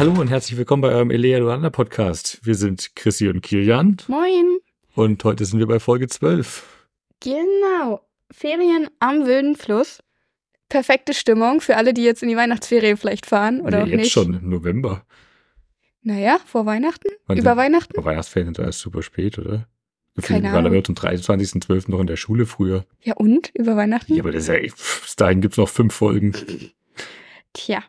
Hallo und herzlich willkommen bei eurem Elea Luanda Podcast. Wir sind Chrissy und Kilian Moin. und heute sind wir bei Folge 12. Genau. Ferien am wilden Fluss. Perfekte Stimmung für alle, die jetzt in die Weihnachtsferien vielleicht fahren oder Nee, auch jetzt nicht. schon im November. Naja, vor Weihnachten? Wann Über sind- Weihnachten? Aber Weihnachtsferien sind erst super spät, oder? Keine wir waren zum 23.12. noch in der Schule früher. Ja und? Über Weihnachten? Ja, aber das ist ja, bis dahin gibt's noch fünf Folgen. Tja.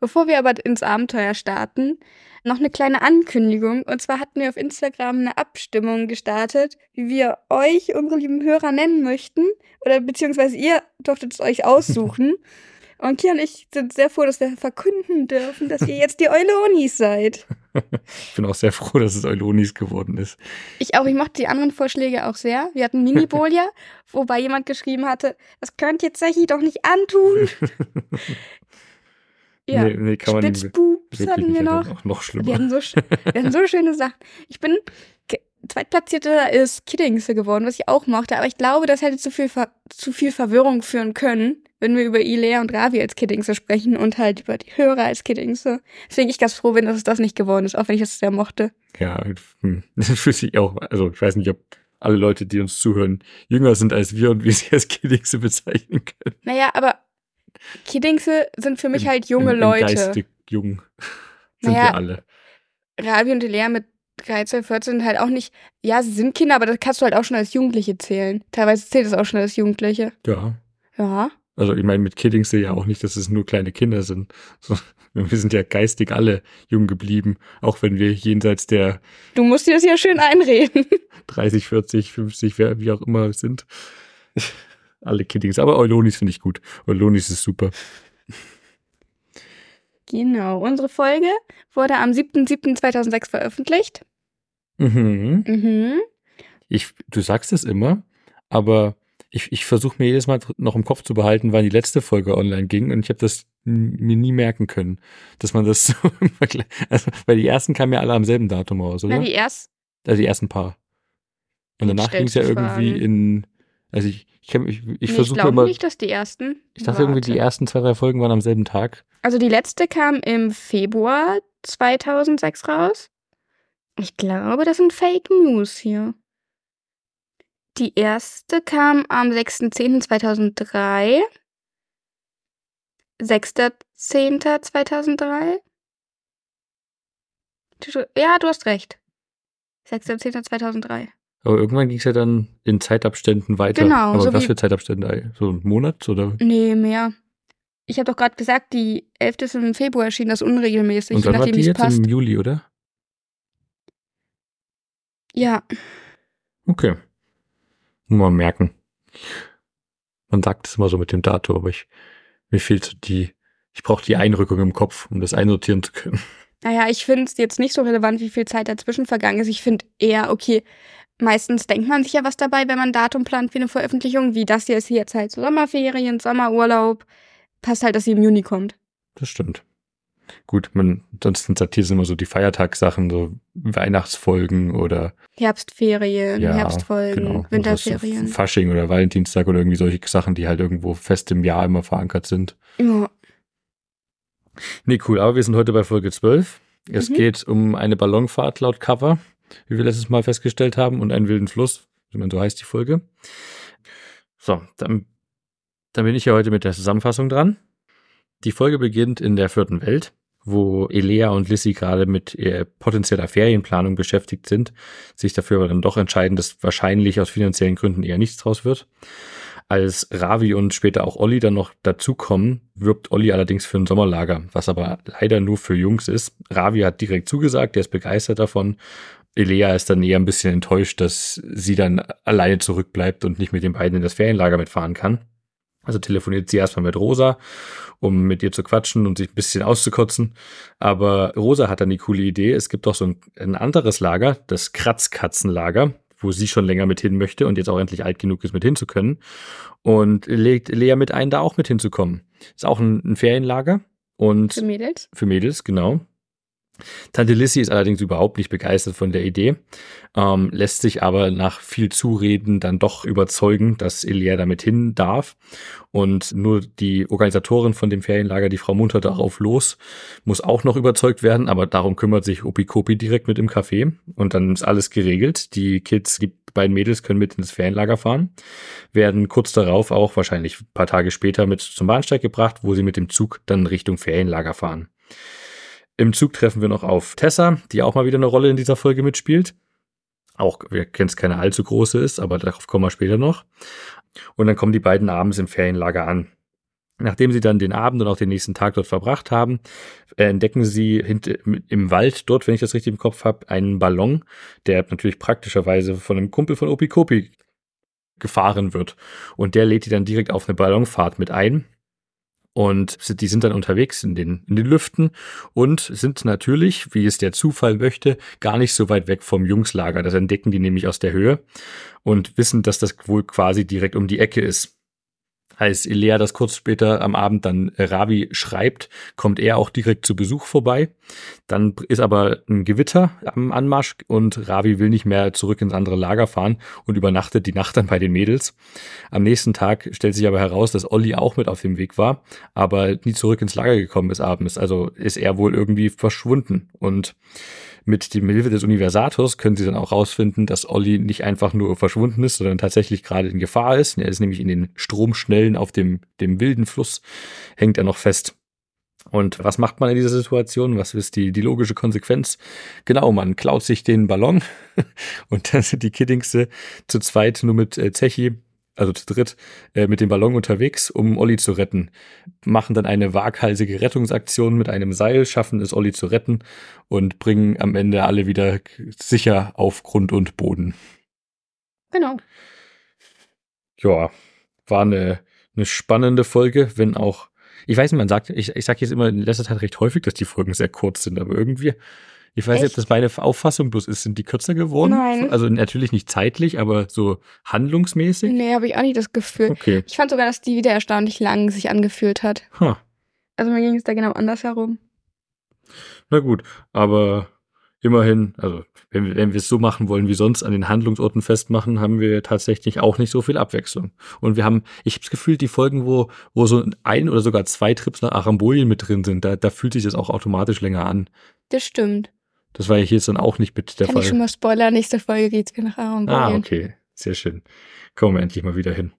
Bevor wir aber ins Abenteuer starten, noch eine kleine Ankündigung. Und zwar hatten wir auf Instagram eine Abstimmung gestartet, wie wir euch, unsere lieben Hörer, nennen möchten. Oder beziehungsweise ihr durftet es euch aussuchen. Und Kia und ich sind sehr froh, dass wir verkünden dürfen, dass ihr jetzt die Eulonis seid. Ich bin auch sehr froh, dass es Eulonis geworden ist. Ich auch, ich mochte die anderen Vorschläge auch sehr. Wir hatten Mini-Bolia, wobei jemand geschrieben hatte, das könnt ihr Zechi doch nicht antun. Ja, Nee, nee, kann man nicht- Spitzbubs Wirklich hatten wir nicht, noch. Noch, noch Wir schlimmer. hatten so, wir hatten so schöne Sachen. Ich bin Zweitplatzierter ist Kiddingse geworden, was ich auch mochte, aber ich glaube, das hätte zu viel, Ver zu viel Verwirrung führen können, wenn wir über Ilea und Ravi als Kiddingse sprechen und halt über die Hörer als Kiddingse. Deswegen ich ganz froh bin, dass es das nicht geworden ist, auch wenn ich es sehr mochte. Ja, hm, das fühlt sich auch, also ich weiß nicht, ob alle Leute, die uns zuhören, jünger sind als wir und wir sie als Kiddingse bezeichnen können. Naja, aber Kiddingse sind für mich Im- halt junge im, im Leute. Geistig jung sind Naja, wir alle. Ravi und Ilea mit 13, 14 sind halt auch nicht, ja, sie sind Kinder, aber das kannst du halt auch schon als Jugendliche zählen. Teilweise zählt es auch schon als Jugendliche. Ja. Ja. Also ich meine mit Kiddingse ja auch nicht, dass es nur kleine Kinder sind. So, wir sind ja geistig alle jung geblieben, auch wenn wir jenseits der Du musst dir das ja schön einreden. 30, 40, 50, wer, wie auch immer sind. alle Kiddings. Aber Eulonis finde ich gut. Eulonis ist super. Genau. Unsere Folge wurde am 7.7.2006 veröffentlicht. Mhm. Mhm. Ich, du sagst es immer, aber ich, ich versuche mir jedes Mal noch im Kopf zu behalten, wann die letzte Folge online ging und ich habe das mir nie merken können, dass man das so also, weil die ersten kamen ja alle am selben Datum raus, oder? Na, die erst. also die ersten paar. Und danach ging es ja irgendwie in, also ich, ich, ich, ich nee, ich versuche glaube immer, nicht, dass die ersten. ich dachte irgendwie, die Warte. ersten zwei, drei Folgen waren am selben Tag. Also die letzte kam im Februar 2006 raus. Ich glaube, das sind Fake News hier. Die erste kam am 6.10.2003. 6.10.2003. Du- Ja, du hast recht. 6.10.2003. Aber irgendwann ging es ja dann in Zeitabständen weiter. Genau, Aber so was für Zeitabstände? So ein Monat oder? Nee, mehr. Ich habe doch gerade gesagt, die 11. ist im Februar erschienen, das unregelmäßig, Und dann war nachdem, die wie es jetzt passt. im Juli, oder? Ja, Okay. Muss man merken. Man sagt es immer so mit dem Datum, aber ich, mir fehlt so die, ich brauche die Einrückung im Kopf, um das einsortieren zu können. naja, ich finde es jetzt nicht so relevant, wie viel Zeit dazwischen vergangen ist. Ich finde eher, okay, meistens denkt man sich ja was dabei, wenn man ein Datum plant wie eine Veröffentlichung, wie das hier ist hier jetzt halt so Sommerferien, Sommerurlaub. Passt halt, dass sie im Juni kommt. Das stimmt. Gut, man, sonst sind das hier immer so die Feiertagssachen, so Weihnachtsfolgen oder Herbstferien, ja, Herbstfolgen, genau, Winterferien. so Fasching oder Valentinstag oder irgendwie solche Sachen, die halt irgendwo fest im Jahr immer verankert sind. Ja. Nee, cool, aber wir sind heute bei Folge 12. Es Mhm. geht um eine Ballonfahrt laut Cover, wie wir letztes Mal festgestellt haben, und einen wilden Fluss. Ich meine, so heißt die Folge. So, dann, dann bin ich ja heute mit der Zusammenfassung dran. Die Folge beginnt in der vierten Welt, wo Elea und Lissy gerade mit potenzieller Ferienplanung beschäftigt sind, sich dafür aber dann doch entscheiden, dass wahrscheinlich aus finanziellen Gründen eher nichts draus wird. Als Ravi und später auch Olli dann noch dazukommen, wirbt Olli allerdings für ein Sommerlager, was aber leider nur für Jungs ist. Ravi hat direkt zugesagt, der ist begeistert davon. Elea ist dann eher ein bisschen enttäuscht, dass sie dann alleine zurückbleibt und nicht mit den beiden in das Ferienlager mitfahren kann. Also telefoniert sie erstmal mit Rosa, um mit ihr zu quatschen und sich ein bisschen auszukotzen. Aber Rosa hat dann die coole Idee, es gibt doch so ein, ein anderes Lager, das Kratzkatzenlager, wo sie schon länger mit hin möchte und jetzt auch endlich alt genug ist, mit hin zu können. Und legt Lea mit ein, da auch mit hinzukommen. Ist auch ein, ein Ferienlager und Für Mädels. für Mädels, genau. Tante Lissy ist allerdings überhaupt nicht begeistert von der Idee, ähm, lässt sich aber nach viel Zureden dann doch überzeugen, dass Elia damit hin darf. Und nur die Organisatorin von dem Ferienlager, die Frau Munter, darauf los, muss auch noch überzeugt werden, aber darum kümmert sich Opikopi direkt mit im Café und dann ist alles geregelt. Die Kids, die beiden Mädels können mit ins Ferienlager fahren, werden kurz darauf auch wahrscheinlich ein paar Tage später mit zum Bahnsteig gebracht, wo sie mit dem Zug dann Richtung Ferienlager fahren. Im Zug treffen wir noch auf Tessa, die auch mal wieder eine Rolle in dieser Folge mitspielt. Auch, wir kennen es keine allzu große ist, aber darauf kommen wir später noch. Und dann kommen die beiden abends im Ferienlager an. Nachdem sie dann den Abend und auch den nächsten Tag dort verbracht haben, entdecken sie im Wald dort, wenn ich das richtig im Kopf habe, einen Ballon, der natürlich praktischerweise von einem Kumpel von Opikopi gefahren wird. Und der lädt die dann direkt auf eine Ballonfahrt mit ein. Und die sind dann unterwegs in den, in den Lüften und sind natürlich, wie es der Zufall möchte, gar nicht so weit weg vom Jungslager. Das entdecken die nämlich aus der Höhe und wissen, dass das wohl quasi direkt um die Ecke ist. Als Elea das kurz später am Abend dann Ravi schreibt, kommt er auch direkt zu Besuch vorbei. Dann ist aber ein Gewitter am Anmarsch und Ravi will nicht mehr zurück ins andere Lager fahren und übernachtet die Nacht dann bei den Mädels. Am nächsten Tag stellt sich aber heraus, dass Olli auch mit auf dem Weg war, aber nie zurück ins Lager gekommen ist abends. Also ist er wohl irgendwie verschwunden und mit dem Hilfe des Universators können sie dann auch rausfinden, dass Olli nicht einfach nur verschwunden ist, sondern tatsächlich gerade in Gefahr ist. Er ist nämlich in den Stromschnellen auf dem, dem wilden Fluss, hängt er noch fest. Und was macht man in dieser Situation? Was ist die, die logische Konsequenz? Genau, man klaut sich den Ballon und dann sind die Kiddingse zu zweit nur mit äh, Zechi also zu dritt, äh, mit dem Ballon unterwegs, um Olli zu retten. Machen dann eine waghalsige Rettungsaktion mit einem Seil, schaffen es, Olli zu retten und bringen am Ende alle wieder sicher auf Grund und Boden. Genau. Ja, war eine, eine spannende Folge, wenn auch, ich weiß nicht, man sagt, ich, ich sage jetzt immer in letzter Zeit recht häufig, dass die Folgen sehr kurz sind, aber irgendwie ich weiß nicht, ob das meine Auffassung bloß ist. Sind die kürzer geworden? Nein. Also natürlich nicht zeitlich, aber so handlungsmäßig? Nee, habe ich auch nicht das Gefühl. Okay. Ich fand sogar, dass die wieder erstaunlich lang sich angefühlt hat. Huh. Also mir ging es da genau andersherum. Na gut, aber immerhin, also wenn, wenn wir es so machen wollen wie sonst an den Handlungsorten festmachen, haben wir tatsächlich auch nicht so viel Abwechslung. Und wir haben, ich habe das Gefühl, die Folgen, wo, wo so ein oder sogar zwei Trips nach Arambolien mit drin sind, da, da fühlt sich das auch automatisch länger an. Das stimmt. Das war ja hier jetzt dann auch nicht mit der Kann Fall. ich schon mal spoilern, nächste Folge geht's wieder nach Aaron ah, okay. Sehr schön. Kommen wir endlich mal wieder hin.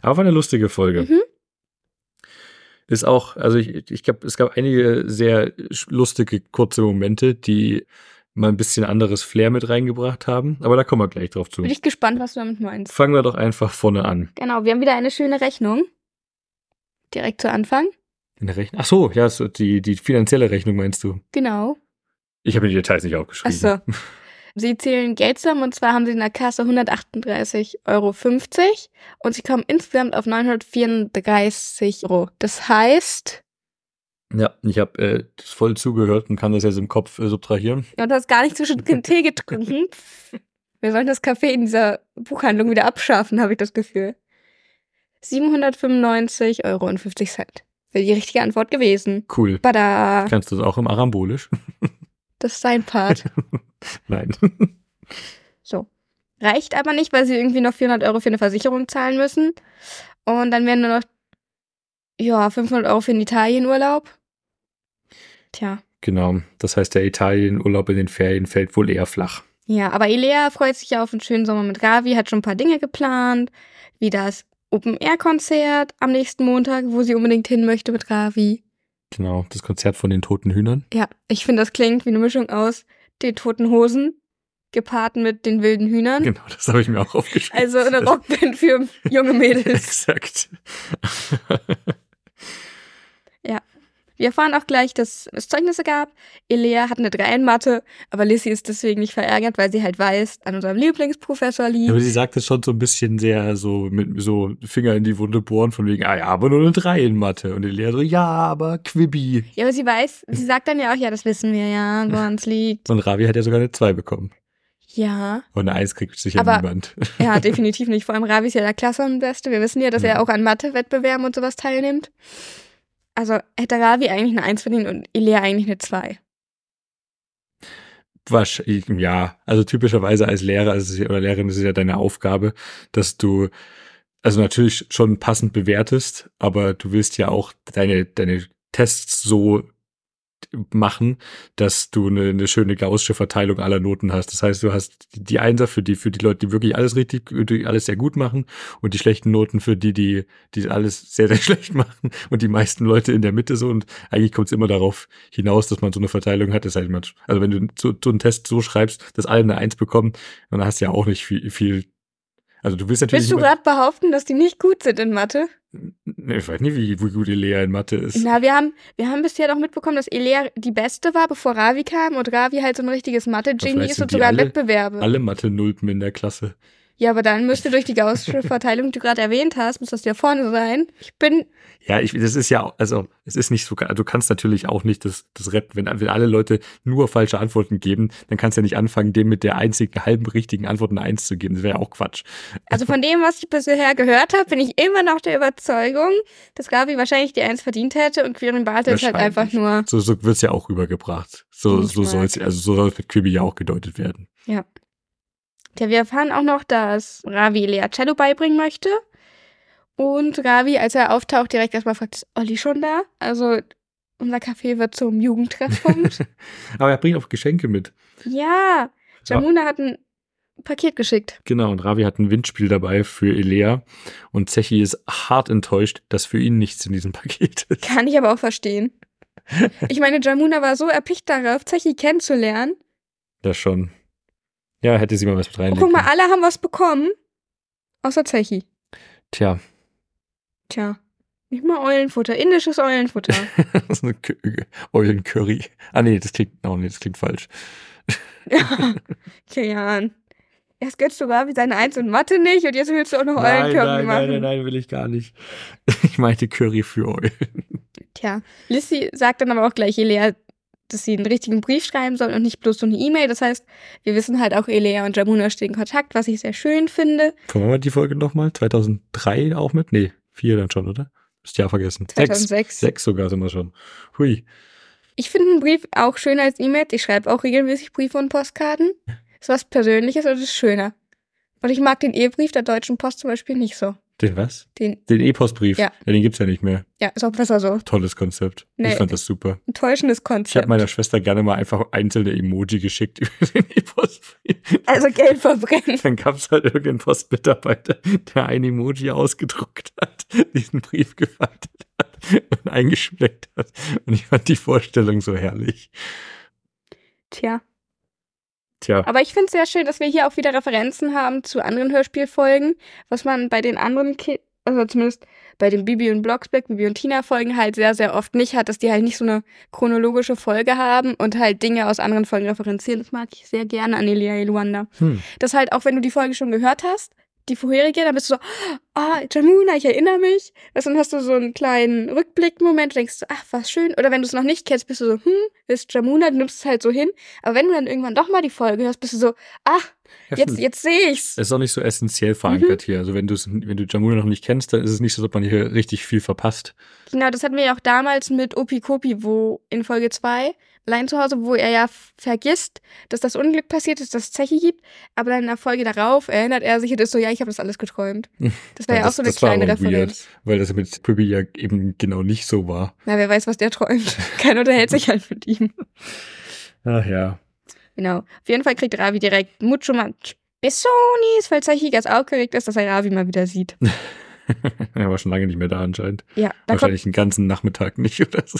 Aber war eine lustige Folge. Mhm. Ist auch, also ich, ich glaube, es gab einige sehr lustige, kurze Momente, die mal ein bisschen anderes Flair mit reingebracht haben. Aber da kommen wir gleich drauf zu. Bin ich gespannt, was du damit meinst. Fangen wir doch einfach vorne an. Genau, wir haben wieder eine schöne Rechnung. Direkt zu Anfang. Eine Rechnung? Ach so, ja, so die, die finanzielle Rechnung meinst du? Genau. Ich habe die Details nicht aufgeschrieben. Ach so. Sie zählen Geld zusammen und zwar haben sie in der Kasse 138,50 Euro und sie kommen insgesamt auf 934 Euro. Das heißt. Ja, ich habe äh, voll zugehört und kann das jetzt im Kopf äh, subtrahieren. Ja, du hast gar nicht zwischen den Tee getrunken. Wir sollen das Café in dieser Buchhandlung wieder abschaffen, habe ich das Gefühl. 795,50 Euro. Wäre die richtige Antwort gewesen. Cool. Bada. Kannst du das auch im Arambolisch? Das ist sein Part. Nein. So. Reicht aber nicht, weil sie irgendwie noch 400 Euro für eine Versicherung zahlen müssen. Und dann werden nur noch, ja, 500 Euro für den Italienurlaub. Tja. Genau. Das heißt, der Italienurlaub in den Ferien fällt wohl eher flach. Ja, aber Elea freut sich ja auf einen schönen Sommer mit Ravi, hat schon ein paar Dinge geplant, wie das Open-Air-Konzert am nächsten Montag, wo sie unbedingt hin möchte mit Ravi. Genau, das Konzert von den Toten Hühnern. Ja, ich finde, das klingt wie eine Mischung aus den Toten Hosen gepaart mit den wilden Hühnern. Genau, das habe ich mir auch aufgeschrieben. Also eine Rockband für junge Mädels. Exakt. ja. Wir erfahren auch gleich, dass es Zeugnisse gab. Elea hat eine 3 in Mathe, aber Lissy ist deswegen nicht verärgert, weil sie halt weiß, an unserem Lieblingsprofessor liegt. Aber sie sagt es schon so ein bisschen sehr so mit so Finger in die Wunde bohren, von wegen, ah ja, aber nur eine 3 in Mathe. Und Elea so, ja, aber Quibi. Ja, aber sie weiß, sie sagt dann ja auch, ja, das wissen wir ja, woran es liegt. Und Ravi hat ja sogar eine 2 bekommen. Ja. Und eine 1 kriegt sicher Aber- niemand. Ja, definitiv nicht. Vor allem Ravi ist ja der Klassenbeste. Wir wissen ja, dass er Ja. auch an Mathe-Wettbewerben und sowas teilnimmt. Also hätte Ravi eigentlich eine 1 verdient und Ilea eigentlich eine 2. wahrscheinlich, ja, also typischerweise als Lehrer ist es ja, oder Lehrerin ist es ja deine Aufgabe, dass du also natürlich schon passend bewertest, aber du willst ja auch deine, deine Tests so machen, dass du eine, eine schöne gaussische Verteilung aller Noten hast. Das heißt, du hast die Einser für die, für die Leute, die wirklich alles richtig, die alles sehr gut machen und die schlechten Noten für die, die, die alles sehr, sehr schlecht machen und die meisten Leute in der Mitte so und eigentlich kommt es immer darauf hinaus, dass man so eine Verteilung hat. Das heißt, also wenn du so, so einen Test so schreibst, dass alle eine Eins bekommen, dann hast du ja auch nicht viel, viel also du willst natürlich. Willst du gerade behaupten, dass die nicht gut sind in Mathe? Ich weiß nicht, wie, wie gut Elea in Mathe ist. Na, wir haben, wir haben bisher doch mitbekommen, dass Elea die Beste war, bevor Ravi kam und Ravi halt so ein richtiges Mathe-Genie ist und sogar alle, Wettbewerbe. Alle Mathe-Nulpen in der Klasse. Ja, aber dann müsste durch die gaussische Verteilung, die du gerade erwähnt hast, muss das ja vorne sein. Ich bin. Ja, ich, das ist ja, also, es ist nicht so, du kannst natürlich auch nicht das, das retten. Wenn, wenn alle Leute nur falsche Antworten geben, dann kannst du ja nicht anfangen, dem mit der einzigen halben richtigen Antwort eine Eins zu geben. Das wäre ja auch Quatsch. Also von dem, was ich bisher gehört habe, bin ich immer noch der Überzeugung, dass Gabi wahrscheinlich die Eins verdient hätte und Quirin Bartel ist halt einfach nur. So, so wird's ja auch rübergebracht. So, so soll es, also so soll es mit Quibi ja auch gedeutet werden. Ja. Ja, wir erfahren auch noch, dass Ravi Lea Cello beibringen möchte. Und Ravi, als er auftaucht, direkt erstmal fragt, ist Olli schon da? Also unser Café wird zum Jugendtreffpunkt. Aber er bringt auch Geschenke mit. Ja, Jamuna hat ein Paket geschickt. Genau, und Ravi hat ein Windspiel dabei für Elea. Und Zechi ist hart enttäuscht, dass für ihn nichts in diesem Paket ist. Kann ich aber auch verstehen. Ich meine, Jamuna war so erpicht darauf, Zechi kennenzulernen. Das schon. Ja, hätte sie mal was mit reinlegen oh, Guck mal, alle haben was bekommen. Außer Zechi. Tja. Tja. Nicht mal Eulenfutter. Indisches Eulenfutter. das ist eine Eulencurry. Ah, nee, das klingt, oh, nee, das klingt falsch. ja. Kian. Erst gönnst du gar wie seine Eins und Mathe nicht und jetzt willst du auch noch Eulencurry nein, machen. Nein, nein, nein, will ich gar nicht. Ich meinte Curry für Eulen. Tja, Lissy sagt dann aber auch gleich, Elea dass sie einen richtigen Brief schreiben sollen und nicht bloß so eine E-Mail. Das heißt, wir wissen halt auch, Elea und Jamuna stehen in Kontakt, was ich sehr schön finde. Kommen wir mal die Folge nochmal? 2003 auch mit? Nee, vier dann schon, oder? Ist ja vergessen. 2006. Sechs. Sechs sogar sind wir schon. Hui. Ich finde einen Brief auch schöner als E-Mail. Ich schreibe auch regelmäßig Briefe und Postkarten. Ist was Persönliches und ist schöner. Und ich mag den E-Brief der Deutschen Post zum Beispiel nicht so. Den was? Den, den E-Postbrief. Ja. ja. Den gibt's ja nicht mehr. Ja, ist auch besser so. Tolles Konzept. Nee, ich fand das super. Enttäuschendes Konzept. Ich habe meiner Schwester gerne mal einfach einzelne Emoji geschickt über den E-Postbrief. Also Geld verbrennen. Dann gab's halt irgendeinen Postmitarbeiter, der ein Emoji ausgedruckt hat, diesen Brief gefaltet hat und eingeschmeckt hat. Und ich fand die Vorstellung so herrlich. Tja. Tja. Aber ich finde es sehr schön, dass wir hier auch wieder Referenzen haben zu anderen Hörspielfolgen, was man bei den anderen, Ki also zumindest bei den Bibi und Blocksberg, Bibi und Tina Folgen halt sehr, sehr oft nicht hat, dass die halt nicht so eine chronologische Folge haben und halt Dinge aus anderen Folgen referenzieren. Das mag ich sehr gerne an Elia Luanda. Hm. Das halt auch, wenn du die Folge schon gehört hast, die vorherige, dann bist du so, ah, oh, Jamuna, ich erinnere mich. Weißt, dann hast du so einen kleinen Rückblickmoment, denkst du, ach, was schön. Oder wenn du es noch nicht kennst, bist du so, hm, ist Jamuna, du nimmst es halt so hin. Aber wenn du dann irgendwann doch mal die Folge hörst, bist du so, ach, jetzt, jetzt sehe ich's. Es ist auch nicht so essentiell verankert mhm. hier. Also wenn du wenn du Jamuna noch nicht kennst, dann ist es nicht so, dass man hier richtig viel verpasst. Genau, das hatten wir ja auch damals mit Opi Kopi, wo in Folge 2 allein zu Hause, wo er ja vergisst, dass das Unglück passiert ist, dass es Zeche gibt, aber dann in der Folge darauf erinnert er sich und ist so, ja, ich habe das alles geträumt. Das war ja, ja das, auch so eine kleine Referenz. Weil das mit Pippi ja eben genau nicht so war. Na, wer weiß, was der träumt. Keiner unterhält sich halt mit ihm. Ach ja. Genau. Auf jeden Fall kriegt Ravi direkt Mucho Much Bessonis, weil Zechi ganz aufgeregt ist, dass er Ravi mal wieder sieht. er war schon lange nicht mehr da anscheinend. Ja. Wahrscheinlich den ganzen Nachmittag nicht oder so.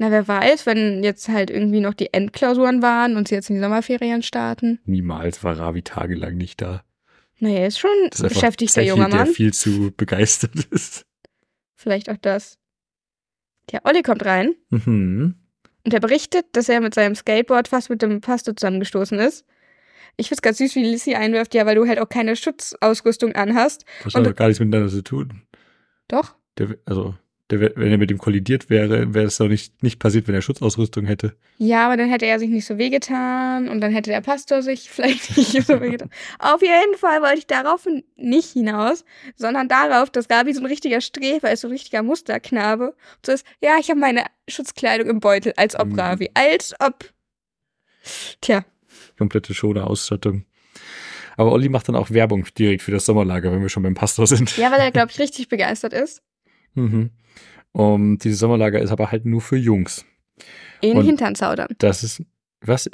Na, wer weiß, wenn jetzt halt irgendwie noch die Endklausuren waren und sie jetzt in die Sommerferien starten. Niemals war Ravi tagelang nicht da. Naja, ist schon das ist beschäftigt, der junge Mann. der viel zu begeistert ist. Vielleicht auch das. Der Olli kommt rein. Mhm. Und er berichtet, dass er mit seinem Skateboard fast mit dem Pastor zusammengestoßen ist. Ich find's ganz süß, wie Lissy einwirft, ja, weil du halt auch keine Schutzausrüstung anhast. Das hat doch gar nichts miteinander zu tun. Doch. Der, also, der, wenn er mit ihm kollidiert wäre, wäre es doch nicht, nicht passiert, wenn er Schutzausrüstung hätte. Ja, aber dann hätte er sich nicht so wehgetan und dann hätte der Pastor sich vielleicht nicht so wehgetan. Auf jeden Fall wollte ich darauf nicht hinaus, sondern darauf, dass Gabi so ein richtiger Strefer ist, so ein richtiger Musterknabe. Und so ist, ja, ich habe meine Schutzkleidung im Beutel, als ob, mhm. Gabi, als ob. Tja. komplette Schoner-Ausstattung. Aber Olli macht dann auch Werbung direkt für das Sommerlager, wenn wir schon beim Pastor sind. Ja, weil er, glaube ich, richtig begeistert ist. Mhm. Um, dieses Sommerlager ist aber halt nur für Jungs. In Und- Hinternzaudern. Das ist, was?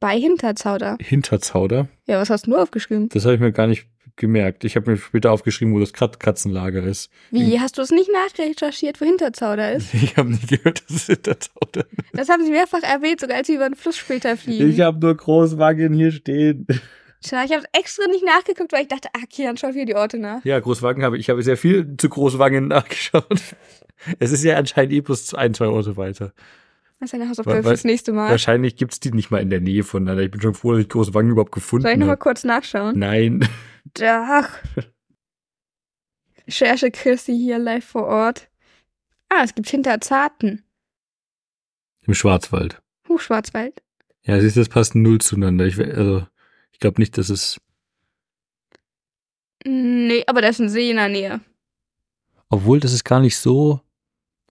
Bei Hinterzauder. Hinterzauder? Ja, was hast du nur aufgeschrieben? Das habe ich mir gar nicht gemerkt. Ich habe mir später aufgeschrieben, wo das Kat Katzenlager ist. Wie, hast du es nicht nachrecherchiert, wo Hinterzauder ist? Ich habe nicht gehört, dass es Hinterzauder Das haben sie mehrfach erwähnt, sogar als sie über den Fluss später fliegen. Ich habe nur Großwagen hier stehen. Tja, ich habe extra nicht nachgeguckt, weil ich dachte, ah, Kian, schau hier die Orte nach. Ja, Großwagen habe ich. Ich habe sehr viel zu Großwagen nachgeschaut. Es ist ja anscheinend eh bloß ein, zwei Orte weiter. Das ist eine Hausaufgabe fürs nächste Mal. Wahrscheinlich gibt's die nicht mal in der Nähe voneinander. Ich bin schon froh, dass ich Großwagen überhaupt gefunden Soll ich nochmal habe. kurz nachschauen? Nein. Ach. Recherche Chrissy hier live vor Ort. Ah, es gibt Hinterzarten. Im Schwarzwald. Huh, Schwarzwald. Ja, siehst du, das passt null zueinander. Ich, also, ich glaube nicht, dass es. Nee, aber da ist ein See in der Nähe. Obwohl, das ist gar nicht so.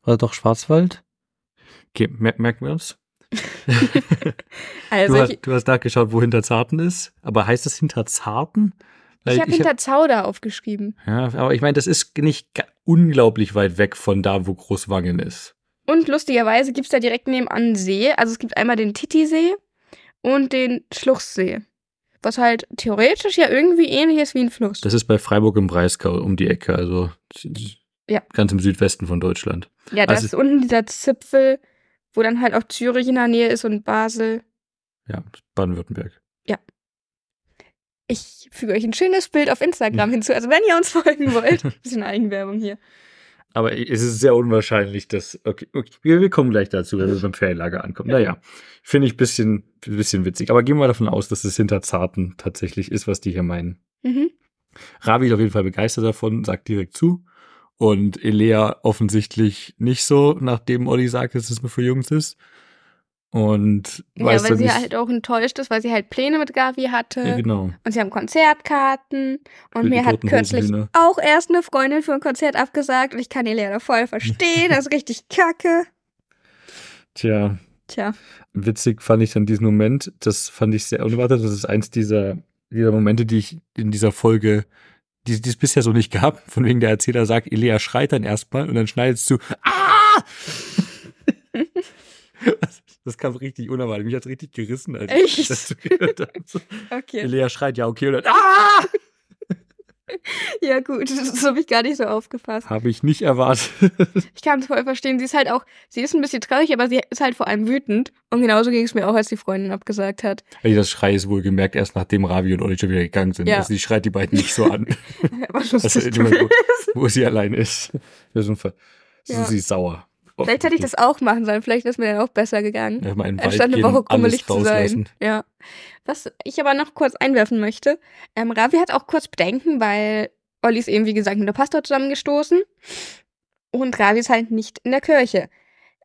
War doch Schwarzwald? Okay, mer merken wir uns. Also du, ich, hast, du hast nachgeschaut, wo Hinterzarten ist. Aber heißt das Hinterzarten? Weil ich habe Hinterzauder aufgeschrieben. ja, aber ich meine, das ist nicht unglaublich weit weg von da, wo Großwangen ist. Und lustigerweise gibt es da direkt nebenan einen See. Also es gibt einmal den Titisee und den Schluchsee. Was halt theoretisch ja irgendwie ähnlich ist wie ein Fluss. Das ist bei Freiburg im Breisgau um die Ecke, also Ja. ganz im Südwesten von Deutschland. ja, da also- ist unten dieser Zipfel, wo dann halt auch Zürich in der Nähe ist und Basel. Ja, Baden-Württemberg. Ich füge euch ein schönes Bild auf Instagram hinzu. Also wenn ihr uns folgen wollt, bisschen Eigenwerbung hier. Aber es ist sehr unwahrscheinlich, dass. Okay, okay wir, kommen gleich dazu, wenn wir beim Ferienlager ankommen. Naja, finde ich ein bisschen, bisschen witzig. Aber gehen wir davon aus, dass es hinter Zarten tatsächlich ist, was die hier meinen. Mhm. Ravi ist auf jeden Fall begeistert davon, sagt direkt zu. Und Elea offensichtlich nicht so, nachdem Olli sagt, dass es nur für Jungs ist. Und Ja, weiß weil dann sie nicht. halt auch enttäuscht ist, weil sie halt Pläne mit Gavi hatte. ja, genau. Und sie haben Konzertkarten. Und mir hat kürzlich auch erst eine Freundin für ein Konzert abgesagt. Und ich kann die Lehrer voll verstehen. Das ist richtig kacke. Tja, Tja. witzig fand ich dann diesen Moment. Das fand ich sehr unerwartet. Das ist eins dieser, dieser Momente, die ich in dieser Folge, die, die es bisher so nicht gab. Von wegen der Erzähler sagt, Elea schreit dann erstmal und dann schneidest du, ah! das, das kam richtig unerwartet. Mich hat's richtig gerissen, als ich Echt? das gehört habe. Okay. Elea schreit, ja, okay, und dann, ah! Ja, gut. Das habe ich gar nicht so aufgefasst. Habe ich nicht erwartet. Ich kann es voll verstehen. Sie ist halt auch, sie ist ein bisschen traurig, aber sie ist halt vor allem wütend. Und genauso ging es mir auch, als die Freundin abgesagt hat. Ey, das Schrei ist wohl gemerkt, erst nachdem Ravi und Olli schon wieder gegangen sind. Ja. Also die schreit die beiden nicht so an. Aber Also, wo, wo sie allein ist. Das ist, ein Ver- Ja. sie ist sauer. Vielleicht hätte ich das auch machen sollen. Vielleicht wäre es mir dann auch besser gegangen. In den Wald Anstatt eine Woche alles krummelig zu sein. Ja. Was ich aber noch kurz einwerfen möchte, ähm, Ravi hat auch kurz Bedenken, weil Olli ist eben, wie gesagt, mit der Pastor zusammengestoßen. Und Ravi ist halt nicht in der Kirche.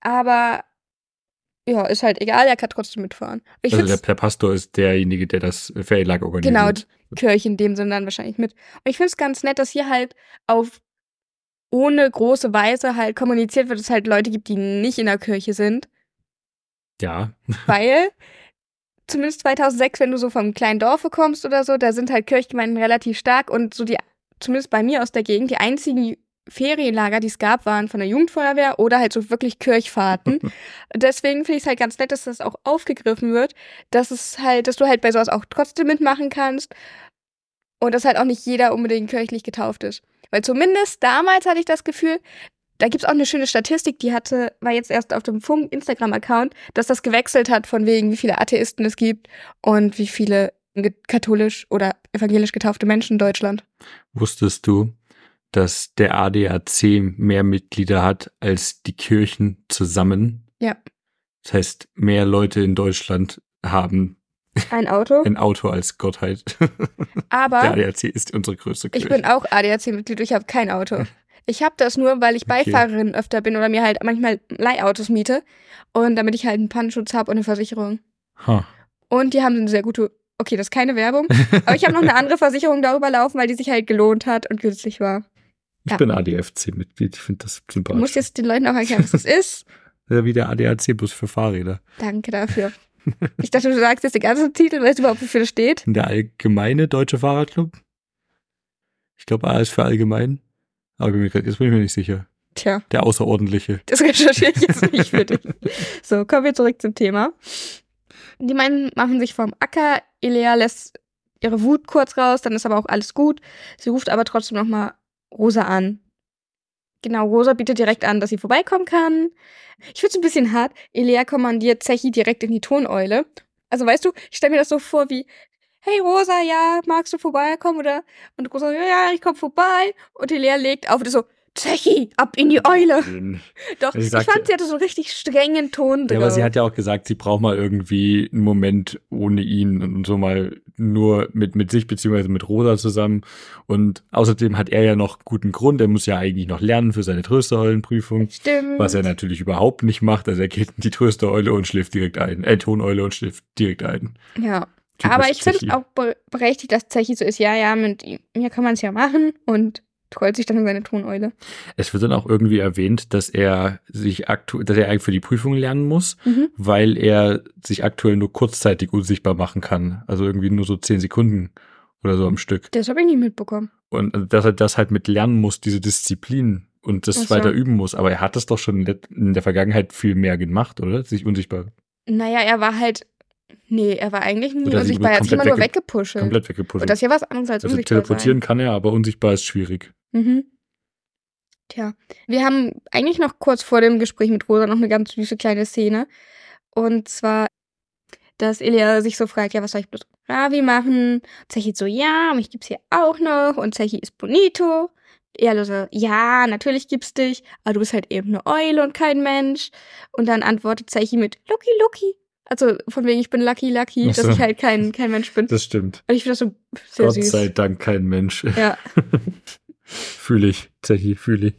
Aber ja, ist halt egal, er kann trotzdem mitfahren. Ich Also der, der Pastor ist derjenige, der das Ferienlager organisiert. genau, die Kirche in dem Sinne dann wahrscheinlich mit. Und ich finde es ganz nett, dass hier halt auf ohne große Weise halt kommuniziert wird, dass es halt Leute gibt, die nicht in der Kirche sind. Ja, Weil, zumindest 2006, wenn du so vom kleinen Dorfe kommst oder so, da sind halt Kirchgemeinden relativ stark und so die, zumindest bei mir aus der Gegend, die einzigen Ferienlager, die es gab, waren von der Jugendfeuerwehr oder halt so wirklich Kirchfahrten. Deswegen finde ich es halt ganz nett, dass das auch aufgegriffen wird, dass es halt, dass du halt bei sowas auch trotzdem mitmachen kannst und dass halt auch nicht jeder unbedingt kirchlich getauft ist. Weil zumindest damals hatte ich das Gefühl, da gibt es auch eine schöne Statistik, die hatte, war jetzt erst auf dem Funk Instagram-Account, dass das gewechselt hat von wegen, wie viele Atheisten es gibt und wie viele katholisch oder evangelisch getaufte Menschen in Deutschland. wusstest du, dass der ADAC mehr Mitglieder hat als die Kirchen zusammen? Ja. Das heißt, mehr Leute in Deutschland haben Ein Auto. ein Auto als Gottheit. Der Aber ADAC ist unsere größte Kirche. ich bin auch ADAC-Mitglied, ich habe kein Auto. Ich habe das nur, weil ich Okay. Beifahrerin öfter bin oder mir halt manchmal Leihautos miete und damit ich halt einen Pannenschutz habe und eine Versicherung. Ha. Und die haben eine sehr gute, okay, das ist keine Werbung, aber ich habe noch eine andere Versicherung darüber laufen, weil die sich halt gelohnt hat und günstig war. Ich Ja. bin ADFC-Mitglied, ich finde das Du musst sympathisch. jetzt den Leuten auch erklären, was das ist. Wie der ADAC, bloß für Fahrräder. Danke dafür. Ich dachte, du sagst jetzt den ganzen Titel, weißt du überhaupt, wofür das steht? Der allgemeine Deutsche Fahrradclub? Ich glaube, A ist für allgemein. Aber jetzt bin ich mir nicht sicher. Tja, Der Außerordentliche. das recherchiere ich jetzt nicht für dich. So, kommen wir zurück zum Thema. Die meinen machen sich vom Acker. Elea lässt ihre Wut kurz raus, dann ist aber auch alles gut. Sie ruft aber trotzdem nochmal Rosa an. Genau, Rosa bietet direkt an, dass sie vorbeikommen kann. Ich finde es ein bisschen hart. Elea kommandiert Zechi direkt in die Toneule. Also weißt du, ich stelle mir das so vor wie, hey Rosa, ja, magst du vorbeikommen? Oder und Rosa, ja, ja, ich komme vorbei. Und Elea legt auf und ist so, Zechi, ab in die Eule. Doch, Sie ich sagte- fand, sie hatte so einen richtig strengen Ton Ja, drauf. aber sie hat ja auch gesagt, sie braucht mal irgendwie einen Moment ohne ihn und so mal nur mit, mit sich beziehungsweise mit Rosa zusammen. Und außerdem hat er ja noch guten Grund. Er muss ja eigentlich noch lernen für seine Tröstereulenprüfung, Stimmt. was er natürlich überhaupt nicht macht. Also er geht in die Tröstereule und schläft direkt ein. Äh, Toneule und schläft direkt ein. Ja. Typisch Aber ich finde es auch be- berechtigt, dass Zechi so ist, ja, ja, mit ihm ja, kann man es ja machen und trollt sich dann in seine Toneule. Es wird dann auch irgendwie erwähnt, dass er sich aktuell, dass er eigentlich für die Prüfung lernen muss, Mhm. weil er sich aktuell nur kurzzeitig unsichtbar machen kann. Also irgendwie nur so zehn Sekunden oder so am Stück. Das habe ich nicht mitbekommen. Und also, dass er das halt mit lernen muss, diese Disziplin und das so. weiter üben muss. Aber er hat das doch schon in der- Vergangenheit viel mehr gemacht, oder? Sich unsichtbar Naja, er war halt. Nee, er war eigentlich nie unsichtbar. Er hat sich immer nur wegge- weggepusht. komplett weggepusht. Und das ist ja was anderes als Also unsichtbar teleportieren kann er, aber unsichtbar ist schwierig. Mhm. Tja, wir haben eigentlich noch kurz vor dem Gespräch mit Rosa noch eine ganz süße kleine Szene. Und zwar, dass Elia sich so fragt, ja, was soll ich bloß mit Ravi machen? Zechi so, ja, mich gibt's hier auch noch. Und Zechi ist Bonito. Elia so, ja, natürlich gibt's dich, aber du bist halt eben eine Eule und kein Mensch. Und dann antwortet Zechi mit Lucky Lucky. Also von wegen, ich bin Lucky Lucky, so. dass ich halt kein, kein Mensch bin. Das stimmt. Und ich finde das so sehr Gott süß. sei Dank kein Mensch. Ja. Fühle ich, Zechi, fühle ich.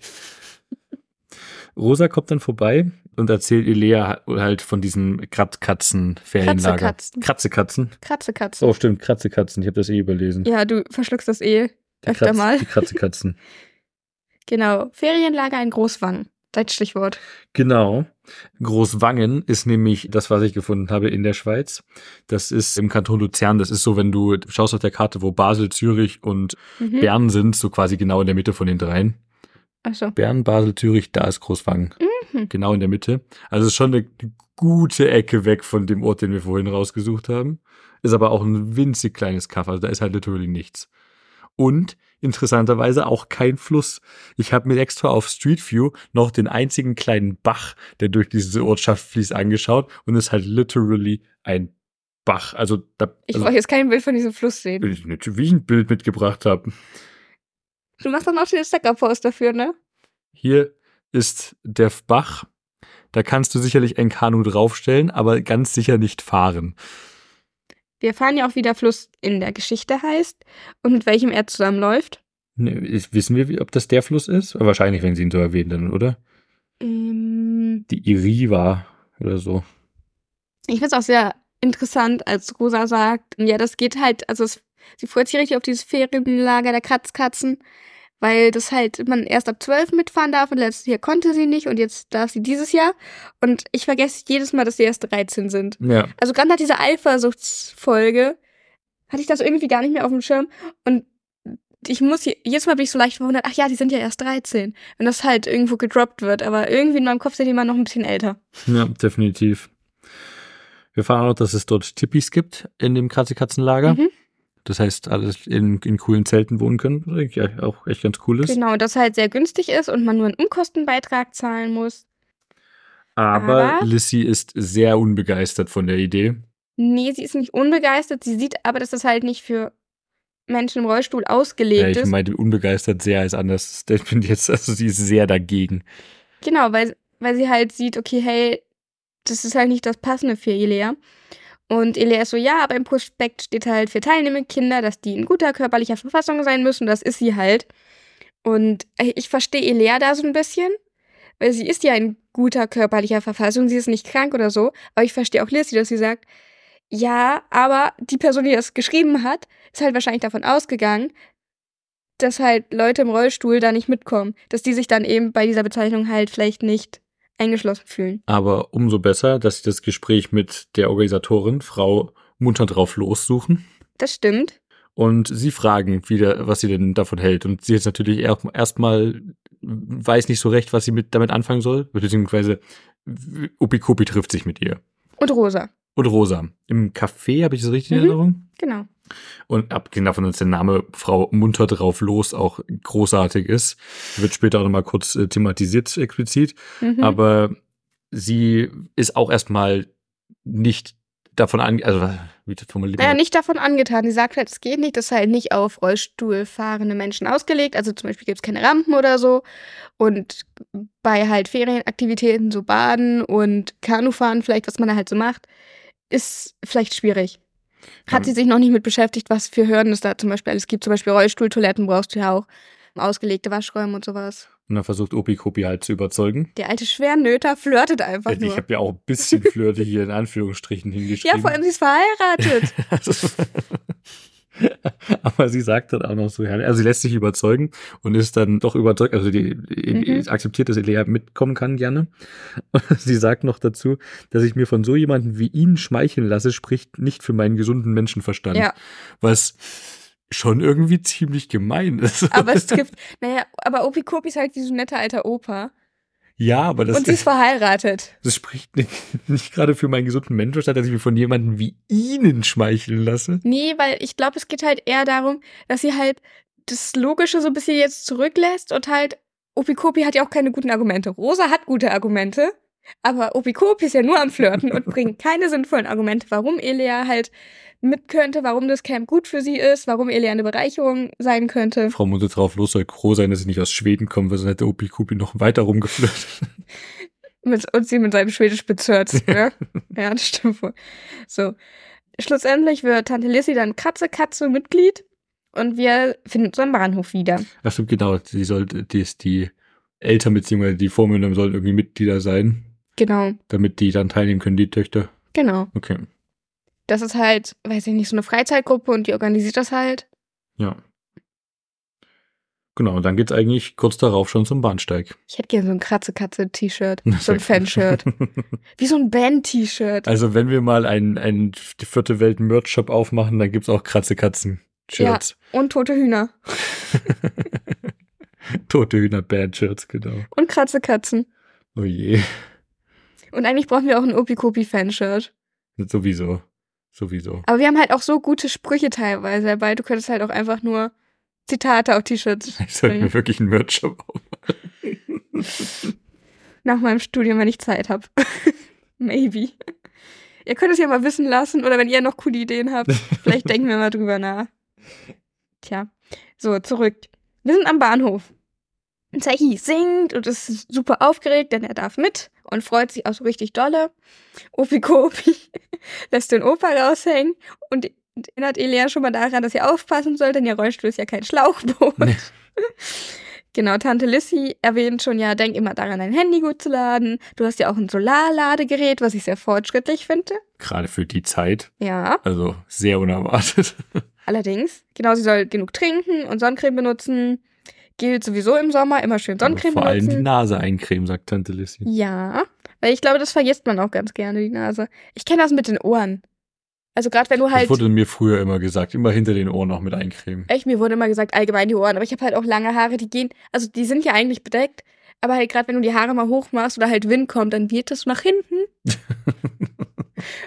Rosa kommt dann vorbei und erzählt Elea halt von diesem Kratzkatzen-Ferienlager. Kratzekatzen. Kratzekatzen. Kratzekatze. Oh, stimmt, Kratzekatzen. Ich habe das eh überlesen. Ja, du verschluckst das eh Die öfter Kratz- mal. Die Kratzekatzen. Genau. Ferienlager in Großwang. Dein Stichwort. Genau. Großwangen ist nämlich das, was ich gefunden habe in der Schweiz. Das ist im Kanton Luzern. Das ist so, wenn du schaust auf der Karte, wo Basel, Zürich und Mhm. Bern sind, so quasi genau in der Mitte von den dreien. Achso. Bern, Basel, Zürich, da ist Großwangen. Mhm. Genau in der Mitte. Also es ist schon eine gute Ecke weg von dem Ort, den wir vorhin rausgesucht haben. Ist aber auch ein winzig kleines Kaff. Also da ist halt literally nichts. Und interessanterweise auch kein Fluss. Ich habe mir extra auf Street View noch den einzigen kleinen Bach, der durch diese Ortschaft fließt, angeschaut und es ist halt literally ein Bach. Also da Ich also, wollte jetzt kein Bild von diesem Fluss sehen. ich nicht, wie ich ein Bild mitgebracht habe. Du machst dann auch den Stacker-Post dafür, ne? Hier ist der Bach. Da kannst du sicherlich ein Kanu draufstellen, aber ganz sicher nicht fahren. Wir erfahren ja auch, wie der Fluss in der Geschichte heißt und mit welchem er zusammenläuft. Ne, ist, wissen wir, ob das der Fluss ist? Wahrscheinlich, wenn sie ihn so erwähnen, dann, oder? Ähm, Die Iriva oder so. ich finde es auch sehr interessant, als Rosa sagt, ja, das geht halt, also es, sie freut sich richtig auf dieses Ferienlager der Kratzkatzen, weil das halt man erst ab 12 mitfahren darf und letztes Jahr konnte sie nicht und jetzt darf sie dieses Jahr. Und ich vergesse jedes Mal, dass sie erst 13 sind. Ja. Also gerade nach dieser Eifersuchtsfolge hatte ich das irgendwie gar nicht mehr auf dem Schirm und ich muss je- jedes Mal bin ich so leicht verwundert, ach ja, die sind ja erst 13, wenn das halt irgendwo gedroppt wird, aber irgendwie in meinem Kopf sind die immer noch ein bisschen älter. Ja, definitiv. Wir erfahren auch dass es dort Tippis gibt in dem Kratzekatzenlager. Mhm. Das heißt, alles in, in coolen Zelten wohnen können, was ja auch echt ganz cool ist. Genau, und das halt sehr günstig ist und man nur einen Umkostenbeitrag zahlen muss. Aber, Aber- Lissy ist sehr unbegeistert von der Idee. Nee, sie ist nicht unbegeistert, sie sieht aber, dass das halt nicht für Menschen im Rollstuhl Ja, ausgelegt ich ist. meinte unbegeistert sehr als anders Statement jetzt. Also sie ist sehr dagegen. Genau, weil, weil sie halt sieht, okay, hey, das ist halt nicht das Passende für Elea. Und Elea ist so, ja, aber im Prospekt steht halt für teilnehmende Kinder, dass die in guter körperlicher Verfassung sein müssen. Das ist sie halt. Und ich verstehe Elea da so ein bisschen, weil sie ist ja in guter körperlicher Verfassung. Sie ist nicht krank oder so. Aber ich verstehe auch Lissy, dass sie sagt, ja, aber die Person, die das geschrieben hat, ist halt wahrscheinlich davon ausgegangen, dass halt Leute im Rollstuhl da nicht mitkommen. Dass die sich dann eben bei dieser Bezeichnung halt vielleicht nicht eingeschlossen fühlen. Aber umso besser, dass sie das Gespräch mit der Organisatorin, Frau Munter drauf lossuchen. Das stimmt. Und sie fragen wieder, was sie denn davon hält. Und sie jetzt natürlich erstmal weiß nicht so recht, was sie mit, damit anfangen soll. Beziehungsweise Opikopi trifft sich mit ihr. Und Rosa. Und Rosa. Im Café, habe ich das richtig in Mhm. Erinnerung? Genau. Und abgesehen davon, dass der Name Frau Munter drauf los auch großartig ist, wird später auch nochmal kurz äh, thematisiert explizit. Mhm. Aber sie ist auch erstmal nicht davon an, also wie das formuliert Naja, nicht davon angetan. Sie sagt halt, es geht nicht. Das ist halt nicht auf Rollstuhl fahrende Menschen ausgelegt. Also zum Beispiel gibt es keine Rampen oder so. Und bei halt Ferienaktivitäten, so Baden und Kanufahren, vielleicht, was man da halt so macht, ist vielleicht schwierig. Hat Ja. sie sich noch nicht mit beschäftigt, was für Hürden es da zum Beispiel alles gibt. Zum Beispiel Rollstuhltoiletten brauchst du ja auch. Ausgelegte Waschräume und sowas. Und dann versucht Opikopi halt zu überzeugen. Der alte Schwernöter flirtet einfach Ich nur. habe ja auch ein bisschen Flirte hier in Anführungsstrichen hingeschrieben. Ja, vor allem sie ist verheiratet. Aber sie sagt dann auch noch so, also sie lässt sich überzeugen und ist dann doch überzeugt, also die, die Mhm. akzeptiert, dass Elea mitkommen kann gerne. Sie sagt noch dazu, dass ich mir von so jemandem wie ihn schmeicheln lasse, spricht nicht für meinen gesunden Menschenverstand. ja, Was schon irgendwie ziemlich gemein ist. aber es trifft, naja, aber Opikopi ist halt wie so ein netter alter Opa. Ja, aber das, und sie ist verheiratet. das spricht nicht, nicht gerade für meinen gesunden Menschenverstand, dass ich mir von jemandem wie ihnen schmeicheln lasse. Nee, weil ich glaube, es geht halt eher darum, dass sie halt das Logische so ein bisschen jetzt zurücklässt und halt, Opikopi hat ja auch keine guten Argumente. Rosa hat gute Argumente, aber Opikopi ist ja nur am Flirten und bringt keine sinnvollen Argumente, warum Elea halt mit könnte, warum das Camp gut für sie ist, warum Elea eine Bereicherung sein könnte. Frau Munde drauf los soll froh sein, dass sie nicht aus Schweden kommt, weil sonst hätte Opi Kupi noch weiter rumgeflirtet. Und sie mit seinem Schwedisch bezirzt, ne? ja, das stimmt wohl. So. Schlussendlich wird Tante Lissy dann Katze Katze Mitglied und wir finden uns am Bahnhof wieder. Ach stimmt, genau. Die sollte, die ist die Eltern bzw. die Vormünder sollen irgendwie Mitglieder sein, Genau, damit die dann teilnehmen können, die Töchter. genau. Okay. Das ist halt, weiß ich nicht, so eine Freizeitgruppe und die organisiert das halt. Ja. Genau, und dann geht's eigentlich kurz darauf schon zum Bahnsteig. Ich hätte gerne so ein Kratze-Katze-T-Shirt, so ein Fanshirt. Wie so ein Band-T-Shirt. Also wenn wir mal ein, ein die vierte Welt Merch-Shop aufmachen, dann gibt's auch Kratze-Katzen-Shirts. Und tote Hühner. Tote Hühner-Band-Shirts, genau. Und Kratze-Katzen. Oh je. Und eigentlich brauchen wir auch ein Opikopi-Fanshirt. Sowieso. Sowieso. Aber wir haben halt auch so gute Sprüche teilweise dabei. Du könntest halt auch einfach nur Zitate auf T-Shirts Ich sollte mir wirklich einen Merch-Shop aufmachen. Nach meinem Studium, wenn ich Zeit habe. Maybe. Ihr könnt es ja mal wissen lassen oder wenn ihr noch coole Ideen habt, vielleicht denken wir mal drüber nach. Tja, so, zurück. Wir sind am Bahnhof. Zechi singt und ist super aufgeregt, denn er darf mit und freut sich auch so richtig dolle. Opi Kopi lässt den Opa raushängen und erinnert Elia schon mal daran, dass sie aufpassen soll, denn ihr Rollstuhl ist ja kein Schlauchboot. Nee. Genau, Tante Lissy erwähnt schon, ja, denk immer daran, dein Handy gut zu laden. Du hast ja auch ein Solarladegerät, was ich sehr fortschrittlich finde. Gerade für die Zeit. Ja, Also sehr unerwartet. allerdings. Genau, sie soll genug trinken und Sonnencreme benutzen. Gilt sowieso im Sommer, immer schön Sonnencreme Vor allem die benutzen. Nase eincremen, sagt Tante Lissy. Ja, weil ich glaube, das vergisst man auch ganz gerne, die Nase. Ich kenne das mit den Ohren. Also gerade wenn du halt... Das wurde mir früher immer gesagt. Immer hinter den Ohren noch mit eincremen. Echt, mir wurde immer gesagt, allgemein die Ohren. Aber ich habe halt auch lange Haare, die gehen, also die sind ja eigentlich bedeckt. Aber halt gerade wenn du die Haare mal hoch machst oder halt Wind kommt, dann wird das nach hinten.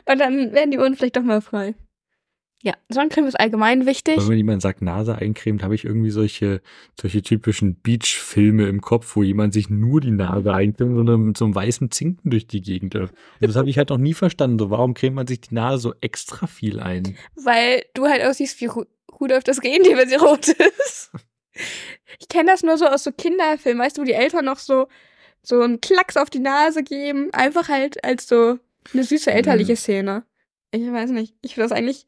Und dann werden die Ohren vielleicht doch mal frei. Ja, Sonnencreme ist allgemein wichtig. Weil wenn jemand sagt Nase eincremt, habe ich irgendwie solche, solche typischen Beach-Filme im Kopf, wo jemand sich nur die Nase eincremt und dann mit so einem weißen Zinken durch die Gegend läuft. Und das habe ich halt noch nie verstanden. So, warum cremt man sich die Nase so extra viel ein? Weil du halt aussiehst wie Ru Rudolf das Rentier, wenn sie rot ist. Ich kenne das nur so aus so Kinderfilmen, weißt du, wo die Eltern noch so, so einen Klacks auf die Nase geben. Einfach halt als so eine süße elterliche Mhm. Szene. Ich weiß nicht. Ich finde das eigentlich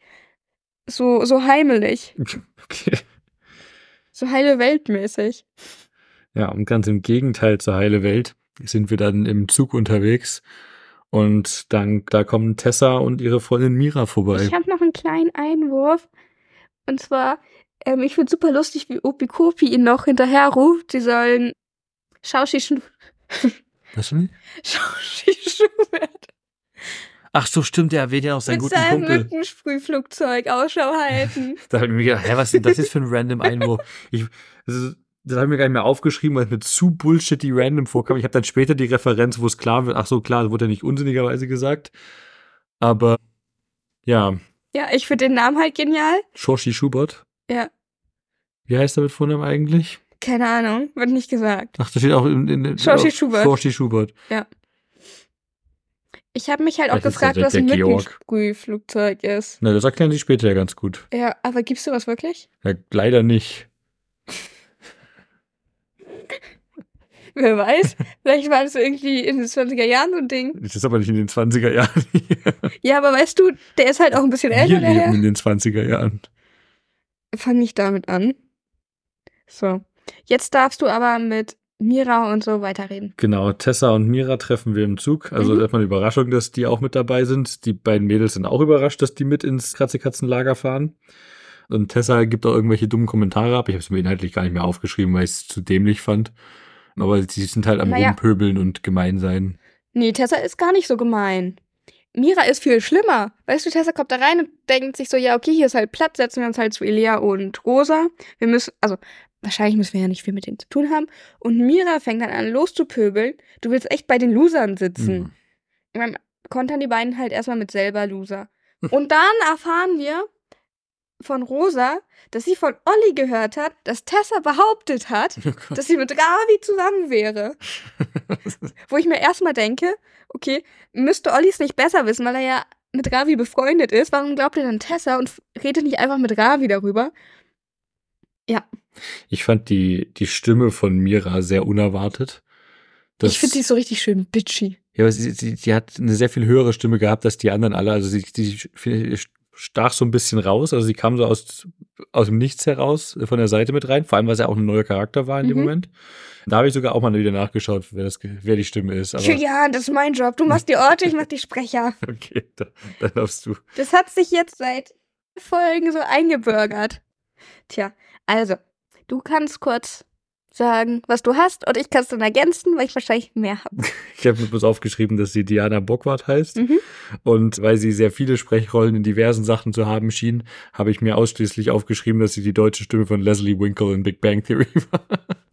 so, so heimelig. Okay. So heile Weltmäßig. Ja, und ganz im Gegenteil zur heile Welt sind wir dann im Zug unterwegs und dann da kommen Tessa und ihre Freundin Mira vorbei. Ich habe noch einen kleinen Einwurf. Und zwar, ähm, ich finde super lustig, wie Opikopi ihn noch hinterher ruft. Sie sollen Schauschischen. Was denn? Shoshi Schubert. Ach so, stimmt, der erwähnt ja auch seinen Mit guten seinem Kumpel. Mückensprühflugzeug Ausschau halten. Da habe ich mir gedacht, hä, was ist denn das jetzt für ein random Einwurf? Ich, das ist, das habe ich mir gar nicht mehr aufgeschrieben, weil es mir zu bullshitty random vorkam. Ich habe dann später die Referenz, wo es klar wird, ach so, klar, das wurde ja nicht unsinnigerweise gesagt. Aber ja, Ja, ich finde den Namen halt genial. Shoshi Schubert. Ja, Wie heißt er mit Vornamen eigentlich? keine Ahnung, wird nicht gesagt. Ach, da steht auch in, in, Shoshi Schubert. Shoshi Schubert. Ich habe mich halt auch gefragt, was ein. Mückensprühflugzeug ist. Na, das erklären sie später ja ganz gut. Ja, aber gibst du was wirklich? Ja, leider nicht. Wer weiß. Vielleicht war das irgendwie in den 20er Jahren so ein Ding. Das ist aber nicht in den 20er Jahren. Ja, aber weißt du, der ist halt auch ein bisschen älter, Wir leben in den 20er Jahren. Fang nicht damit an. So. Jetzt darfst du aber mit Mira und so weiterreden. Genau, Tessa und Mira treffen wir im Zug. Also Mhm. erstmal eine Überraschung, dass die auch mit dabei sind. Die beiden Mädels sind auch überrascht, dass die mit ins Kratzekatzenlager fahren. Und Tessa gibt auch irgendwelche dummen Kommentare ab. Ich habe es mir inhaltlich gar nicht mehr aufgeschrieben, weil ich es zu dämlich fand. Aber sie sind halt am Naja. Rumpöbeln und gemein sein. Nee, Tessa ist gar nicht so gemein. Mira ist viel schlimmer. Weißt du, Tessa kommt da rein und denkt sich so, ja, okay, hier ist halt Platz, setzen wir uns halt zu Elia und Rosa. Wir müssen, also, wahrscheinlich müssen wir ja nicht viel mit denen zu tun haben. Und Mira fängt dann an loszupöbeln. Du willst echt bei den Losern sitzen. Mhm. Dann kontern die beiden halt erstmal mit selber Loser. Und dann erfahren wir von Rosa, dass sie von Olli gehört hat, dass Tessa behauptet hat, Oh dass sie mit Ravi zusammen wäre. Wo ich mir erstmal denke, okay, müsste Olli es nicht besser wissen, weil er ja mit Ravi befreundet ist. Warum glaubt er dann Tessa und redet nicht einfach mit Ravi darüber? Ich fand die, die Stimme von Mira sehr unerwartet. Das- ich finde sie so richtig schön bitchy. Ja, aber sie, sie, sie hat eine sehr viel höhere Stimme gehabt als die anderen alle. Also sie, sie stach so ein bisschen raus. Also sie kam so aus, aus dem Nichts heraus äh, von der Seite mit rein. Vor allem, weil sie auch ein neuer Charakter war in dem Mhm. Moment. Da habe ich sogar auch mal wieder nachgeschaut, wer, das, wer die Stimme ist. Aber Julian, das ist mein Job. Du machst die Orte, ich mach die Sprecher. okay, da, dann darfst du. Das hat sich jetzt seit Folgen so eingebürgert. Tja, also, du kannst kurz sagen, was du hast und ich kann es dann ergänzen, weil ich wahrscheinlich mehr habe. Ich habe mir bloß aufgeschrieben, dass sie Diana Bockwart heißt. Mhm. Und weil sie sehr viele Sprechrollen in diversen Sachen zu haben schien, habe ich mir ausschließlich aufgeschrieben, dass sie die deutsche Stimme von Leslie Winkle in Big Bang Theory war.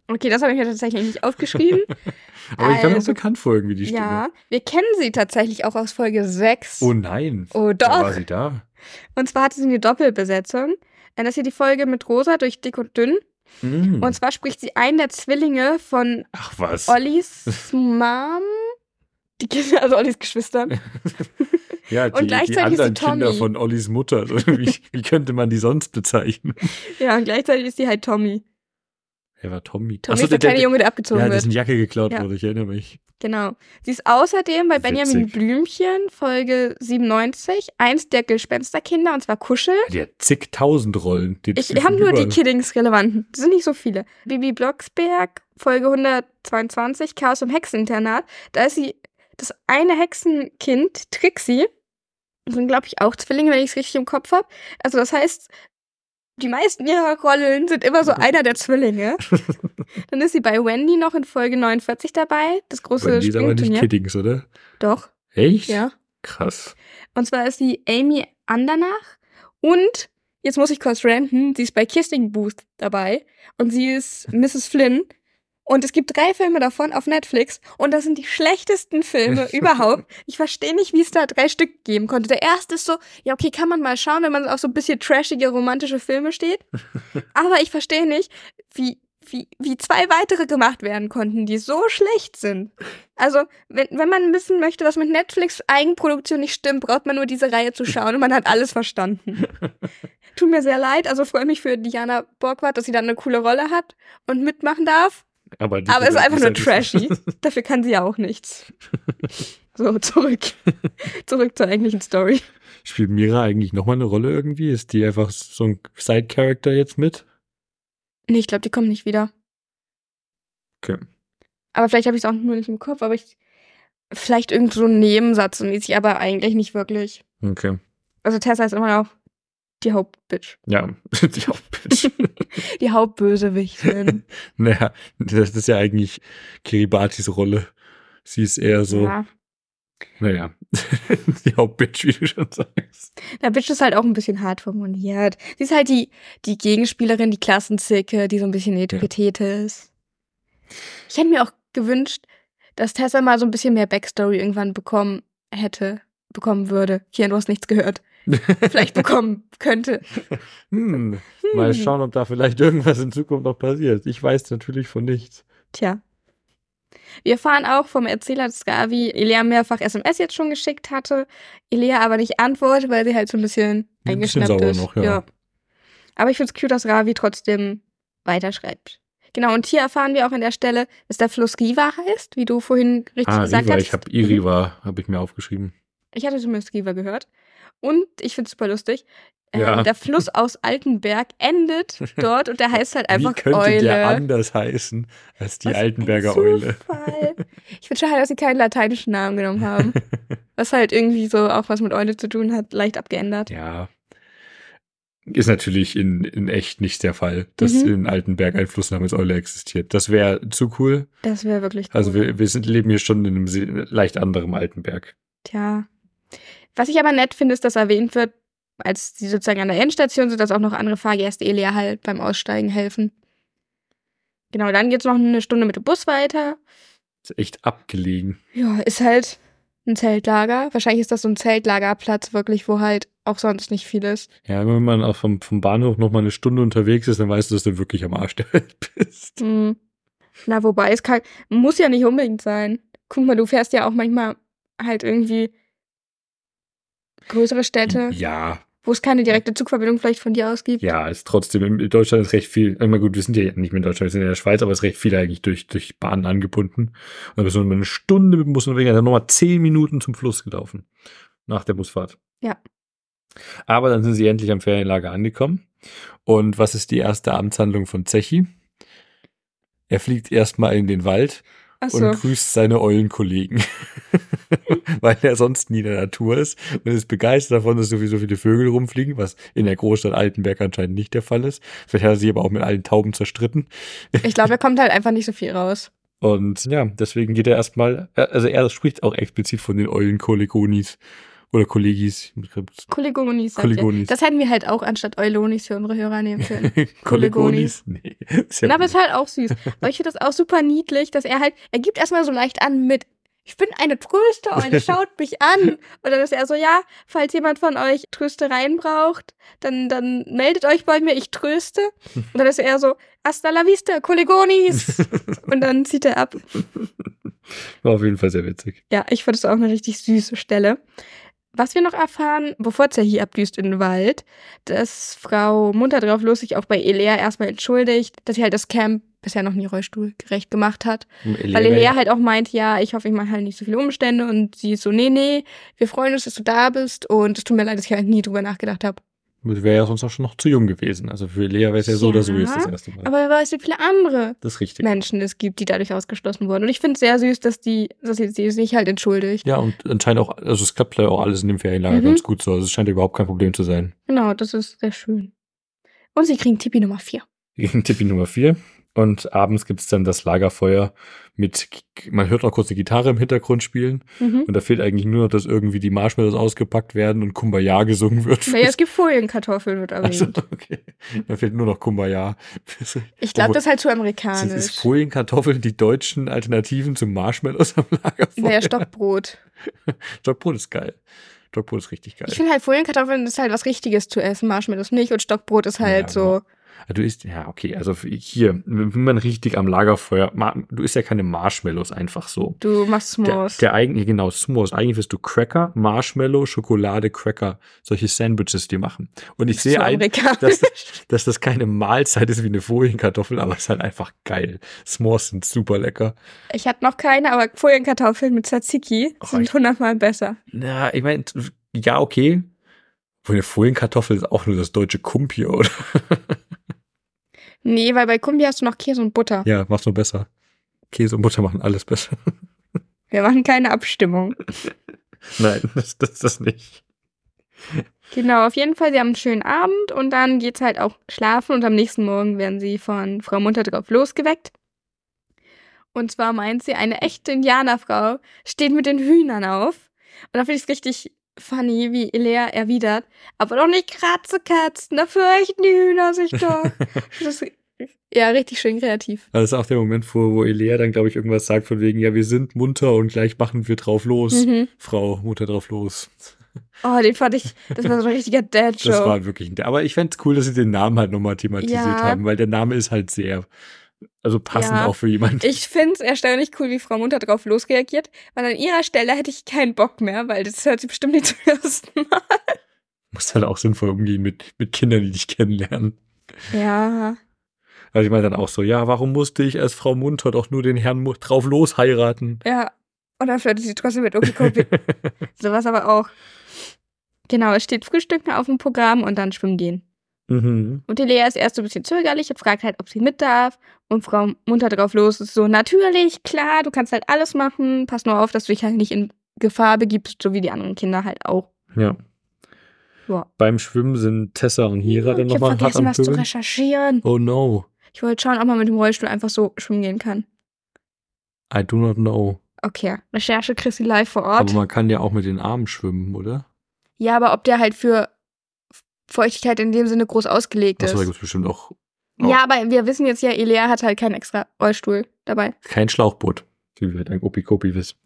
Okay, das habe ich mir tatsächlich nicht aufgeschrieben. Aber ich kam mir Also, bekannt vor, irgendwie die Stimme. ja, wir kennen sie tatsächlich auch aus Folge 6. Oh nein. Oh, Da doch. war sie da. Und zwar hatte sie eine Doppelbesetzung. Das ist hier die Folge mit Rosa durch Dick und Dünn. Mhm. Und zwar spricht sie einen der Zwillinge von Ach was. Ollis Mom. Die Kinder, also Ollis Geschwistern. ja, und die, die gleichzeitig ist sie anderen Kinder Tommy. von Ollis Mutter. Also, wie, wie könnte man die sonst bezeichnen? Ja, und gleichzeitig ist sie halt Tommy. Wer war Tommy? Tommy Ach so, ist der kleine Junge, der abgezogen ja, wird. dessen Jacke geklaut Ja. wurde, ich erinnere mich. Genau. Sie ist außerdem bei Benjamin Witzig. Blümchen, Folge 97, eins der Gespensterkinder, und zwar Kuschel. Die hat zigtausend Rollen. Die Ich habe nur die überall. Kiddings-relevanten. Das sind nicht so viele. Bibi Blocksberg, Folge 122, Chaos im Hexeninternat. Da ist sie das eine Hexenkind, Trixie. Das sind, glaube ich, auch Zwillinge, wenn ich es richtig im Kopf habe. Also das heißt, die meisten ihrer Rollen sind immer so einer der Zwillinge. Dann ist sie bei Wendy noch in Folge 49 dabei. Das große Wendy ist aber nicht. Kiddings, oder? Doch, Echt? ja. Krass. Und zwar ist sie Amy Andernach und jetzt muss ich kurz ranten, sie ist bei Kissing Booth dabei und sie ist Mrs. Flynn und es gibt drei Filme davon auf Netflix und das sind die schlechtesten Filme überhaupt. Ich verstehe nicht, wie es da drei Stück geben konnte. Der erste ist so, ja okay, kann man mal schauen, wenn man auf so ein bisschen trashige romantische Filme steht. Aber ich verstehe nicht, wie wie, wie zwei weitere gemacht werden konnten, die so schlecht sind. Also, wenn, wenn man wissen möchte, was mit Netflix Eigenproduktion nicht stimmt, braucht man nur diese Reihe zu schauen und man hat alles verstanden. Tut mir sehr leid, also freue mich für Diana Borgward, dass sie dann eine coole Rolle hat und mitmachen darf. Aber, die- Aber es ist einfach nur trashy. Dafür kann sie ja auch nichts. So, zurück. zurück zur eigentlichen Story. Spielt Mira eigentlich nochmal eine Rolle irgendwie? Ist die einfach so ein Side-Character jetzt mit? Nee, ich glaube, die kommen nicht wieder. Okay. Aber vielleicht habe ich es auch nur nicht im Kopf, aber ich. Vielleicht irgend so ein Nebensatz mäßig, aber eigentlich nicht wirklich. Okay. Also Tessa ist immer noch die Hauptbitch. Ja, die Hauptbitch. Die Hauptbösewichtin. naja, das ist ja eigentlich Kiribatis Rolle. Sie ist eher so, Ja. naja, die Hauptbitch, wie du schon sagst. Der Bitch ist halt auch ein bisschen hart formuliert. Sie ist halt die, die Gegenspielerin, die Klassenzicke, die so ein bisschen Etepetete ist. Ich hätte mir auch gewünscht, dass Tessa mal so ein bisschen mehr Backstory irgendwann bekommen hätte, bekommen würde. Hier, du hast nichts gehört. Vielleicht bekommen könnte. Hm, mal Hm. schauen, ob da vielleicht irgendwas in Zukunft noch passiert. Ich weiß natürlich von nichts. Tja. Wir erfahren auch vom Erzähler, dass Gavi Elea mehrfach SMS jetzt schon geschickt hatte. Elea aber nicht antwortet, weil sie halt so ein bisschen Ein bisschen eingeschnappt sauer ist. noch, ja. Aber ich finde es cute, dass Ravi trotzdem weiterschreibt. Genau, und hier erfahren wir auch an der Stelle, dass der Fluss Riva heißt, wie du vorhin richtig Ah, gesagt Riva, hast. ich habe Iriva, habe ich mir aufgeschrieben. Ich hatte zumindest Riva gehört. Und ich finde es super lustig. äh, Ja. Der Fluss aus Altenberg endet dort und der heißt halt einfach Wie könnte Eule. der anders heißen als die Was Altenberger Eule? Ich finde schon halt, dass sie keinen lateinischen Namen genommen haben. was halt irgendwie so auch was mit Eule zu tun hat, leicht abgeändert. Ja. Ist natürlich in, in echt nicht der Fall, dass Mhm. in Altenberg ein Fluss namens Eule existiert. Das wäre zu cool. Das wäre wirklich cool. Also wir, wir sind, leben hier schon in einem leicht anderem Altenberg. Tja. Was ich aber nett finde, ist, dass erwähnt wird, als sie sozusagen an der Endstation sind, dass auch noch andere Fahrgäste Elia halt beim Aussteigen helfen. Genau, dann geht's noch eine Stunde mit dem Bus weiter. Ist echt abgelegen. Ja, ist halt ein Zeltlager. Wahrscheinlich ist das so ein Zeltlagerplatz wirklich, wo halt auch sonst nicht viel ist. Ja, wenn man auch vom, vom Bahnhof noch mal eine Stunde unterwegs ist, dann weißt du, dass du wirklich am Arsch der Welt bist. Hm. Na, wobei, es kann, muss ja nicht unbedingt sein. Guck mal, du fährst ja auch manchmal halt irgendwie größere Städte, Ja, wo es keine direkte Zugverbindung vielleicht von dir aus gibt. ja, ist trotzdem, in Deutschland ist recht viel, immer gut, wir sind ja nicht mehr in Deutschland, wir sind in der Schweiz, aber es ist recht viel eigentlich durch, durch Bahnen angebunden. Und dann bist du eine Stunde mit dem Bus unterwegs, dann nochmal zehn Minuten zum Fluss gelaufen. Nach der Busfahrt. Ja. Aber dann sind sie endlich am Ferienlager angekommen. Und was ist die erste Amtshandlung von Zechi? Er fliegt erstmal in den Wald Achso. und grüßt seine Eulenkollegen. Weil er sonst nie in der Natur ist und ist begeistert davon, dass sowieso viele Vögel rumfliegen, was in der Großstadt Altenberg anscheinend nicht der Fall ist. Vielleicht hat er sich aber auch mit allen Tauben zerstritten. Ich glaube, er kommt halt einfach nicht so viel raus. Und ja, deswegen geht er erstmal, also er spricht auch explizit von den Eulenkollegonis oder Kollegis. Kollegonis. Kollegonis. Das hätten wir halt auch anstatt Eulonis für unsere Hörer nehmen können. Kollegonis? Nee. Ist ja Na, aber es ist halt auch süß. Aber ich finde das auch super niedlich, dass er halt, er gibt erstmal so leicht an mit, ich bin eine Tröstereule, schaut mich an. Und dann ist er so, ja, falls jemand von euch Tröstereien braucht, dann, dann meldet euch bei mir, ich tröste. Und dann ist er so, hasta la vista, Kollegonis. Und dann zieht er ab. War auf jeden Fall sehr witzig. Ja, ich fand es auch eine richtig süße Stelle. Was wir noch erfahren, bevor Zahi abdüst in den Wald, dass Frau Munter drauf los sich auch bei Elea erstmal entschuldigt, dass sie halt das Camp bisher noch nie rollstuhlgerecht gemacht hat. Weil Elea halt auch meint, ja, ich hoffe, ich mache halt nicht so viele Umstände und sie ist so, nee, nee, wir freuen uns, dass du da bist und es tut mir leid, dass ich halt nie drüber nachgedacht habe. Wäre ja sonst auch schon noch zu jung gewesen. Also für Lea wäre es ja, so oder so Ja, jetzt das erste Mal. Aber wer weiß, wie viele andere. Menschen es gibt, die dadurch ausgeschlossen wurden. Und ich finde es sehr süß, dass die, dass sie, sie sich halt entschuldigt. Ja, und anscheinend auch, also es klappt ja auch alles in dem Ferienlager Mhm. ganz gut so. Also es scheint ja überhaupt kein Problem zu sein. Genau, das ist sehr schön. Und sie kriegen Tippi Nummer 4. Tippi Nummer vier. Und abends gibt's dann das Lagerfeuer mit, man hört noch kurz eine Gitarre im Hintergrund spielen. Mhm. Und da fehlt eigentlich nur noch, dass irgendwie die Marshmallows ausgepackt werden und Kumbaya gesungen wird. Naja, es gibt Folienkartoffeln, wird erwähnt. also, okay. Da fehlt nur noch Kumbaya. ich glaube, das ist halt zu Sind amerikanisch. ist Folienkartoffeln die deutschen Alternativen zum Marshmallows am Lagerfeuer? Naja, Stockbrot. Stockbrot ist geil. Stockbrot ist richtig geil. Ich finde halt Folienkartoffeln ist halt was Richtiges zu essen, Marshmallows nicht und Stockbrot ist halt Ja, so. Ja, Du isst, ja, okay, also hier, wenn man richtig am Lagerfeuer, du isst ja keine Marshmallows einfach so. Du machst Der, S'mores. der eigentliche, genau, S'mores. Eigentlich wirst du Cracker, Marshmallow, Schokolade, Cracker, solche Sandwiches die machen. Und ich sehe ein, amerikanisch. dass, dass das keine Mahlzeit ist wie eine Folienkartoffel, aber es ist halt einfach geil. S'mores sind super lecker. Ich hatte noch keine, aber Folienkartoffeln mit Tzatziki Oh, sind hundertmal besser. Na, ich meine, ja, okay. Eine Folienkartoffel ist auch nur das deutsche Kumpir, oder? Nee, weil bei Kumbi hast du noch Käse und Butter. Ja, macht's nur besser. Käse und Butter machen alles besser. Wir machen keine Abstimmung. Nein, das, das, das nicht. Genau, auf jeden Fall, sie haben einen schönen Abend und dann geht's halt auch schlafen und am nächsten Morgen werden sie von Frau Munter drauf losgeweckt. Und zwar meint sie, eine echte Indianerfrau steht mit den Hühnern auf. Und da finde ich es richtig funny, wie Elea erwidert, aber doch nicht Katzen, da fürchten die Hühner sich doch. das ist ja richtig schön kreativ. Das ist auch der Moment, wo, wo Elea dann, glaube ich, irgendwas sagt von wegen, ja, wir sind munter und gleich machen wir drauf los. Mhm. Frau, Mutter drauf los. Oh, den fand ich, das war so ein richtiger Dad-Show. Das war wirklich ein, aber ich fände es cool, dass sie den Namen halt nochmal thematisiert Ja. haben, weil der Name ist halt sehr, also passend Ja. auch für jemanden. Ich finde es erstaunlich cool, wie Frau Munter drauf losreagiert, weil an ihrer Stelle hätte ich keinen Bock mehr, weil das hört sie bestimmt nicht zum ersten Mal. muss halt auch sinnvoll umgehen mit, mit Kindern, die dich kennenlernen. Ja. Also ich meine dann auch so, ja, warum musste ich als Frau Munter doch nur den Herrn drauf los heiraten? Ja. Und dann flirtet sie trotzdem mit Okikopi. Sowas aber auch. Genau, es steht Frühstücken auf dem Programm und dann schwimmen gehen. Mhm. Und die Lea ist erst so ein bisschen zögerlich und fragt halt, ob sie mit darf. Und Frau Munter drauf los ist so, natürlich, klar, du kannst halt alles machen. Pass nur auf, dass du dich halt nicht in Gefahr begibst, so wie die anderen Kinder halt auch. Ja. Ja. Beim Schwimmen sind Tessa und Hira dann ich habe nochmal hart vergessen, am was zu recherchieren. Oh no, Ich wollte schauen, ob man mit dem Rollstuhl einfach so schwimmen gehen kann. I do not know. Okay, Recherche Chrissy live vor Ort. Aber man kann ja auch mit den Armen schwimmen, oder? ja, aber ob der halt für Feuchtigkeit in dem Sinne groß ausgelegt Achso, da ist. gibt es bestimmt auch Ja, aber wir wissen jetzt ja, Elea hat halt keinen extra Rollstuhl dabei. kein Schlauchboot, wie wir dank Opikopi wissen.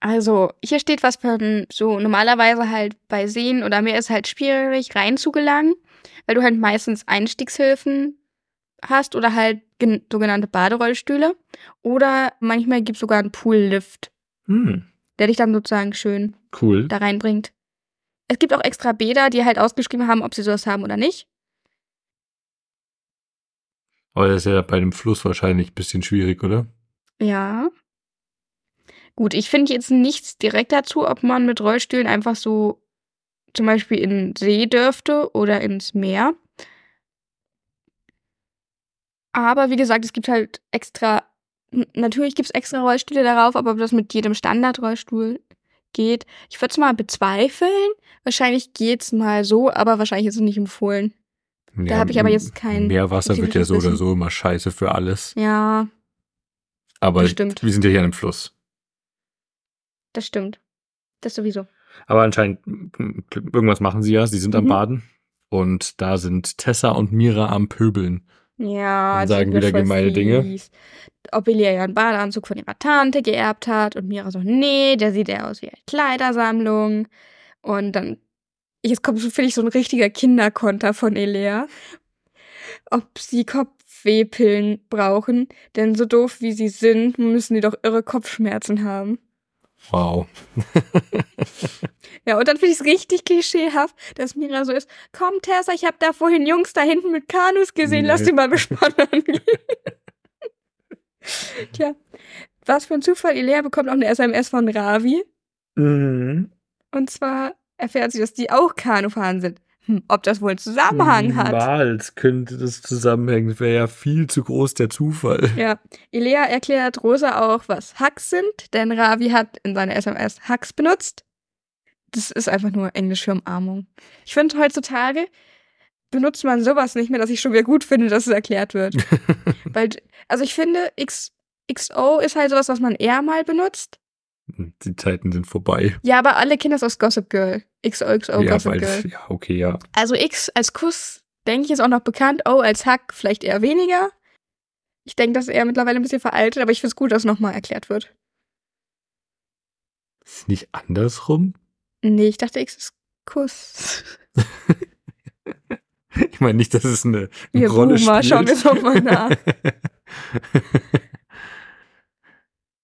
Also, hier steht was von so normalerweise halt bei Seen oder Meer ist halt schwierig reinzugelangen, weil du halt meistens Einstiegshilfen hast oder halt gen- sogenannte Baderollstühle. Oder manchmal gibt es sogar einen Poollift, Hm, der dich dann sozusagen schön cool. da reinbringt. Es gibt auch extra Bäder, die halt ausgeschrieben haben, ob sie sowas haben oder nicht. Aber das ist ja bei dem Fluss wahrscheinlich ein bisschen schwierig, oder? Ja. Gut, ich finde jetzt nichts direkt dazu, ob man mit Rollstühlen einfach so zum Beispiel in den See dürfte oder ins Meer. Aber wie gesagt, es gibt halt extra, natürlich gibt es extra Rollstühle darauf, aber ob das mit jedem Standardrollstuhl geht, ich würde es mal bezweifeln. Wahrscheinlich geht's mal so, aber wahrscheinlich ist es nicht empfohlen. Ja, hab ich aber jetzt kein Meerwasser wird ja so oder so immer scheiße für alles. Ja, Aber Bestimmt. wir sind ja hier an einem Fluss. das stimmt. Das sowieso. Aber anscheinend, irgendwas machen sie ja. Sie sind am Mhm. Baden. Und da sind Tessa und Mira am Pöbeln. Ja, Und sagen wieder gemeine Dinge. Ob Elia ja einen Badeanzug von ihrer Tante geerbt hat und Mira so, nee, der sieht ja aus wie eine Kleidersammlung. Und dann, jetzt kommt so, finde ich, so ein richtiger Kinderkonter von Elia. Ob sie Kopfwehpillen brauchen, denn so doof wie sie sind, müssen die doch irre Kopfschmerzen haben. Wow. Ja, und dann finde ich es richtig klischeehaft, dass Mira so ist, komm Tessa, ich habe da vorhin Jungs da hinten mit Kanus gesehen, lass Nee. die mal bespannen. Tja, was für ein Zufall, Ilea bekommt auch eine SMS von Ravi. Mhm. Und zwar erfährt sie, dass die auch Kanu fahren sind. Hm, ob das wohl einen Zusammenhang hat. Niemals könnte das zusammenhängen. Das wäre ja viel zu groß der Zufall. Ja, Ilea erklärt Rosa auch, was Hacks sind, denn Ravi hat in seiner SMS Hacks benutzt. Das ist einfach nur Englisch für Umarmung. Ich finde, heutzutage benutzt man sowas nicht mehr, dass ich schon wieder gut finde, dass es erklärt wird. Weil, also ich finde, X, XO ist halt sowas, was man eher mal benutzt. Die Zeiten sind vorbei. Ja, aber alle kennen das aus Gossip Girl. XOXO ja, Gossip weil, Girl. ja, okay, ja. Also X als Kuss, denke ich, ist auch noch bekannt. O als Hack vielleicht eher weniger. Ich denke, das ist eher mittlerweile ein bisschen veraltet, aber ich finde es gut, dass nochmal erklärt wird. Ist nicht andersrum? Nee, ich dachte, X ist Kuss. Ich meine nicht, dass es eine, eine Wir Rolle Boomer, spielt. schauen wir es nochmal nach.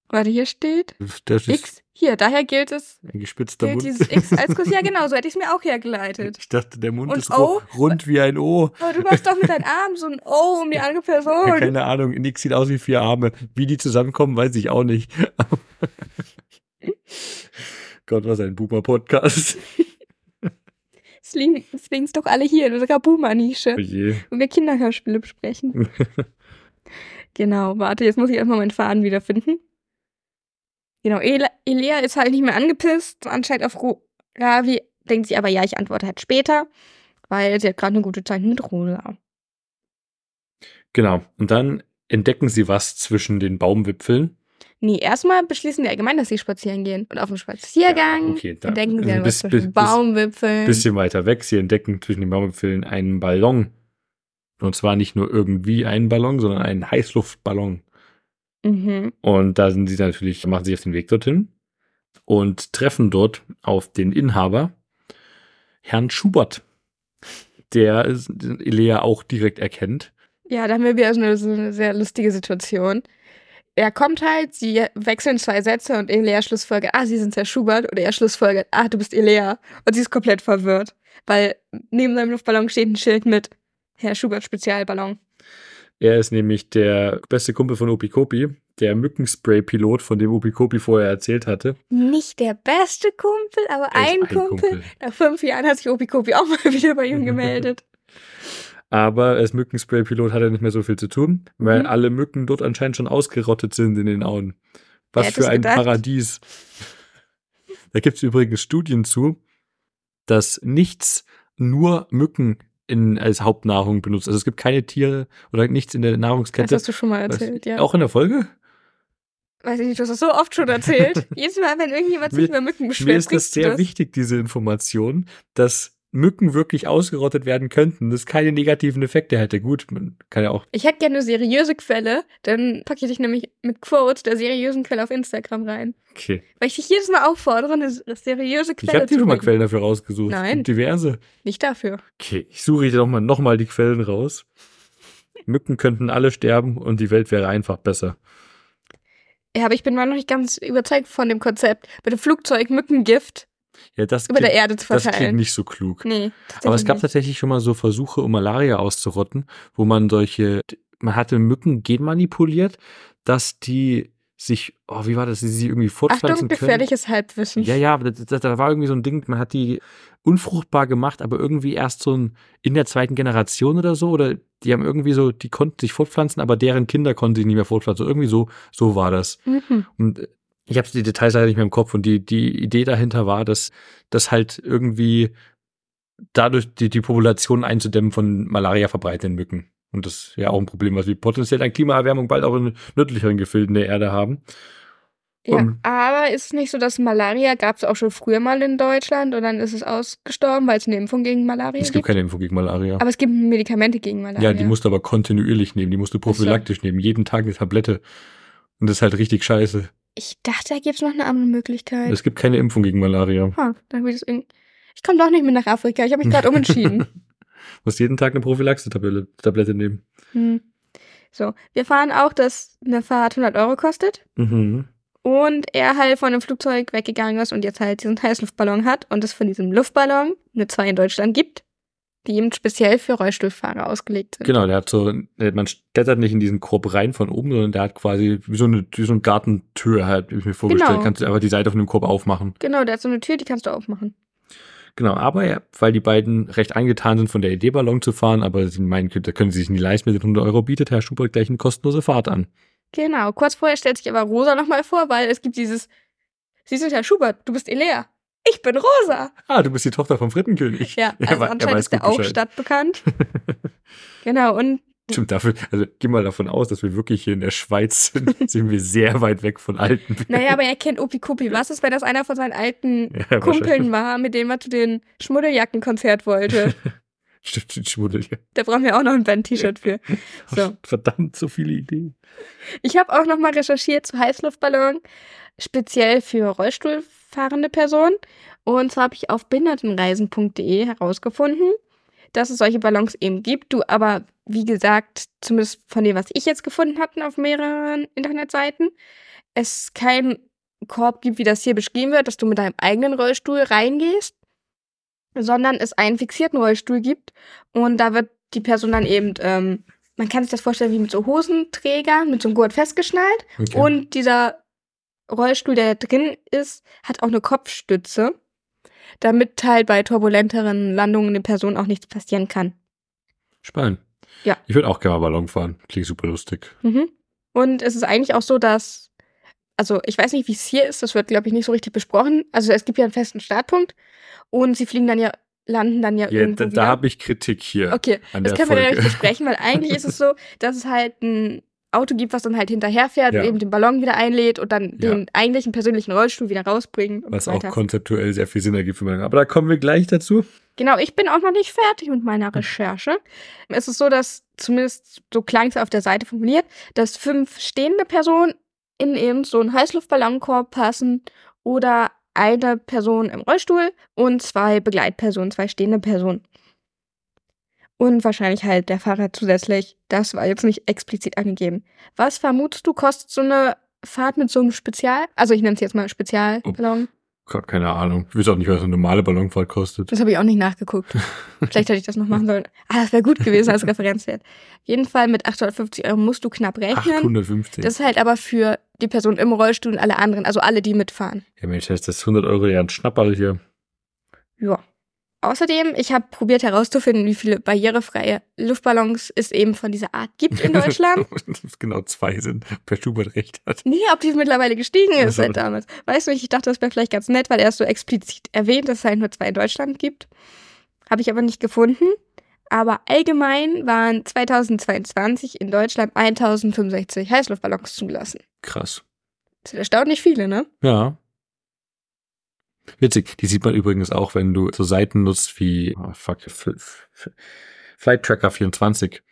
Warte, hier steht das X. Hier, daher gilt es, ein gespitzter gilt Mund. dieses X als Kuss. Ja, genau, so hätte ich es mir auch hergeleitet. Ich dachte, der Mund Und ist O? rund wie ein O. Aber du machst doch mit deinen Armen so ein O um die andere Person. Ja, keine Ahnung, nix sieht aus wie vier Arme. Wie die zusammenkommen, weiß ich auch nicht. Gott, was ein Boomer-Podcast. Deswegen ist doch alle hier in unserer Boomer-Nische. Oh wo wir Kinderhörspiele besprechen. genau, warte, jetzt muss ich erstmal meinen Faden wiederfinden. Genau, Ele Elea ist halt nicht mehr angepisst, anscheinend auf Ro Ravi, denkt sie aber, ja, ich antworte halt später, weil sie hat gerade eine gute Zeit mit Rosa. Genau. Und dann entdecken sie was zwischen den Baumwipfeln. Nee, erstmal beschließen die allgemein, dass sie spazieren gehen. Und auf dem Spaziergang Ja, okay, da- entdecken sie also dann was bis- zwischen bis- bis- Baumwipfeln. Bisschen weiter weg, sie entdecken zwischen den Baumwipfeln einen Ballon. Und zwar nicht nur irgendwie einen Ballon, sondern einen Heißluftballon. mhm. Und da sind sie natürlich, machen sich auf den Weg dorthin und treffen dort auf den Inhaber, Herrn Schubert, der Elea auch direkt erkennt. Ja, da haben wir wieder so eine, so eine sehr lustige Situation. Er kommt halt, sie wechseln zwei Sätze und Elea schlussfolgert, ah, sie sind Herr Schubert. Oder er schlussfolgert, ah, du bist Elea. Und sie ist komplett verwirrt, weil neben seinem Luftballon steht ein Schild mit Herr Schubert Spezialballon. Er ist nämlich der beste Kumpel von Opikopi, der Mückenspray-Pilot, von dem Opikopi vorher erzählt hatte. Nicht der beste Kumpel, aber Er ist ein, Kumpel. Nach fünf Jahren hat sich Opikopi auch mal wieder bei ihm gemeldet. Aber als Mückenspray-Pilot hat er nicht mehr so viel zu tun, weil Mhm. alle Mücken dort anscheinend schon ausgerottet sind in den Auen. Was für ein gedacht? Paradies. Da gibt es übrigens Studien zu, dass nichts nur Mücken in, als Hauptnahrung benutzt. Also es gibt keine Tiere oder nichts in der Das Nahrungskette. hast du schon mal was- erzählt, ja. Auch in der Folge? Weiß ich nicht, du hast das so oft schon erzählt. Jedes Mal, wenn irgendjemand sich Mir- über Mücken Mir beschwert, ist das sehr das. wichtig, diese Information, dass Mücken wirklich ausgerottet werden könnten, das keine negativen Effekte hätte. Gut, man kann ja auch Ich hätte gerne eine seriöse Quelle, dann packe ich dich nämlich mit Quotes der seriösen Quelle auf Instagram rein. Okay. Weil ich dich jedes Mal auffordere, eine seriöse Ich Quelle habe dir schon mal. Quellen dafür rausgesucht. Es Nein. diverse. Nicht dafür. Okay, ich suche dir nochmal noch mal die Quellen raus. Mücken könnten alle sterben und die Welt wäre einfach besser. Ja, aber ich bin mal noch nicht ganz überzeugt von dem Konzept, mit dem Flugzeug Mückengift Ja, das über der Erde zu das klingt verteilen. nicht so klug. Nee, Aber es gab tatsächlich tatsächlich schon mal so Versuche, um Malaria auszurotten, wo man solche, man hatte Mücken genmanipuliert, dass die sich, oh, wie war das, die sich irgendwie nicht. fortpflanzen Achtung, können. gefährliches Halbwissen. Ja, ja, das, da war irgendwie so ein Ding, man hat die unfruchtbar gemacht, aber irgendwie erst so ein, in der zweiten Generation oder so, oder die haben irgendwie so, die konnten sich fortpflanzen, aber deren Kinder konnten sich nicht mehr fortpflanzen. Irgendwie so, so war das. Mhm. Und ich habe die Details leider nicht mehr im Kopf und die, die Idee dahinter war, dass das halt irgendwie dadurch die, die Population einzudämmen von Malaria verbreitenden Mücken. Und das ist ja auch ein Problem, was wir potenziell an Klimaerwärmung bald auch in nördlicheren Gefilden der Erde haben. Ja, Um- aber ist es nicht so, dass Malaria gab es auch schon früher mal in Deutschland und dann ist es ausgestorben, weil es eine Impfung gegen Malaria Es gibt? gibt keine Impfung gegen Malaria. aber es gibt Medikamente gegen Malaria. Ja, die musst du aber kontinuierlich nehmen. Die musst du prophylaktisch nehmen. Jeden Tag eine Tablette. Und das ist halt richtig scheiße. Ich dachte, da gibt es noch eine andere Möglichkeit. Es gibt keine Impfung gegen Malaria. Dann will ich komme doch nicht mehr nach Afrika. Ich habe mich gerade umentschieden. musst jeden Tag eine Prophylaxe-Tablette Tablette nehmen. Hm. So, wir erfahren auch, dass eine Fahrt 100 Euro kostet Mhm. und er halt von einem Flugzeug weggegangen ist und jetzt halt diesen Heißluftballon hat und es von diesem Luftballon eine zwei in Deutschland gibt, die eben speziell für Rollstuhlfahrer ausgelegt sind. Genau, der hat so, man stettert nicht in diesen Korb rein von oben, sondern der hat quasi wie so eine, wie so eine Gartentür halt, wie ich mir vorgestellt. Genau. Kannst du einfach die Seite von dem Korb aufmachen. Genau, der hat so eine Tür, die kannst du aufmachen. Genau, aber ja, weil die beiden recht angetan sind, von der Idee Ballon zu fahren, aber sie meinen, da können sie sich nicht leisten mit den 100 Euro, bietet Herr Schubert gleich eine kostenlose Fahrt an. Genau, kurz vorher stellt sich aber Rosa nochmal vor, weil es gibt dieses, Sie sind Herr Schubert, du bist Elea. Ich bin Rosa. Ah, du bist die Tochter vom Frittenkönig. Ja, Er also er anscheinend weiß ist der auch Bescheid. stadtbekannt. genau, und Stimmt, dafür, also geh mal davon aus, dass wir wirklich hier in der Schweiz sind, sind wir sehr weit weg von alten. naja, aber er kennt Opi Kopi. Was ist, wenn das einer von seinen alten Ja, Kumpeln war, mit dem er zu den Schmuddeljackenkonzert wollte? Stimmt, die Schmuddel hier. da brauchen wir auch noch ein Band-T-Shirt für. So. Verdammt, so viele Ideen. Ich habe auch nochmal recherchiert zu Heißluftballon, speziell für Rollstuhlfahrende Personen. Und zwar habe ich auf behindertenreisen.de herausgefunden, dass es solche Ballons eben gibt. Du aber, wie gesagt, zumindest von dem, was ich jetzt gefunden habe auf mehreren Internetseiten, es keinen Korb gibt, wie das hier beschrieben wird, dass du mit deinem eigenen Rollstuhl reingehst, sondern es einen fixierten Rollstuhl gibt und da wird die Person dann eben, ähm, man kann sich das vorstellen wie mit so Hosenträgern, mit so einem Gurt festgeschnallt Okay. und dieser Rollstuhl, der da drin ist, hat auch eine Kopfstütze, damit halt bei turbulenteren Landungen der Person auch nichts passieren kann. Spannend. Ja. Ich würde auch gerne mal Ballon fahren. Klingt super lustig. Mhm. Und es ist eigentlich auch so, dass, also ich weiß nicht, wie es hier ist, das wird, glaube ich, nicht so richtig besprochen. Also es gibt ja einen festen Startpunkt und sie fliegen dann ja, landen dann ja, Ja, irgendwo da da habe ich Kritik hier Okay, das können wir dann Folge. nicht besprechen, weil eigentlich ist es so, dass es halt ein Auto gibt, was dann halt hinterherfährt Ja. und eben den Ballon wieder einlädt und dann Ja. den eigentlichen persönlichen Rollstuhl wieder rausbringt Was so auch konzeptuell sehr viel Sinn ergibt für meine. Aber da kommen wir gleich dazu. Genau, ich bin auch noch nicht fertig mit meiner Recherche. Es ist so, dass zumindest so klang es auf der Seite formuliert, dass fünf stehende Personen in eben so einen Heißluftballonkorb passen oder eine Person im Rollstuhl und zwei Begleitpersonen, zwei stehende Personen. Und wahrscheinlich halt der Fahrer zusätzlich. Das war jetzt nicht explizit angegeben. Was vermutest du, kostet so eine Fahrt mit so einem Spezial? Also ich nenne es jetzt mal Spezialballon. Gott, keine Ahnung. Ich weiß auch nicht, was eine normale Ballonfahrt kostet. Das habe ich auch nicht nachgeguckt. Vielleicht hätte ich das noch machen sollen. Ah, das wäre gut gewesen als Referenzwert. Auf jeden Fall mit 850 Euro musst du knapp rechnen. 850. Das ist halt aber für die Person im Rollstuhl und alle anderen, also alle, die mitfahren. ja, Mensch, das 100 Euro ja ein Schnapperl hier. Ja. Außerdem, ich habe probiert herauszufinden, wie viele barrierefreie Luftballons es eben von dieser Art gibt in Deutschland. Es genau zwei sind. Per Schubert recht hat. nee, ob die mittlerweile gestiegen ist seit damals. Weißt du, ich dachte, das wäre vielleicht ganz nett, weil er es so explizit erwähnt, dass es halt nur zwei in Deutschland gibt. Habe ich aber nicht gefunden. Aber allgemein waren 2022 in Deutschland 1065 Heißluftballons zugelassen. Krass. Das sind erstaunlich viele, ne? Ja. Witzig. Die sieht man übrigens auch, wenn du so Seiten nutzt wie oh, fuck, Flight Tracker 24,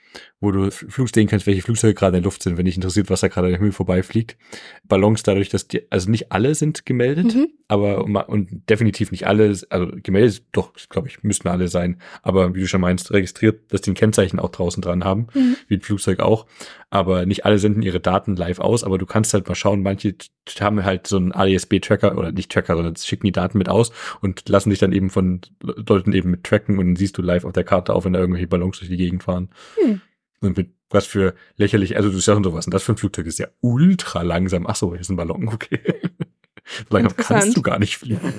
wo du Flug sehen kannst, welche Flugzeuge gerade in der Luft sind, wenn dich interessiert, was da gerade am Himmel vorbeifliegt. Ballons dadurch, dass die, also nicht alle sind gemeldet, Mhm. aber und definitiv nicht alle, also gemeldet, doch, glaube ich, müssten alle sein, aber wie du schon meinst, registriert, dass die ein Kennzeichen auch draußen dran haben, Mhm. wie ein Flugzeug auch, aber nicht alle senden ihre Daten live aus, aber du kannst halt mal schauen, manche haben halt so einen ADSB-Tracker oder nicht Tracker, sondern schicken die Daten mit aus und lassen dich dann eben von Le- Leuten eben mit tracken und dann siehst du live auf der Karte auf, wenn da irgendwelche Ballons durch die Gegend fahren. Hm. Und mit was für lächerlich, also du ja schon sowas, und das für ein Flugzeug ist ja ultra langsam. Ach so, hier ist ein Ballon, okay. so langsam kannst du gar nicht fliegen.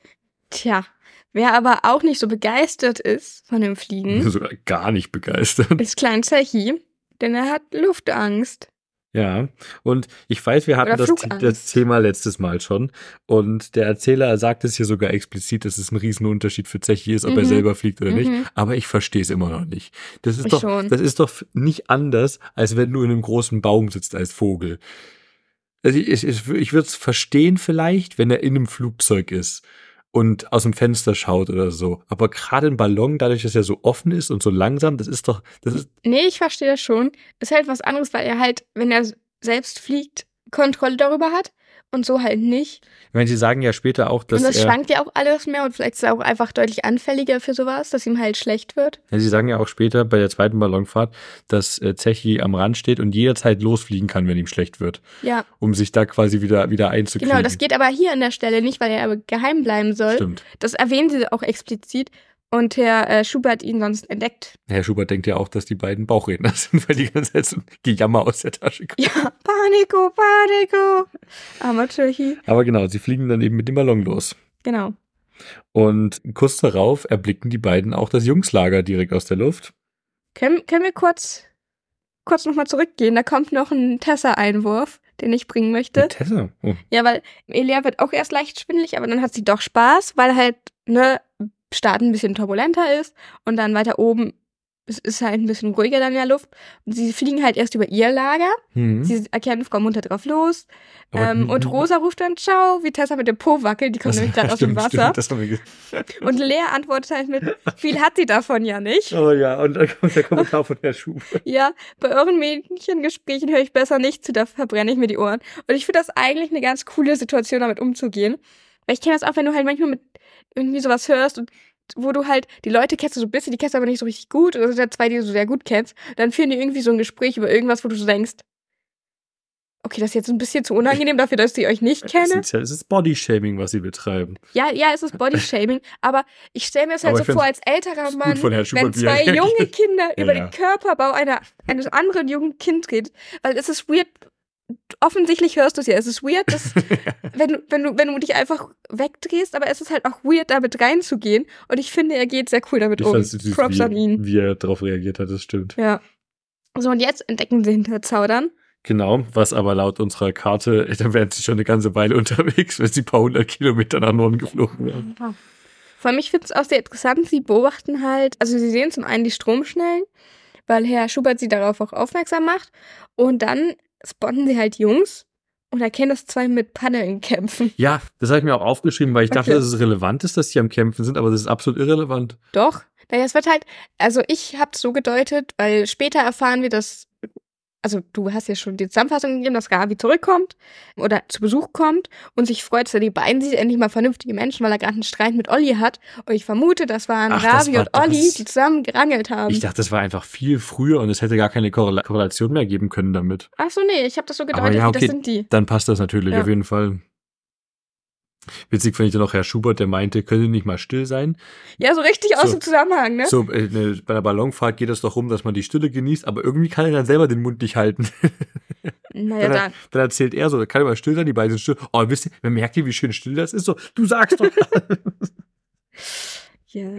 Tja, wer aber auch nicht so begeistert ist von dem Fliegen, Sogar gar nicht begeistert. ist Klein Zechi, denn er hat Luftangst. Ja, und ich weiß, wir hatten das, das Thema letztes Mal schon. Und der Erzähler sagt es hier sogar explizit, dass es ein Riesenunterschied für Zechi ist, ob er Mhm. selber fliegt oder nicht. Mhm. Aber ich verstehe es immer noch nicht. Das ist Ich doch, schon. das ist doch nicht anders, als wenn du in einem großen Baum sitzt als Vogel. Also ich, ich, ich würde es verstehen vielleicht, wenn er in einem Flugzeug ist und aus dem Fenster schaut oder so. Aber gerade ein Ballon, dadurch, dass er so offen ist und so langsam, das ist doch, das ist, Nee, ich verstehe das schon. Ist halt was anderes, weil er halt, wenn er selbst fliegt, Kontrolle darüber hat und so halt nicht. ich meine, sie sagen ja später auch, dass und das schwankt ja auch alles mehr und vielleicht ist er auch einfach deutlich anfälliger für sowas, dass ihm halt schlecht wird. Ja, sie sagen ja auch später bei der zweiten Ballonfahrt, dass äh, Zechi am Rand steht und jederzeit losfliegen kann, wenn ihm schlecht wird, Ja, um sich da quasi wieder, wieder einzukriegen. genau, das geht aber hier an der Stelle nicht, weil er aber geheim bleiben soll. Stimmt. Das erwähnen sie auch explizit. Und Herr äh, Schubert ihn sonst entdeckt. Herr Schubert denkt ja auch, dass die beiden Bauchredner sind, weil die ganze Zeit so ein Gejammer aus der Tasche kommt. Ja, Paniko, Paniko. Armer Tschechi. Aber genau, sie fliegen dann eben mit dem Ballon los. Genau. Und kurz darauf erblicken die beiden auch das Jungslager direkt aus der Luft. Können, können wir kurz, kurz nochmal zurückgehen? Da kommt noch ein Tessa-Einwurf, den ich bringen möchte. Mit Tessa. Oh. Ja, weil Elia wird auch erst leicht schwindelig, aber dann hat sie doch Spaß, weil halt, ne, Start ein bisschen turbulenter ist und dann weiter oben es ist halt ein bisschen ruhiger dann in der Luft. Und sie fliegen halt erst über ihr Lager. Hm. Sie erkennen Frau Munter drauf los. Ähm, und Rosa ruft dann Ciao, wie Tessa mit dem Po wackelt. Die kommt Das- nämlich gerade aus dem Wasser. Stimmt. Und Lea antwortet halt mit, viel hat sie davon ja nicht. Oh ja, und dann kommt der Kommentar von Herrn Schubert. Ja, bei euren Mädchengesprächen höre ich besser nicht zu, da verbrenne ich mir die Ohren. Und ich finde das eigentlich eine ganz coole Situation, damit umzugehen. Weil ich kenne das auch, wenn du halt manchmal mit irgendwie sowas hörst und wo du halt, die Leute kennst du so ein bisschen, die kennst du aber nicht so richtig gut, oder sind ja zwei, die du sehr gut kennst, dann führen die irgendwie so ein Gespräch über irgendwas, wo du so denkst, okay, das ist jetzt ein bisschen zu unangenehm dafür, dass ich euch nicht Es kenne. ist, ja- es ist Bodyshaming, was sie betreiben. Ja, ja, es ist Bodyshaming, aber ich stelle mir das halt Aber so vor, als älterer Mann, wenn zwei junge. Kinder Ja, über ja. den Körperbau einer, eines anderen jungen Kindes redet, weil es ist weird, offensichtlich hörst du es ja, es ist weird, dass, wenn, du, wenn, du, wenn du dich einfach wegdrehst, aber es ist halt auch weird, damit reinzugehen und ich finde, er geht sehr cool damit Ich um. fand süß, Props wie, an ihn. wie er darauf reagiert hat, das stimmt. Ja. So, und jetzt entdecken sie hinter Zaudern. Genau, was aber laut unserer Karte, da wären sie schon eine ganze Weile unterwegs, wenn sie ein paar hundert Kilometer nach Norden geflogen wären. Vor allem, ich finde es auch sehr interessant, sie beobachten halt, also sie sehen zum einen die Stromschnellen weil Herr Schubert sie darauf auch aufmerksam macht. Und dann spotten sie halt Jungs und erkennen, dass zwei mit Paddeln kämpfen. Ja, das habe ich mir auch aufgeschrieben, weil ich dachte, Okay. dass es relevant ist, dass die am Kämpfen sind, aber das ist absolut irrelevant. Doch. Naja, es wird halt, also ich habe es so gedeutet, weil später erfahren wir, dass, also du hast ja schon die Zusammenfassung gegeben, dass Ravi zurückkommt oder zu Besuch kommt und sich freut, dass er die beiden sieht, endlich mal vernünftige Menschen, weil er gerade einen Streit mit Olli hat. Und ich vermute, das waren Ach, das Ravi war und Olli, das. die zusammen gerangelt haben. Ich dachte, das war einfach viel früher und es hätte gar keine Korrela Korrelation mehr geben können damit. Ach so, nee, ich habe das so Aber gedeutet, ja, wie okay. das sind die. Dann passt das natürlich Ja. auf jeden Fall. Witzig fand ich dann noch Herr Schubert, der meinte, könnte nicht mal still sein. Ja, so richtig aus So. dem Zusammenhang, ne? So, äh, ne, bei einer Ballonfahrt geht es doch rum, dass man die Stille genießt, aber irgendwie kann er dann selber den Mund nicht halten. naja, dann, da, dann erzählt er so, da kann er mal still sein, die beiden sind still. Oh, wisst ihr, man merkt ihr, wie schön still das ist? So, du sagst doch. ja.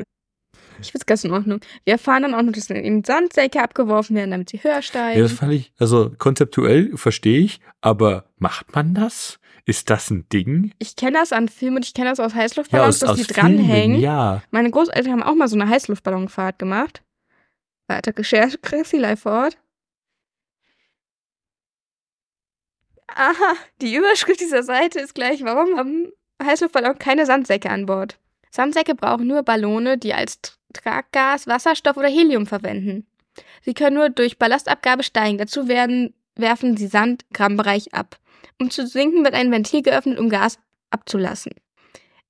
Ich find's ganz in Ordnung. Wir erfahren dann auch noch, dass in Sandsäcke abgeworfen werden, damit sie höher steigen. ja, das fand ich, also konzeptuell verstehe ich, aber macht man das? Ist das ein Ding? Ich kenne das an Filmen und ich kenne das aus Heißluftballons, dass die Filmen, dranhängen. Ja. Meine Großeltern haben auch mal so eine Heißluftballonfahrt gemacht. Weiter Recherche, Chrissy live vor Ort. Aha, die Überschrift dieser Seite ist gleich, warum haben Heißluftballon keine Sandsäcke an Bord? Sandsäcke brauchen nur Ballone, die als Traggas, Wasserstoff oder Helium verwenden. Sie können nur durch Ballastabgabe steigen. Dazu werden, werfen sie Sand im Grammbereich ab. Um zu sinken, wird ein Ventil geöffnet, um Gas abzulassen.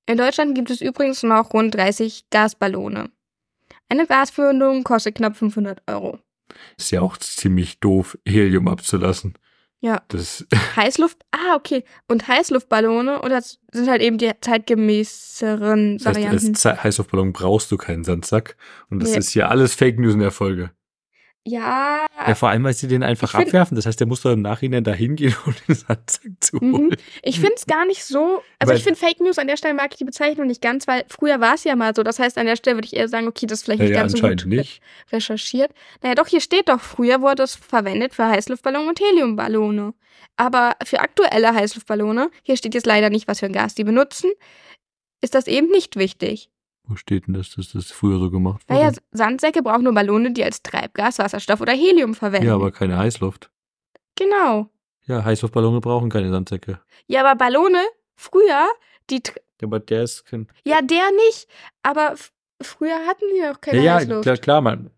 In Deutschland gibt es übrigens noch rund 30 Gasballone. Eine Gasführung kostet knapp 500 Euro. Ist ja auch ziemlich doof, Helium abzulassen. Ja. Das, Heißluft, ah, okay. Und Heißluftballone, oder das sind halt eben die zeitgemäßeren das heißt, als Varianten. Heißluftballon brauchst du keinen Sandsack. Und das Nee. ist hier alles Fake News in der Folge. Ja, Ja, vor allem, weil sie den einfach find- abwerfen. Das heißt, der muss doch im Nachhinein da hingehen, um den Sandsack zu holen. Mhm. Ich finde es gar nicht so. Also Weil- ich finde Fake News an der Stelle mag ich die Bezeichnung nicht ganz, weil früher war es ja mal so. Das heißt, an der Stelle würde ich eher sagen, okay, das ist vielleicht nicht ja, ganz so gut nicht. recherchiert. Naja, doch, hier steht doch, früher wurde es verwendet für Heißluftballone und Heliumballone. Aber für aktuelle Heißluftballone, hier steht jetzt leider nicht, was für ein Gas die benutzen, ist das eben nicht wichtig. Wo steht denn das, dass das früher so gemacht wurde? Naja, Sandsäcke brauchen nur Ballone, die als Treibgas, Wasserstoff oder Helium verwenden. ja, aber keine Heißluft. genau. Ja, Heißluftballone brauchen keine Sandsäcke. Ja, aber Ballone, früher, die, Ja, aber der ist kein. ja, der nicht, aber früher hatten wir auch keine ja, ja, Heißluft. klar, klar, man.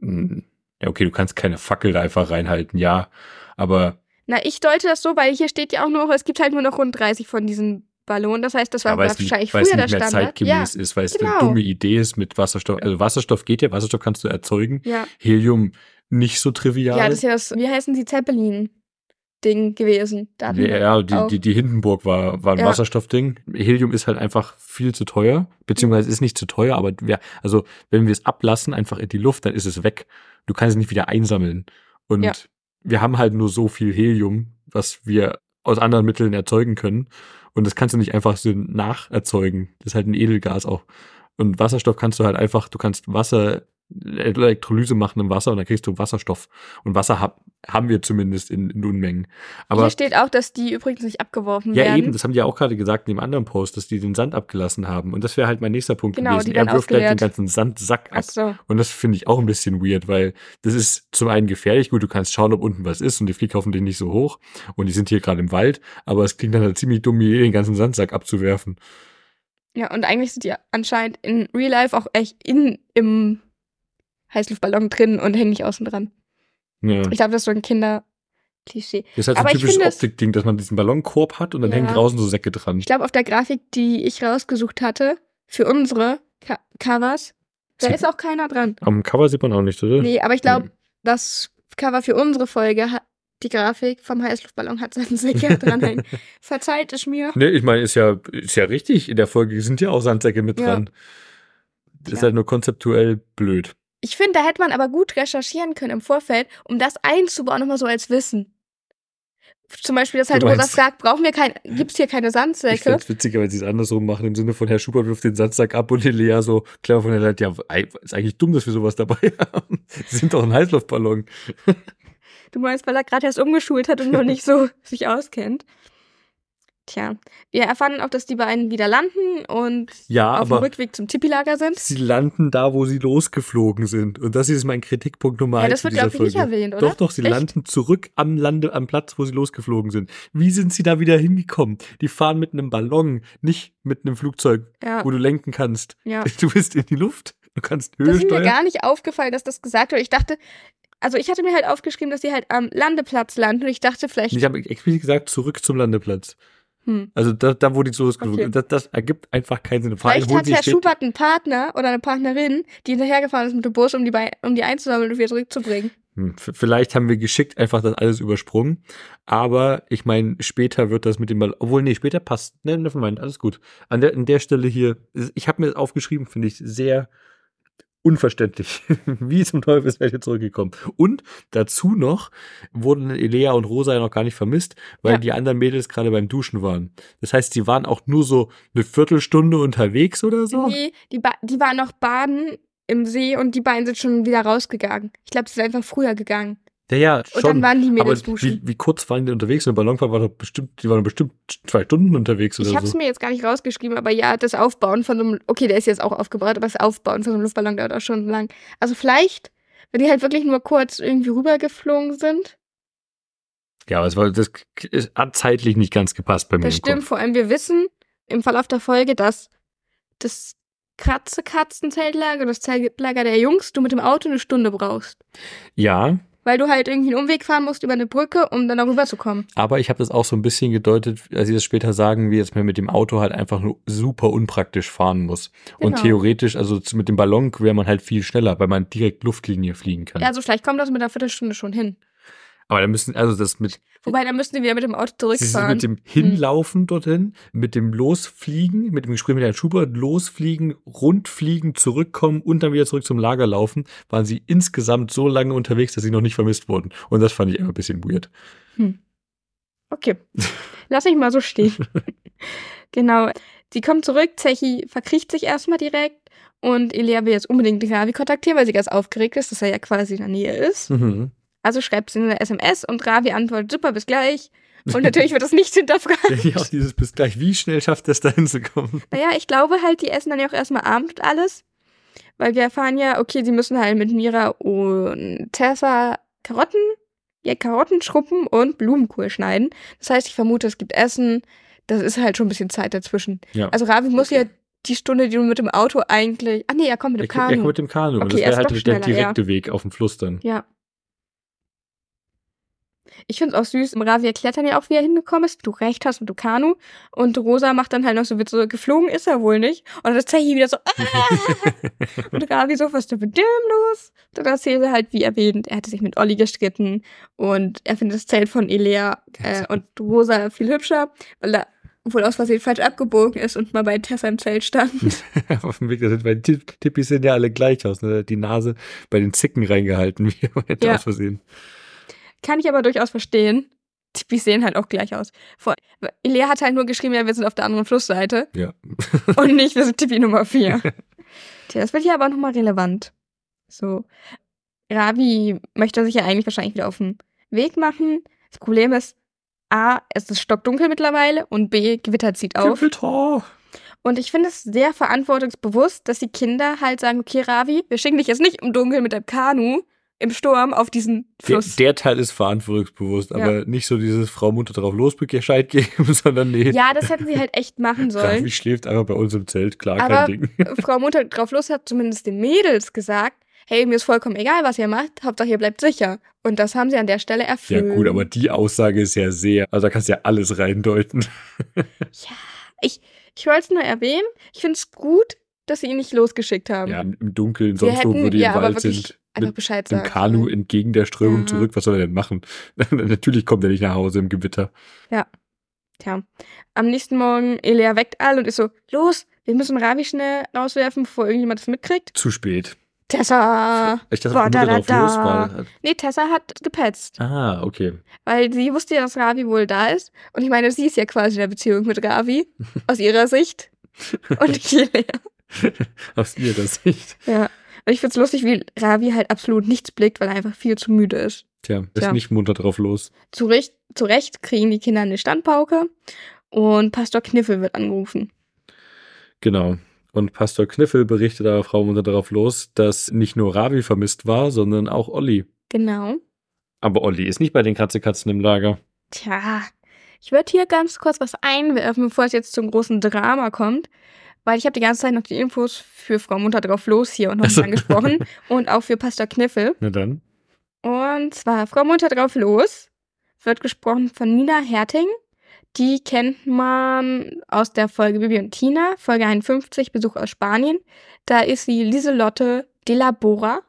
Hm, Ja, okay, du kannst keine Fackel da einfach reinhalten, ja. Aber, Na, ich deute das so, weil hier steht ja auch nur, es gibt halt nur noch rund 30 von diesen Ballonen. Das heißt, das war aber es nicht, wahrscheinlich weil es früher der nicht mehr Standard. zeitgemäß ist, weil es eine genau. dumme Idee ist mit Wasserstoff. Also Wasserstoff geht ja, Wasserstoff kannst du erzeugen. Ja, ja. Helium nicht so trivial. ja, das ist ja das, wie heißen die Zeppelin-Ding gewesen. Da hatten wir Ja, die, die, die Hindenburg war, war ein Ja. Wasserstoffding. Helium ist halt einfach viel zu teuer, beziehungsweise ist nicht zu teuer, aber wir, also wenn wir es ablassen, einfach in die Luft, dann ist es weg. Du kannst es nicht wieder einsammeln. Und Ja. wir haben halt nur so viel Helium, was wir aus anderen Mitteln erzeugen können. Und das kannst du nicht einfach so nacherzeugen. Das ist halt ein Edelgas auch. Und Wasserstoff kannst du halt einfach, du kannst Wasser, Elektrolyse machen im Wasser und dann kriegst du Wasserstoff. Und Wasser hab, haben wir zumindest in, in Unmengen. Aber Hier steht auch, dass die übrigens nicht abgeworfen ja, werden. eben, das haben die ja auch gerade gesagt in dem anderen Post, dass die den Sand abgelassen haben. Und das wäre halt mein nächster Punkt Genau, gewesen. Er wirft gleich den ganzen Sandsack ab. So. Und das finde ich auch ein bisschen weird, weil das ist zum einen gefährlich. Gut, du kannst schauen, ob unten was ist und die fliegt hoffentlich nicht so hoch. Und die sind hier gerade im Wald. Aber es klingt dann halt ziemlich dumm, hier den ganzen Sandsack abzuwerfen. Ja, und eigentlich sind die anscheinend in Real Life auch echt in, im Heißluftballon drin und hängen nicht außen dran. Ja. Ich glaube, das ist so ein Kinder-Klischee. Das ist halt so ein typisches finde es- Optikding, dass man diesen Ballonkorb hat und dann Ja. hängen draußen so Säcke dran. Ich glaube, auf der Grafik, die ich rausgesucht hatte, für unsere Co Covers, da Sie- ist auch keiner dran. Am Cover sieht man auch nicht, oder? Nee, aber ich glaube, Hm. das Cover für unsere Folge hat die Grafik vom Heißluftballon hat seinen Säcke dranhängen. Verzeiht es mir. Nee, ich meine, ist ja, ist ja richtig. In der Folge sind ja auch Sandsäcke mit Ja. dran. Das ist Ja. halt nur konzeptuell blöd. Ich finde, da hätte man aber gut recherchieren können im Vorfeld, um das einzubauen, nochmal so als Wissen. Zum Beispiel, dass halt Du Rosa fragt, brauchen wir kein, gibt's hier keine Ich Sandsäcke? find's witziger, wenn sie es andersrum machen, im Sinne von Herr Schubert wirft den Sandsack ab und die Lea so clever von der Seite, ja, ist eigentlich dumm, dass wir sowas dabei haben. Sie sind doch ein Heißluftballon. Du meinst, weil er gerade erst umgeschult hat und noch nicht so sich auskennt. Tja, wir erfahren auch, dass die beiden wieder landen und Ja, auf dem Rückweg zum Tipi-Lager sind. sie landen da, wo sie losgeflogen sind. Und das ist mein Kritikpunkt Nummer Ja, eins das in wird, dieser glaube ich, nicht erwähnt, oder? Doch, doch, sie Echt? landen zurück am Lande, am Platz, wo sie losgeflogen sind. Wie sind sie da wieder hingekommen? Die fahren mit einem Ballon, nicht mit einem Flugzeug, Ja, wo du lenken kannst. ja. Du bist in die Luft, du kannst Höhe Das ist mir gar nicht aufgefallen, dass das gesagt wird. Ich dachte, also ich hatte mir halt aufgeschrieben, dass sie halt am Landeplatz landen und ich dachte vielleicht, Ich habe explizit gesagt, zurück zum Landeplatz. Hm, Also da, da wo die losgeflogen Okay. Das, das ergibt einfach keinen Sinn. Vielleicht hat Herr Schubert einen Partner oder eine Partnerin, die hinterhergefahren ist mit dem Bus, um die, Bei- um die einzusammeln und wieder zurückzubringen. Hm, Vielleicht haben wir geschickt einfach das alles übersprungen. Aber ich meine, später wird das mit dem Ball. Obwohl, nee, später passt. Ne, nevermind, alles gut. An der, an der Stelle hier, ich habe mir das aufgeschrieben, finde ich sehr unverständlich. Wie zum Teufel ist welche zurückgekommen? Und dazu noch wurden Elea und Rosa ja noch gar nicht vermisst, weil Ja. die anderen Mädels gerade beim Duschen waren. Das heißt, sie waren auch nur so eine Viertelstunde unterwegs oder so. Nee, die, ba die waren noch baden im See und die beiden sind schon wieder rausgegangen. Ich glaube, sie sind einfach früher gegangen. Ja, ja, Und schon. dann waren die aber Mädels wie, duschen. wie kurz waren die unterwegs? Und der Ballonfahrt war doch bestimmt, die waren bestimmt zwei Stunden unterwegs oder Ich habe es so. mir jetzt gar nicht rausgeschrieben, aber ja, das Aufbauen von so einem, okay, der ist jetzt auch aufgebaut, aber das Aufbauen von so einem Luftballon dauert auch schon lang. Also vielleicht, wenn die halt wirklich nur kurz irgendwie rübergeflogen sind. Ja, aber es war, das hat zeitlich nicht ganz gepasst bei mir Das im stimmt, vor allem wir wissen im Verlauf der Folge, dass das Kratze Katzenzeltlager und das Zeltlager der Jungs du mit dem Auto eine Stunde brauchst. Ja, Weil du halt irgendwie einen Umweg fahren musst über eine Brücke, um dann darüber zu kommen. aber ich habe das auch so ein bisschen gedeutet, als sie das später sagen, wie jetzt man mit dem Auto halt einfach nur super unpraktisch fahren muss. Und Genau. theoretisch, also mit dem Ballon wäre man halt viel schneller, weil man direkt Luftlinie fliegen kann. Ja, also vielleicht kommt das mit einer Viertelstunde schon hin. Aber da müssen, also das mit, Wobei, dann müssten die wieder mit dem Auto zurückfahren. mit dem Hinlaufen dorthin, mit dem Losfliegen, mit dem Gespräch mit Herrn Schubert, losfliegen, rundfliegen, zurückkommen und dann wieder zurück zum Lager laufen, waren sie insgesamt so lange unterwegs, dass sie noch nicht vermisst wurden. Und das fand ich einfach ein bisschen weird. Okay. Lass ich mal so stehen. genau. Sie kommen zurück, Zechi verkriecht sich erstmal direkt und Elia will jetzt unbedingt Ravi kontaktieren, weil sie ganz aufgeregt ist, dass er ja quasi in der Nähe ist. Mhm. Also schreibt sie eine SMS und Ravi antwortet, super, bis gleich. Und natürlich wird das nicht hinterfragt. Ja, auch dieses bis gleich, wie schnell schafft es da hinzukommen? Naja, ich glaube halt, die essen dann ja auch erstmal Abend und alles. Weil wir erfahren ja, okay, sie müssen halt mit Mira und Tessa Karotten, ja, Karotten schruppen und Blumenkohl schneiden. Das heißt, ich vermute, es gibt Essen. Das ist halt schon ein bisschen Zeit dazwischen. Ja. Also Ravi muss ja die Stunde, die du mit dem Auto eigentlich. Ah nee, er kommt mit Er dem kommt, er kommt Kanu. mit dem Kanu. und Okay, das wäre halt der direkte Weg auf dem Fluss dann. Ja. Ich finde es auch süß. Ravi erklärt dann ja auch, wie er hingekommen ist. Du recht hast mit Kanu. Und Rosa macht dann halt noch so Witze, geflogen ist er wohl nicht. Und das Zechi wieder so, ah! Und Ravi so, was ist denn mit dem los? Dann erzählt er halt, wie erwähnt, er hatte sich mit Olli gestritten. Und er findet das Zelt von Elea äh, und Rosa viel hübscher, weil er wohl aus Versehen falsch abgebogen ist und mal bei Tessa im Zelt stand. auf dem Weg, da sind, weil die Tippis sehen ja alle gleich aus. Ne? Er Die Nase bei den Zicken reingehalten, wie er Ja. aus Versehen. Kann ich aber durchaus verstehen. Die sehen halt auch gleich aus. Vor, Elea hat halt nur geschrieben, ja, wir sind auf der anderen Flussseite. Ja. Und nicht, wir sind Tippi Nummer 4. Tja, das wird hier aber nochmal relevant. So. Ravi möchte sich ja eigentlich wahrscheinlich wieder auf den Weg machen. Das Problem ist, A, es ist stockdunkel mittlerweile und B, Gewitter zieht auf. Gewitter. Und ich finde es sehr verantwortungsbewusst, dass die Kinder halt sagen, okay, Ravi, wir schicken dich jetzt nicht im Dunkeln mit dem Kanu im Sturm auf diesen Der, Fluss. der Teil ist verantwortungsbewusst, Ja. aber nicht so dieses Frau Mutter drauf los Bescheid geben, sondern nee. ja, das hätten sie halt echt machen sollen. Ravi schläft einfach bei uns im Zelt, klar, Aber- kein Ding. Frau Mutter drauf Lust hat zumindest den Mädels gesagt, hey, mir ist vollkommen egal, was ihr macht, Hauptsache ihr bleibt sicher. Und das haben sie an der Stelle Ja, erfüllt. gut, aber die Aussage ist ja sehr, also da kannst du ja alles reindeuten. Ja, ich, ich wollte es nur erwähnen. Ich finde es gut, dass sie ihn nicht losgeschickt haben. Ja, im Dunkeln, sonst wo, die ja im Wald wirklich sind, einfach mit Bescheid sagen. Kanu sollen. entgegen der Strömung Ja. zurück, was soll er denn machen? Natürlich kommt er nicht nach Hause im Gewitter. Tja, am nächsten Morgen, Elea weckt alle und ist so, los, wir müssen Ravi schnell rauswerfen, bevor irgendjemand das mitkriegt. Zu spät. Tessa! Ich dachte, Boah, da, da, drauf da. los war. Nee, Tessa hat gepetzt. Ah, okay. Weil sie wusste ja, dass Ravi wohl da ist. Und ich meine, sie ist ja quasi in der Beziehung mit Ravi. aus ihrer Sicht. Und Elea. Aus ihrer Sicht. Ja. Und ich find's lustig, wie Ravi halt absolut nichts blickt, weil er einfach viel zu müde ist. Tja, ist Tja. nicht munter drauf los. Zu Recht, zu Recht kriegen die Kinder eine Standpauke. Und Pastor Kniffel wird angerufen. Genau. Und Pastor Kniffel berichtet aber Frau Mutter darauf los, dass nicht nur Ravi vermisst war, sondern auch Olli. Genau. Aber Olli ist nicht bei den Katzekatzen im Lager. Tja, ich würde hier ganz kurz was einwerfen, bevor es jetzt zum großen Drama kommt. Weil ich habe die ganze Zeit noch die Infos für Frau Mutter drauf los hier und noch nicht angesprochen. und auch für Pastor Kniffel. Na dann. Und zwar Frau Mutter drauf los wird gesprochen von Nina Herting. Die kennt man aus der Folge Bibi und Tina, Folge 51, Besuch aus Spanien. Da ist sie Lieselotte de la Bora.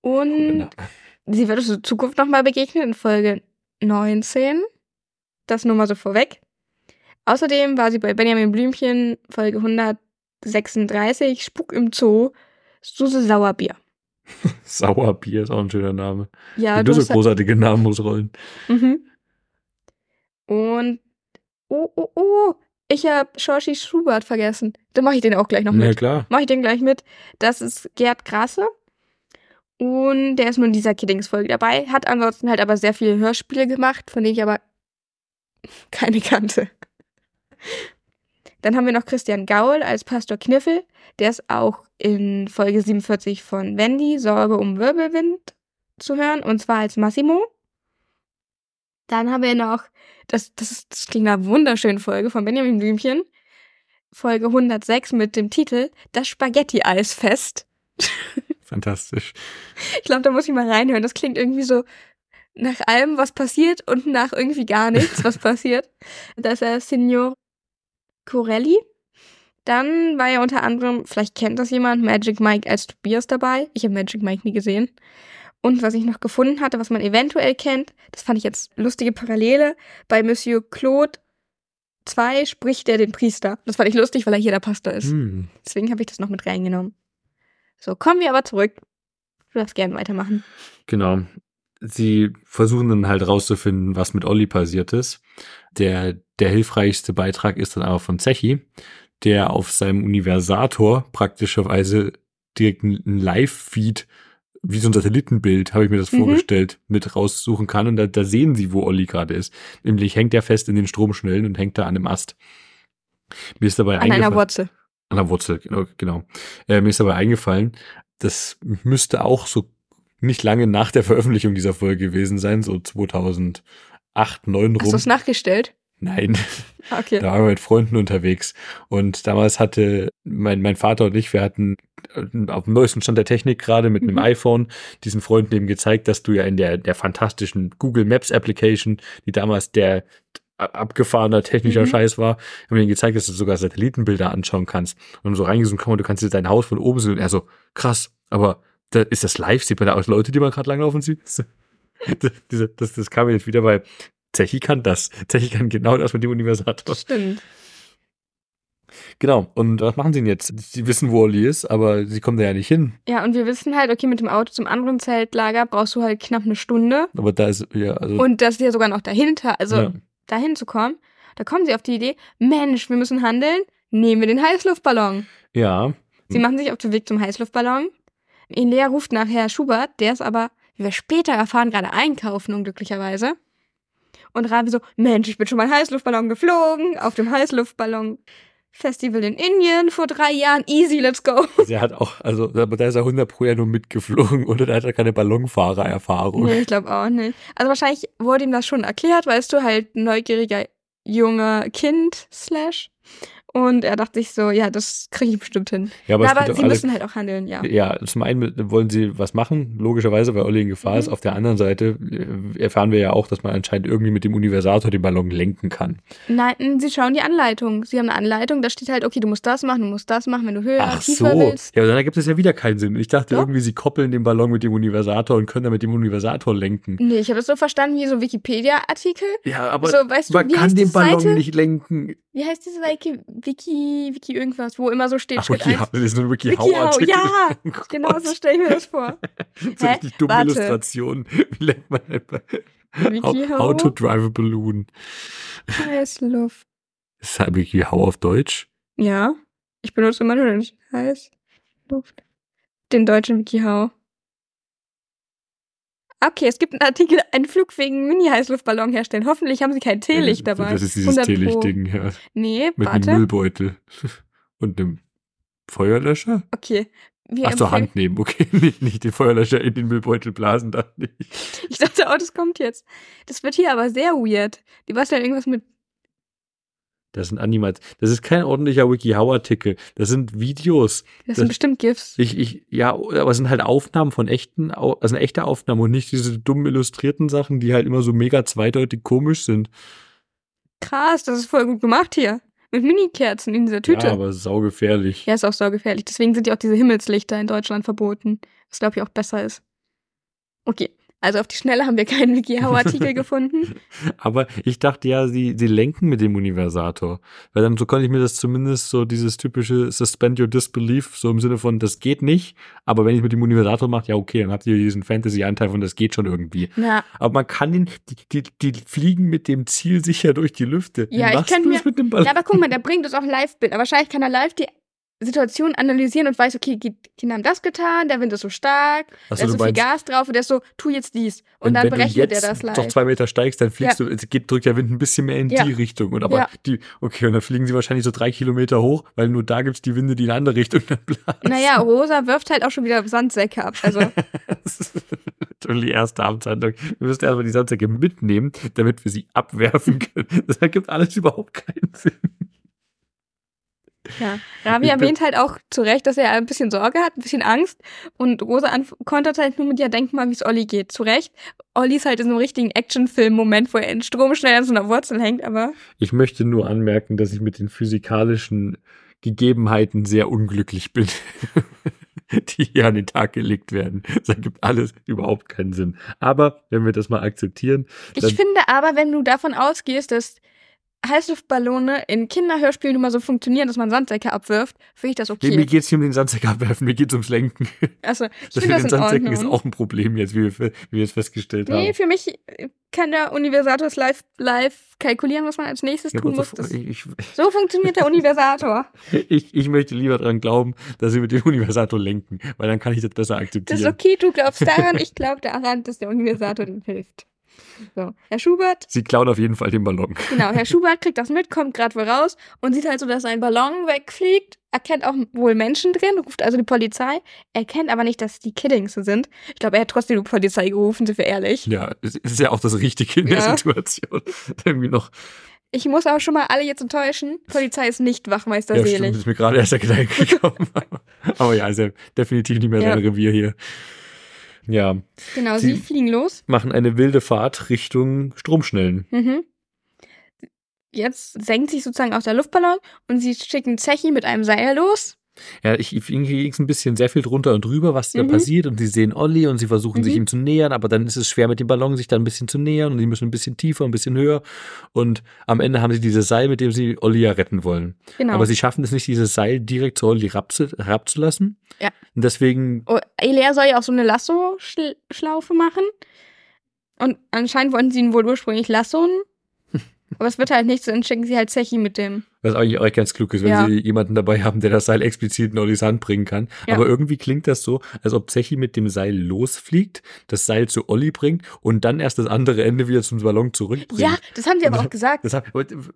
Und sie wird uns in Zukunft nochmal begegnen in Folge 19. Das nur mal so vorweg. Außerdem war sie bei Benjamin Blümchen, Folge 136, Spuk im Zoo, Suse Sauerbier. Sauerbier ist auch ein schöner Name. Ja, Wenn du du so hast großartige Namen muss rollen. Mhm. Und oh, oh, oh, ich habe Shoshi Schubert vergessen. Dann mache ich den auch gleich noch mit. klar. Mache ich den gleich mit. Das ist Gerd Grasse. Und der ist nur in dieser Kiddingsfolge dabei. Hat ansonsten halt aber sehr viele Hörspiele gemacht, von denen ich aber keine kannte. Dann haben wir noch Christian Gaul als Pastor Kniffel. Der ist auch in Folge 47 von Wendy, Sorge um Wirbelwind zu hören. Und zwar als Massimo. Dann haben wir noch, das, das, ist, das klingt nach einer wunderschönen Folge von Benjamin Blümchen. Folge 106 mit dem Titel Das Spaghetti-Eisfest. Fantastisch. Ich glaube, da muss ich mal reinhören. Das klingt irgendwie so nach allem, was passiert und nach irgendwie gar nichts, was passiert. Das ist er Signor Corelli. Dann war ja unter anderem, vielleicht kennt das jemand, Magic Mike als Tobias dabei. Ich habe Magic Mike nie gesehen. Und was ich noch gefunden hatte, was man eventuell kennt, das fand ich jetzt lustige Parallele. Bei Monsieur Claude 2 spricht er den Priester. Das fand ich lustig, weil er hier der Pastor ist. Hm. Deswegen habe ich das noch mit reingenommen. So, kommen wir aber zurück. Du darfst gerne weitermachen. Genau. Sie versuchen dann halt rauszufinden, was mit Olli passiert ist. Der, der hilfreichste Beitrag ist dann aber von Zechi, der auf seinem Universator praktischerweise direkt ein Live-Feed, wie so ein Satellitenbild, habe ich mir das Mhm. vorgestellt, mit raussuchen kann. Und da, da sehen sie, wo Olli gerade ist. Nämlich hängt er fest in den Stromschnellen und hängt da an einem Ast. Mir ist dabei An einer Wurzel. an der Wurzel, genau. genau. Äh, mir ist aber eingefallen, das müsste auch so nicht lange nach der Veröffentlichung dieser Folge gewesen sein, so 2008, 2009 Hast du rum. es nachgestellt? Nein, Okay. da waren wir mit Freunden unterwegs. Und damals hatte mein, mein Vater und ich, wir hatten äh, auf dem neuesten Stand der Technik gerade mit einem Mhm. iPhone diesen Freunden eben gezeigt, dass du ja in der, der fantastischen Google Maps Application, die damals der abgefahrener technischer Mhm. Scheiß war, haben wir ihnen gezeigt, dass du sogar Satellitenbilder anschauen kannst. Und so reingezoomt, komm, du kannst jetzt dein Haus von oben sehen. Und er so, krass, aber da, ist das live? Sieht man da auch Leute, die man gerade langlaufen sieht? Das, diese- das, das kam mir jetzt wieder bei Zechi kann das. Zechi kann genau das mit dem Universator. Stimmt. Genau. Und was machen sie denn jetzt? Sie wissen, wo Olli ist, aber sie kommen da ja nicht hin. Ja, und wir wissen halt, okay, mit dem Auto zum anderen Zeltlager brauchst du halt knapp eine Stunde. Aber da ist, ja, also. Und das ist ja sogar noch dahinter, also ja. dahin zu kommen. Da kommen sie auf die Idee, Mensch, wir müssen handeln, nehmen wir den Heißluftballon. ja. Sie machen sich auf den Weg zum Heißluftballon. Elea ruft nach Herr Schubert, der ist aber, wie wir später erfahren, gerade einkaufen, unglücklicherweise. Und Ravi so, Mensch, ich bin schon mal Heißluftballon geflogen, auf dem Heißluftballon Festival in Indien vor drei Jahren, easy, let's go. Er hat auch, also da ist er 100 pro Jahr nur mitgeflogen oder da hat er keine Ballonfahrererfahrung. Nee, ich glaube auch nicht. Also wahrscheinlich wurde ihm das schon erklärt, weißt du, halt neugieriger junger Kind, slash. Und er dachte sich so, ja, das kriege ich bestimmt hin. Ja, aber, es aber gibt sie alle, müssen halt auch handeln, ja. Ja, zum einen wollen sie was machen, logischerweise, weil Olli in Gefahr Mhm. ist. Auf der anderen Seite äh, erfahren wir ja auch, dass man anscheinend irgendwie mit dem Universator den Ballon lenken kann. Nein, sie schauen die Anleitung. Sie haben eine Anleitung, da steht halt, okay, du musst das machen, du musst das machen, wenn du höher, Ach so. tiefer willst. Ja, aber dann ergibt es ja wieder keinen Sinn. Ich dachte Doch. irgendwie, sie koppeln den Ballon mit dem Universator und können dann mit dem Universator lenken. Nee, ich habe das so verstanden wie so Wikipedia-Artikel. Ja, aber so, weißt du, man wie kann den Ballon Seite? nicht lenken. Wie heißt diese Wiki, Wiki, Wiki irgendwas, wo immer so steht, Ach, Schritt Wiki, eins. das ist ein WikiHow, WikiHow-Artikel. ja, Oh Genau so stelle ich mir das vor. So Hä? richtig dumme Warte. Illustration. Wie lenkt man denn bei- how, how to drive a balloon. Heißluft. Ist halt WikiHow auf Deutsch? Ja, ich benutze immer nur den Heißluft. Den deutschen WikiHow. Okay, es gibt einen Artikel, einen flugfähigen Mini-Heißluftballon herstellen. Hoffentlich haben sie kein Teelicht Ja, dabei. Das ist dieses 100 Pro. Teelicht-Ding, ja. Nee, Mit einem warte. Müllbeutel. Und einem Feuerlöscher? Okay. Wir Ach so, Hand nehmen, okay. Nicht, nicht den Feuerlöscher in den Müllbeutel blasen, dachte ich. Ich dachte, oh, das kommt jetzt. Das wird hier aber sehr weird. Die basteln irgendwas mit. Das sind Animats. Das ist kein ordentlicher WikiHow-Artikel. Das sind Videos. Das sind Das- bestimmt GIFs. Ich, ich, ja, aber es sind halt Aufnahmen von echten, also echte Aufnahmen und nicht diese dummen illustrierten Sachen, die halt immer so mega zweideutig komisch sind. Krass, das ist voll gut gemacht hier. Mit Mini-Kerzen in dieser Tüte. Ja, Ja, aber saugefährlich. ist auch saugefährlich. Deswegen sind ja auch diese Himmelslichter in Deutschland verboten. Was, glaube ich, auch besser ist. Okay. Also auf die Schnelle haben wir keinen WikiHow-Artikel gefunden. Aber ich dachte ja, sie, sie lenken mit dem Universator. Weil dann so konnte ich mir das zumindest so dieses typische Suspend Your Disbelief, so im Sinne von, das geht nicht, aber wenn ich mit dem Universator mache, ja okay, dann habt ihr diesen Fantasy-Anteil von, das geht schon irgendwie. Na, Aber man kann den, die, die, die fliegen mit dem Ziel sicher durch die Lüfte. Ja, ich kann mir- mit dem Ballon? Ja, aber guck mal, der bringt uns auch Live-Bild. Aber wahrscheinlich kann er live die Situation analysieren und weiß, okay, die Kinder haben das getan, der Wind ist so stark, Ach da ist du so viel Gas drauf und der ist so, tu jetzt dies. Und wenn, dann wenn du berechnet er das live. doch zwei Meter steigst, dann fliegst du, es geht, drückt der Wind ein bisschen mehr in Ja. die Richtung. Und aber Ja. die, okay, und dann fliegen sie wahrscheinlich so drei Kilometer hoch, weil nur da gibt's die Winde, die in eine andere Richtung dann blasen. naja, Rosa wirft halt auch schon wieder Sandsäcke ab. Also, Das ist natürlich die erste Amtshandlung. Wir müssen erstmal die Sandsäcke mitnehmen, damit wir sie abwerfen können. Das ergibt alles überhaupt keinen Sinn. Ja. Ravi Ich erwähnt halt auch zu Recht, dass er ein bisschen Sorge hat, ein bisschen Angst. Und Rosa kontert halt nur mit, ja, denk mal, wie es Olli geht. Zu Recht. Olli ist halt in so einem richtigen Actionfilm-Moment, wo er in Strom schnell an so einer Wurzel hängt, aber Ich möchte nur anmerken, dass ich mit den physikalischen Gegebenheiten sehr unglücklich bin, die hier an den Tag gelegt werden. Das ergibt alles überhaupt keinen Sinn. Aber wenn wir das mal akzeptieren, Ich finde aber, wenn du davon ausgehst, dass Heißluftballone in Kinderhörspielen immer so funktionieren, dass man Sandsäcke abwirft, finde ich das nee, mir okay. geht's hier um den Sandsäck abwerfen, mir geht's ums Lenken. Also, ich Das mit das den Sandsäcken Ordnung. ist auch ein Problem jetzt, wie wir, wie wir jetzt festgestellt nee, haben. für mich kann der Universator es live, live kalkulieren, was man als nächstes Ja, tun muss. so, Das, ich, so funktioniert der Universator. ich, ich möchte lieber daran glauben, dass sie mit dem Universator lenken, weil dann kann ich das besser Das akzeptieren. ist okay, du glaubst daran, ich glaube daran, dass der Universator dem hilft. So, Herr Schubert, Sie klauen auf jeden Fall den Ballon. genau, Herr Schubert kriegt das mit, kommt gerade wohl raus und sieht halt so, dass ein Ballon wegfliegt, erkennt auch wohl Menschen drin, ruft also die Polizei, erkennt aber nicht, dass die Kiddings sind. Ich glaube, er hat trotzdem die Polizei gerufen, sind wir ehrlich. Ja, es ist ja auch das Richtige in der Ja. Situation. Irgendwie noch. Ich muss auch schon mal alle jetzt enttäuschen. Polizei ist nicht Wachmeister Ja, stimmt, selig. ist mir gerade erst der Gedanke gekommen. Aber ja, ist ja definitiv nicht mehr Ja. sein Revier hier. Ja, Genau, sie, Sie- fliegen los. machen eine wilde Fahrt Richtung Stromschnellen. Mhm. Jetzt senkt sich sozusagen auch der Luftballon und sie schicken Zechi mit einem Seil los. Ja, ich, irgendwie ging es ein bisschen sehr viel drunter und drüber, was da Mhm. passiert. Und sie sehen Olli und sie versuchen sich Mhm. ihm zu nähern, aber dann ist es schwer mit dem Ballon, sich da ein bisschen zu nähern und die müssen ein bisschen tiefer, ein bisschen höher. Und am Ende haben sie dieses Seil, mit dem sie Olli ja retten wollen. Genau. Aber sie schaffen es nicht, dieses Seil direkt zu Olli herabzu herabzulassen. Ja. Und deswegen, oh, Elea soll ja auch so eine Lasso-Schlaufe machen. Und anscheinend wollten sie ihn wohl ursprünglich lassoen. Aber es wird halt nicht so, dann schicken sie halt Zechi mit dem. Was eigentlich auch ganz klug ist, wenn Ja. sie jemanden dabei haben, der das Seil explizit in Ollis Hand bringen kann. Ja. Aber irgendwie klingt das so, als ob Zechi mit dem Seil losfliegt, das Seil zu Olli bringt und dann erst das andere Ende wieder zum Ballon zurückbringt. Ja, das haben sie aber Und- auch gesagt. Das,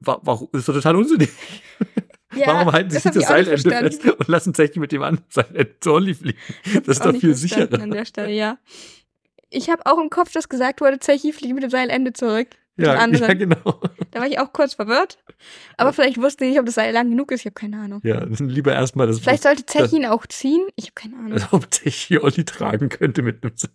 warum, ist doch total unsinnig. Ja, Warum halten sie sich das Seilende fest und lassen Zechi mit dem anderen Seilende zu Olli fliegen? Das ist doch viel sicherer. An der Stelle, ja. Ich habe auch im Kopf, dass gesagt wurde, Zechi fliegt mit dem Seilende zurück. Ja, anderen. ja, genau. Da war ich auch kurz verwirrt. Aber vielleicht wusste ich nicht, ob das Seil lang genug ist. Ich habe keine Ahnung. Ja, lieber erstmal das, Vielleicht sollte Zechi ihn auch ziehen. Ich habe keine Ahnung. als ob Zechi Olli tragen könnte mit einem Seil.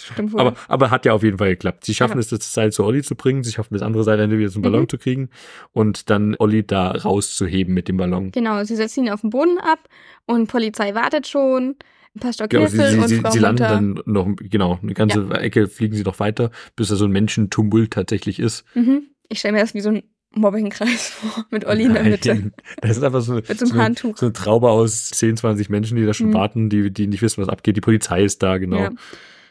Stimmt wohl. Aber, aber hat ja auf jeden Fall geklappt. Sie schaffen Ja. es, das Seil zu Olli zu bringen, sie schaffen das andere Seilende wieder zum Ballon Mhm. zu kriegen und dann Olli da rauszuheben mit dem Ballon. genau, sie setzen ihn auf den Boden ab und Polizei wartet schon. Pastor Genau, sie, Kniffel sie, und sie, Frau sie landen Mutter. dann noch, genau, eine ganze Ecke fliegen sie noch weiter, bis da so ein Menschentumult tatsächlich ist. Mhm. Ich stelle mir das wie so ein Mobbingkreis vor, mit Olli in der Mitte. Das ist einfach so, Mit so eine, so eine Traube aus 10, 20 Menschen, die da schon Mhm. warten, die, die nicht wissen, was abgeht. Die Polizei ist da, genau. Ja.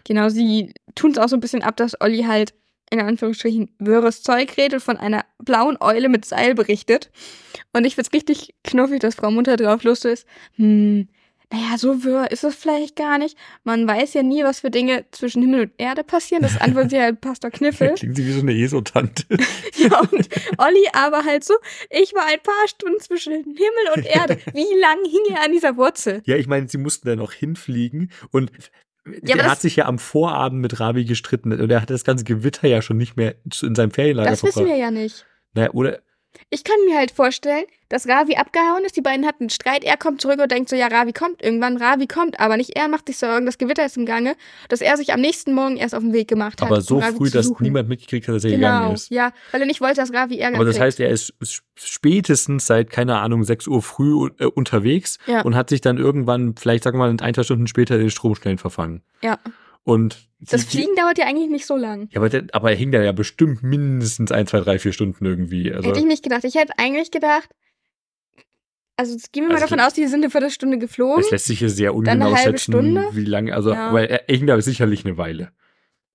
Genau, sie tun es auch so ein bisschen ab, dass Olli halt in Anführungsstrichen wirres Zeug redet, von einer blauen Eule mit Seil berichtet. Und ich find's richtig knuffig, dass Frau Mutter drauf los ist. Hm, naja, so wirr ist es vielleicht gar nicht. Man weiß ja nie, was für Dinge zwischen Himmel und Erde passieren. Das antwortet ja halt Pastor Kniffel. Klingt sie wie so eine ESO-Tante. ja, und Olli aber halt so, ich war ein paar Stunden zwischen Himmel und Erde. Wie lang hing er an dieser Wurzel? Ja, ich meine, sie mussten dann noch hinfliegen und Ja, er hat sich ja am Vorabend mit Ravi gestritten und er hat das ganze Gewitter ja schon nicht mehr in seinem Ferienlager Das wissen wir ja nicht. Naja, oder Ich kann mir halt vorstellen, dass Ravi abgehauen ist, die beiden hatten einen Streit, er kommt zurück und denkt so, ja, Ravi kommt irgendwann, Ravi kommt, aber nicht er macht sich Sorgen, das Gewitter ist im Gange, dass er sich am nächsten Morgen erst auf den Weg gemacht hat. aber so früh, dass niemand mitgekriegt hat, dass er gegangen Genau, ist. ja, weil er nicht wollte, dass Ravi Ärger Aber das kriegt. heißt, er ist spätestens seit, keine Ahnung, 6 Uhr früh äh, unterwegs Ja. und hat sich dann irgendwann, vielleicht sagen wir mal, ein, zwei Stunden später in den Stromschnellen verfangen. Ja, Und das Fliegen dauert ja eigentlich nicht so lang. Ja, aber, der, aber er hing da ja bestimmt mindestens ein, zwei, drei, vier Stunden irgendwie. Also, Hätte ich nicht gedacht. Ich hätte eigentlich gedacht, also gehen wir mal Also davon aus, die sind eine Viertelstunde geflogen. es lässt sich hier sehr ungenau eine halbe schätzen, Stunde? wie lange. Also, Ja. aber er hing da sicherlich eine Weile.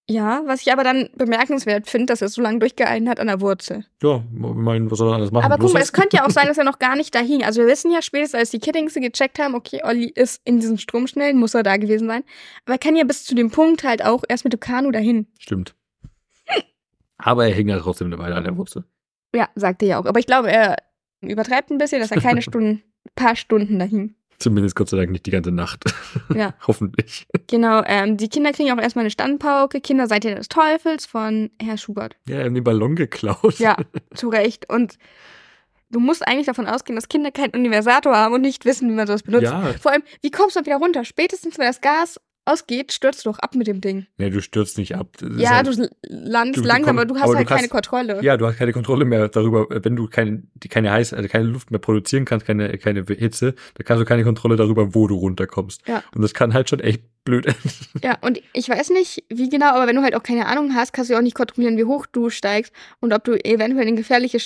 Ja, was ich aber dann bemerkenswert finde, dass er so lange durchgehalten hat an der Wurzel. Ja, ich meine, was soll er alles machen? Aber guck mal, es könnte ja auch sein, dass er noch gar nicht da hing. Also wir wissen ja spätestens, als die Kiddingse gecheckt haben, okay, Olli ist in diesen Stromschnellen, muss er da gewesen sein. Aber er kann ja bis zu dem Punkt halt auch erst mit dem Kanu dahin. Stimmt. Aber er hing ja trotzdem eine Weile an der Wurzel. Ja, sagte er ja auch. Aber ich glaube, er übertreibt ein bisschen, dass er keine Stunden, paar Stunden da hing. Zumindest Gott sei Dank nicht die ganze Nacht. Ja. Hoffentlich. Genau, ähm, die Kinder kriegen auch erstmal eine Standpauke. Kinder seid ihr des Teufels von Herr Schubert. Ja, er hat den Ballon geklaut. Ja, zu Recht. Und du musst eigentlich davon ausgehen, dass Kinder keinen Universator haben und nicht wissen, wie man sowas benutzt. Ja, Vor allem, wie kommst du wieder runter? Spätestens, wenn das Gas ausgeht, stürzt du doch ab mit dem Ding. nee, du stürzt nicht ab. Das ja, halt- du landest du- du langsam, aber du hast aber du halt keine kannst- Kontrolle. Ja, du hast keine Kontrolle mehr darüber, wenn du keine, keine heiß, also keine Luft mehr produzieren kannst, keine, keine Hitze, dann kannst du keine Kontrolle darüber, wo du runterkommst. Ja. Und das kann halt schon echt blöd enden. Ja, und ich weiß nicht, wie genau, aber wenn du halt auch keine Ahnung hast, kannst du auch nicht kontrollieren, wie hoch du steigst und ob du eventuell in gefährliche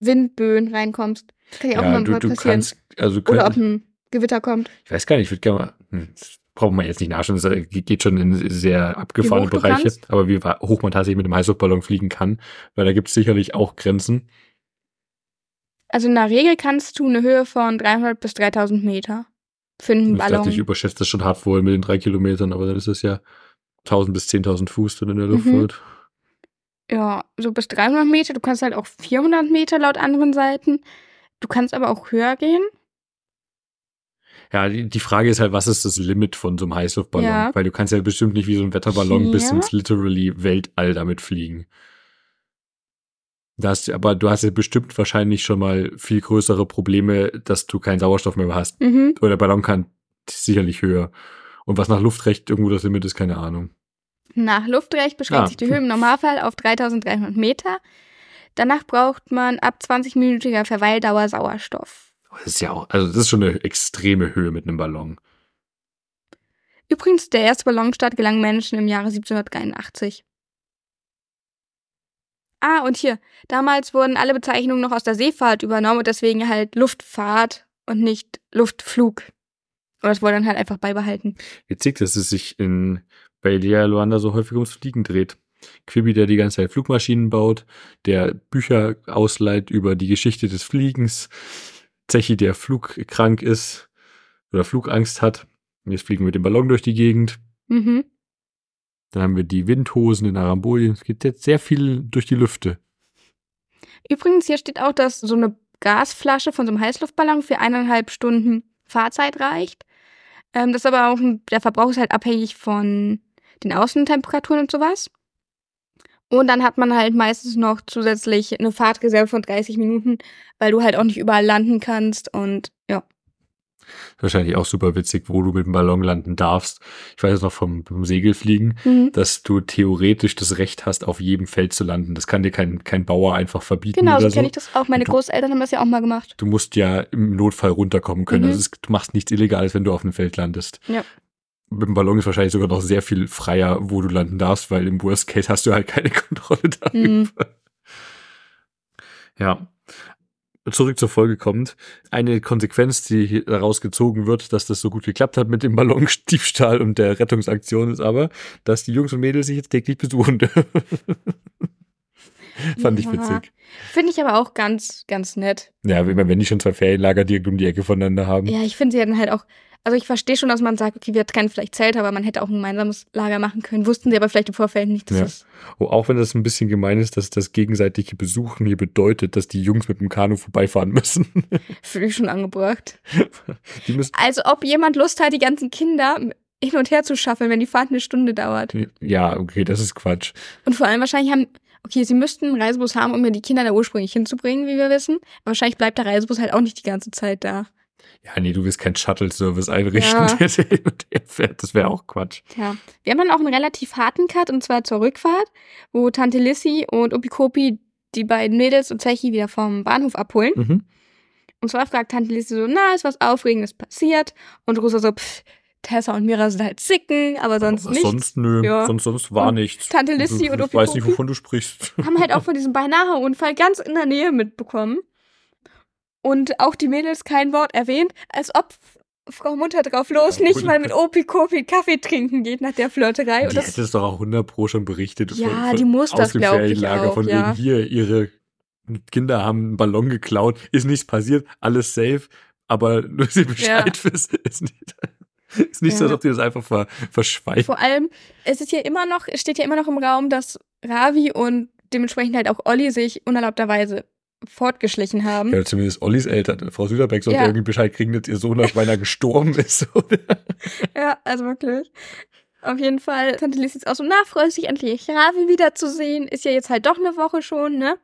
Windböen reinkommst. Das kann ja auch Ja, mal du, du passieren. kannst, also Oder ob ein Gewitter kommt. ich weiß gar nicht, ich würde gerne mal, hm, brauchen wir jetzt nicht nachschauen, das äh, geht schon in sehr abgefahrene Bereiche, aber wie hoch man tatsächlich mit einem Heißluftballon fliegen kann, weil da gibt es sicherlich auch Grenzen. Also in der Regel kannst du eine Höhe von 300 bis 3000 Meter für einen Ich dachte, Ballon. ich überschätze das schon hart vorher mit den drei Kilometern, aber dann ist es ja 1000 bis 10.000 Fuß dann in der Mhm. Luftfahrt. Ja, so bis 300 Meter. Du kannst halt auch 400 Meter laut anderen Seiten. Du kannst aber auch höher gehen. Ja, die, die Frage ist halt, was ist das Limit von so einem Heißluftballon? Ja. Weil du kannst ja bestimmt nicht wie so ein Wetterballon bis Ja. ins literally Weltall damit fliegen. Das, aber du hast ja bestimmt wahrscheinlich schon mal viel größere Probleme, dass du keinen Sauerstoff mehr hast. Mhm. Oder der Ballon kann sicherlich höher. Und was nach Luftrecht irgendwo das Limit ist, keine Ahnung. Nach Luftrecht beschränkt Ah. sich die Höhe im Normalfall auf 3300 Meter. Danach braucht man ab 20-minütiger Verweildauer Sauerstoff. Das ist ja auch, also das ist schon eine extreme Höhe mit einem Ballon. Übrigens, der erste Ballonstart gelang Menschen im Jahre 1783. Ah, und hier, damals wurden alle Bezeichnungen noch aus der Seefahrt übernommen und deswegen halt Luftfahrt und nicht Luftflug. Und das wurde dann halt einfach beibehalten. Witzig, dass es sich in bei Lea Luanda so häufig ums Fliegen dreht. Quibi, der die ganze Zeit Flugmaschinen baut, der Bücher ausleiht über die Geschichte des Fliegens, Zechi, der flugkrank ist oder Flugangst hat. Jetzt fliegen wir mit dem Ballon durch die Gegend. Mhm. Dann haben wir die Windhosen in Arambolien. Es geht jetzt sehr viel durch die Lüfte. Übrigens, hier steht auch, dass so eine Gasflasche von so einem Heißluftballon für eineinhalb Stunden Fahrzeit reicht. Ähm, das ist aber auch, der Verbrauch ist halt abhängig von den Außentemperaturen und sowas. Und dann hat man halt meistens noch zusätzlich eine Fahrtreserve von 30 Minuten, weil du halt auch nicht überall landen kannst und ja. Wahrscheinlich auch super witzig, wo du mit dem Ballon landen darfst. Ich weiß es noch vom, vom Segelfliegen, Mhm. dass du theoretisch das Recht hast, auf jedem Feld zu landen. Das kann dir kein, kein Bauer einfach verbieten Genau, so kenne ich das auch. Meine Du- Großeltern haben das ja auch mal gemacht. Du musst ja im Notfall runterkommen können. Mhm. Also es, du machst nichts Illegales, wenn du auf einem Feld landest. Ja. Mit dem Ballon ist wahrscheinlich sogar noch sehr viel freier, wo du landen darfst, weil im Worst Case hast du halt keine Kontrolle darüber. Mhm. Ja. Zurück zur Folge kommt. Eine Konsequenz, die daraus gezogen wird, dass das so gut geklappt hat mit dem Ballondiebstahl und der Rettungsaktion, ist aber, dass die Jungs und Mädels sich jetzt täglich besuchen dürfen. Fand ich Ja. witzig. Finde ich aber auch ganz, ganz nett. Ja, wenn wenn die schon zwei Ferienlager direkt um die Ecke voneinander haben. Ja, ich finde sie dann halt auch. Also ich verstehe schon, dass man sagt, okay, wir kennen vielleicht Zelte, aber man hätte auch ein gemeinsames Lager machen können. Wussten sie aber vielleicht im Vorfeld nicht, dass Ja. es. Oh, auch wenn das ein bisschen gemein ist, dass das gegenseitige Besuchen hier bedeutet, dass die Jungs mit dem Kanu vorbeifahren müssen. Fühle ich schon angebracht. Also ob jemand Lust hat, die ganzen Kinder hin und her zu schaffen, wenn die Fahrt eine Stunde dauert. Ja, okay, das ist Quatsch. Und vor allem wahrscheinlich haben, okay, sie müssten einen Reisebus haben, um mir die Kinder da ursprünglich hinzubringen, wie wir wissen. Wahrscheinlich bleibt der Reisebus halt auch nicht die ganze Zeit da. Ja, nee, du willst keinen Shuttle-Service einrichten, Ja. der und her fährt. Das wäre auch Quatsch. Tja. Wir haben dann auch einen relativ harten Cut, und zwar zur Rückfahrt, wo Tante Lissy und Opikopi die beiden Mädels und Zechi wieder vom Bahnhof abholen. Mhm. Und zwar fragt Tante Lissy so, na, ist was Aufregendes passiert? Und Rosa so, pff, Tessa und Mira sind halt zicken, aber sonst Aber nichts. Sonst, nö, Ja. sonst, sonst war Und nichts. Tante Lissy und Ich weiß nicht, Opikopi wovon du sprichst. haben halt auch von diesem Beinahe-Unfall ganz in der Nähe mitbekommen. Und auch die Mädels kein Wort erwähnt, als ob Frau Mutter drauf los Ja, nicht mal mit Opi-Kopi Kaffee trinken geht nach der Flirterei. Die hätte es doch auch 100 Pro schon berichtet. Ja, die muss das, aus dem glaub ich, auch, Von ja. wegen hier, ihre Kinder haben einen Ballon geklaut, ist nichts passiert, alles safe, aber nur sie Bescheid wissen, ist nicht, ist nicht so, Ja. als ob die das einfach ver, verschweigen. Vor allem, es ist ja immer noch, es steht ja immer noch im Raum, dass Ravi und dementsprechend halt auch Olli sich unerlaubterweise fortgeschlichen haben. Ja, zumindest Ollis Eltern, Frau Süderbeck sollte Ja. irgendwie Bescheid kriegen, dass ihr Sohn nach beinahe gestorben ist. Oder? Ja, also wirklich. Auf jeden Fall, Tante Liz ist auch so, na, freut sich endlich, Ravi wiederzusehen. Ist ja jetzt halt doch eine Woche schon, ne?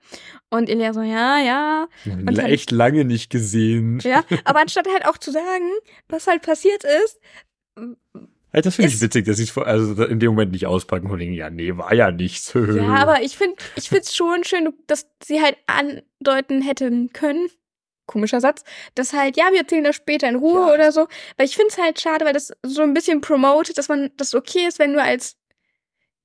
Und Elia so, ja, ja. Und Echt lange nicht gesehen. Ja, aber anstatt halt auch zu sagen, was halt passiert ist, Halt, das finde ich witzig, dass sie es vor- also in dem Moment nicht auspacken und denken, ja, nee, war ja nichts. ja, aber ich finde ich find's schon schön, dass sie halt andeuten hätten können, komischer Satz, dass halt, ja, wir erzählen das später in Ruhe Ja. oder so. Weil ich finde es halt schade, weil das so ein bisschen promotet, dass man das okay ist, wenn du als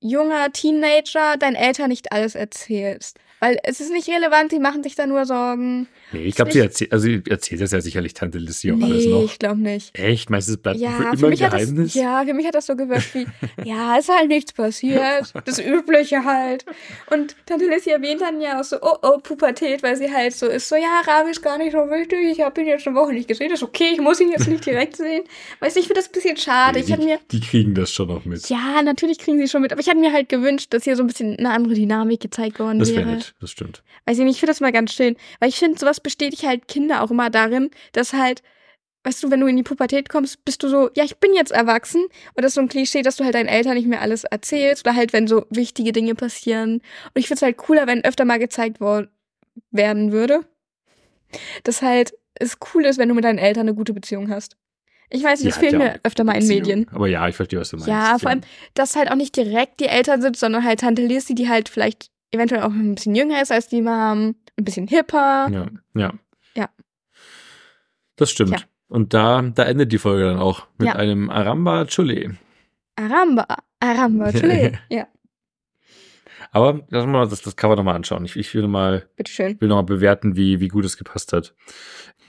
junger Teenager deinen Eltern nicht alles erzählst. Weil es ist nicht relevant, die machen sich da nur Sorgen. Nee, ich glaube, sie erzählt, also erzählt das ja sicherlich Tante Lissy auch alles nee, noch. ich glaube nicht. Echt? Es bleibt für Ja, immer für ein hat das, Geheimnis? ja, für mich hat das so gewirkt wie, ja, ist halt nichts passiert. Das Übliche halt. Und Tante Lissy erwähnt dann ja auch so, oh, oh, Pubertät, weil sie halt so ist, so, ja, Ravi ist gar nicht so wichtig, ich habe ihn jetzt eine Woche nicht gesehen, ist okay, ich muss ihn jetzt nicht direkt sehen. Weißt du, ich finde das ein bisschen schade. Ich die, mir, die kriegen das schon noch mit. ja, natürlich kriegen sie schon mit, aber ich hätte mir halt gewünscht, dass hier so ein bisschen eine andere Dynamik gezeigt worden das wäre wäre. Das stimmt. Weiß ich nicht, ich finde das mal ganz schön. Weil ich finde, sowas bestätigt halt Kinder auch immer darin, dass halt, weißt du, wenn du in die Pubertät kommst, bist du so, ja, ich bin jetzt erwachsen. Und das ist so ein Klischee, dass du halt deinen Eltern nicht mehr alles erzählst. Oder halt, wenn so wichtige Dinge passieren. Und ich finde es halt cooler, wenn öfter mal gezeigt worden werden würde. Dass halt es cool ist, wenn du mit deinen Eltern eine gute Beziehung hast. Ich weiß nicht, das fehlt ja mir öfter mal in. Medien. Aber ja, ich verstehe, was du meinst. Ja, vor allem, dass halt auch nicht direkt die Eltern sind, sondern halt Tante Lissy, die halt vielleicht eventuell auch ein bisschen jünger ist als die Mom, ein bisschen hipper. Ja, ja. Ja. Das stimmt. Tja. Und da, da endet die Folge dann auch mit Ja. einem Aramba Chule. Aramba, Aramba, Chile. ja, Aber lass mal das, das Cover nochmal anschauen. Ich, ich will mal, bitteschön. will noch mal bewerten, wie, wie gut es gepasst hat.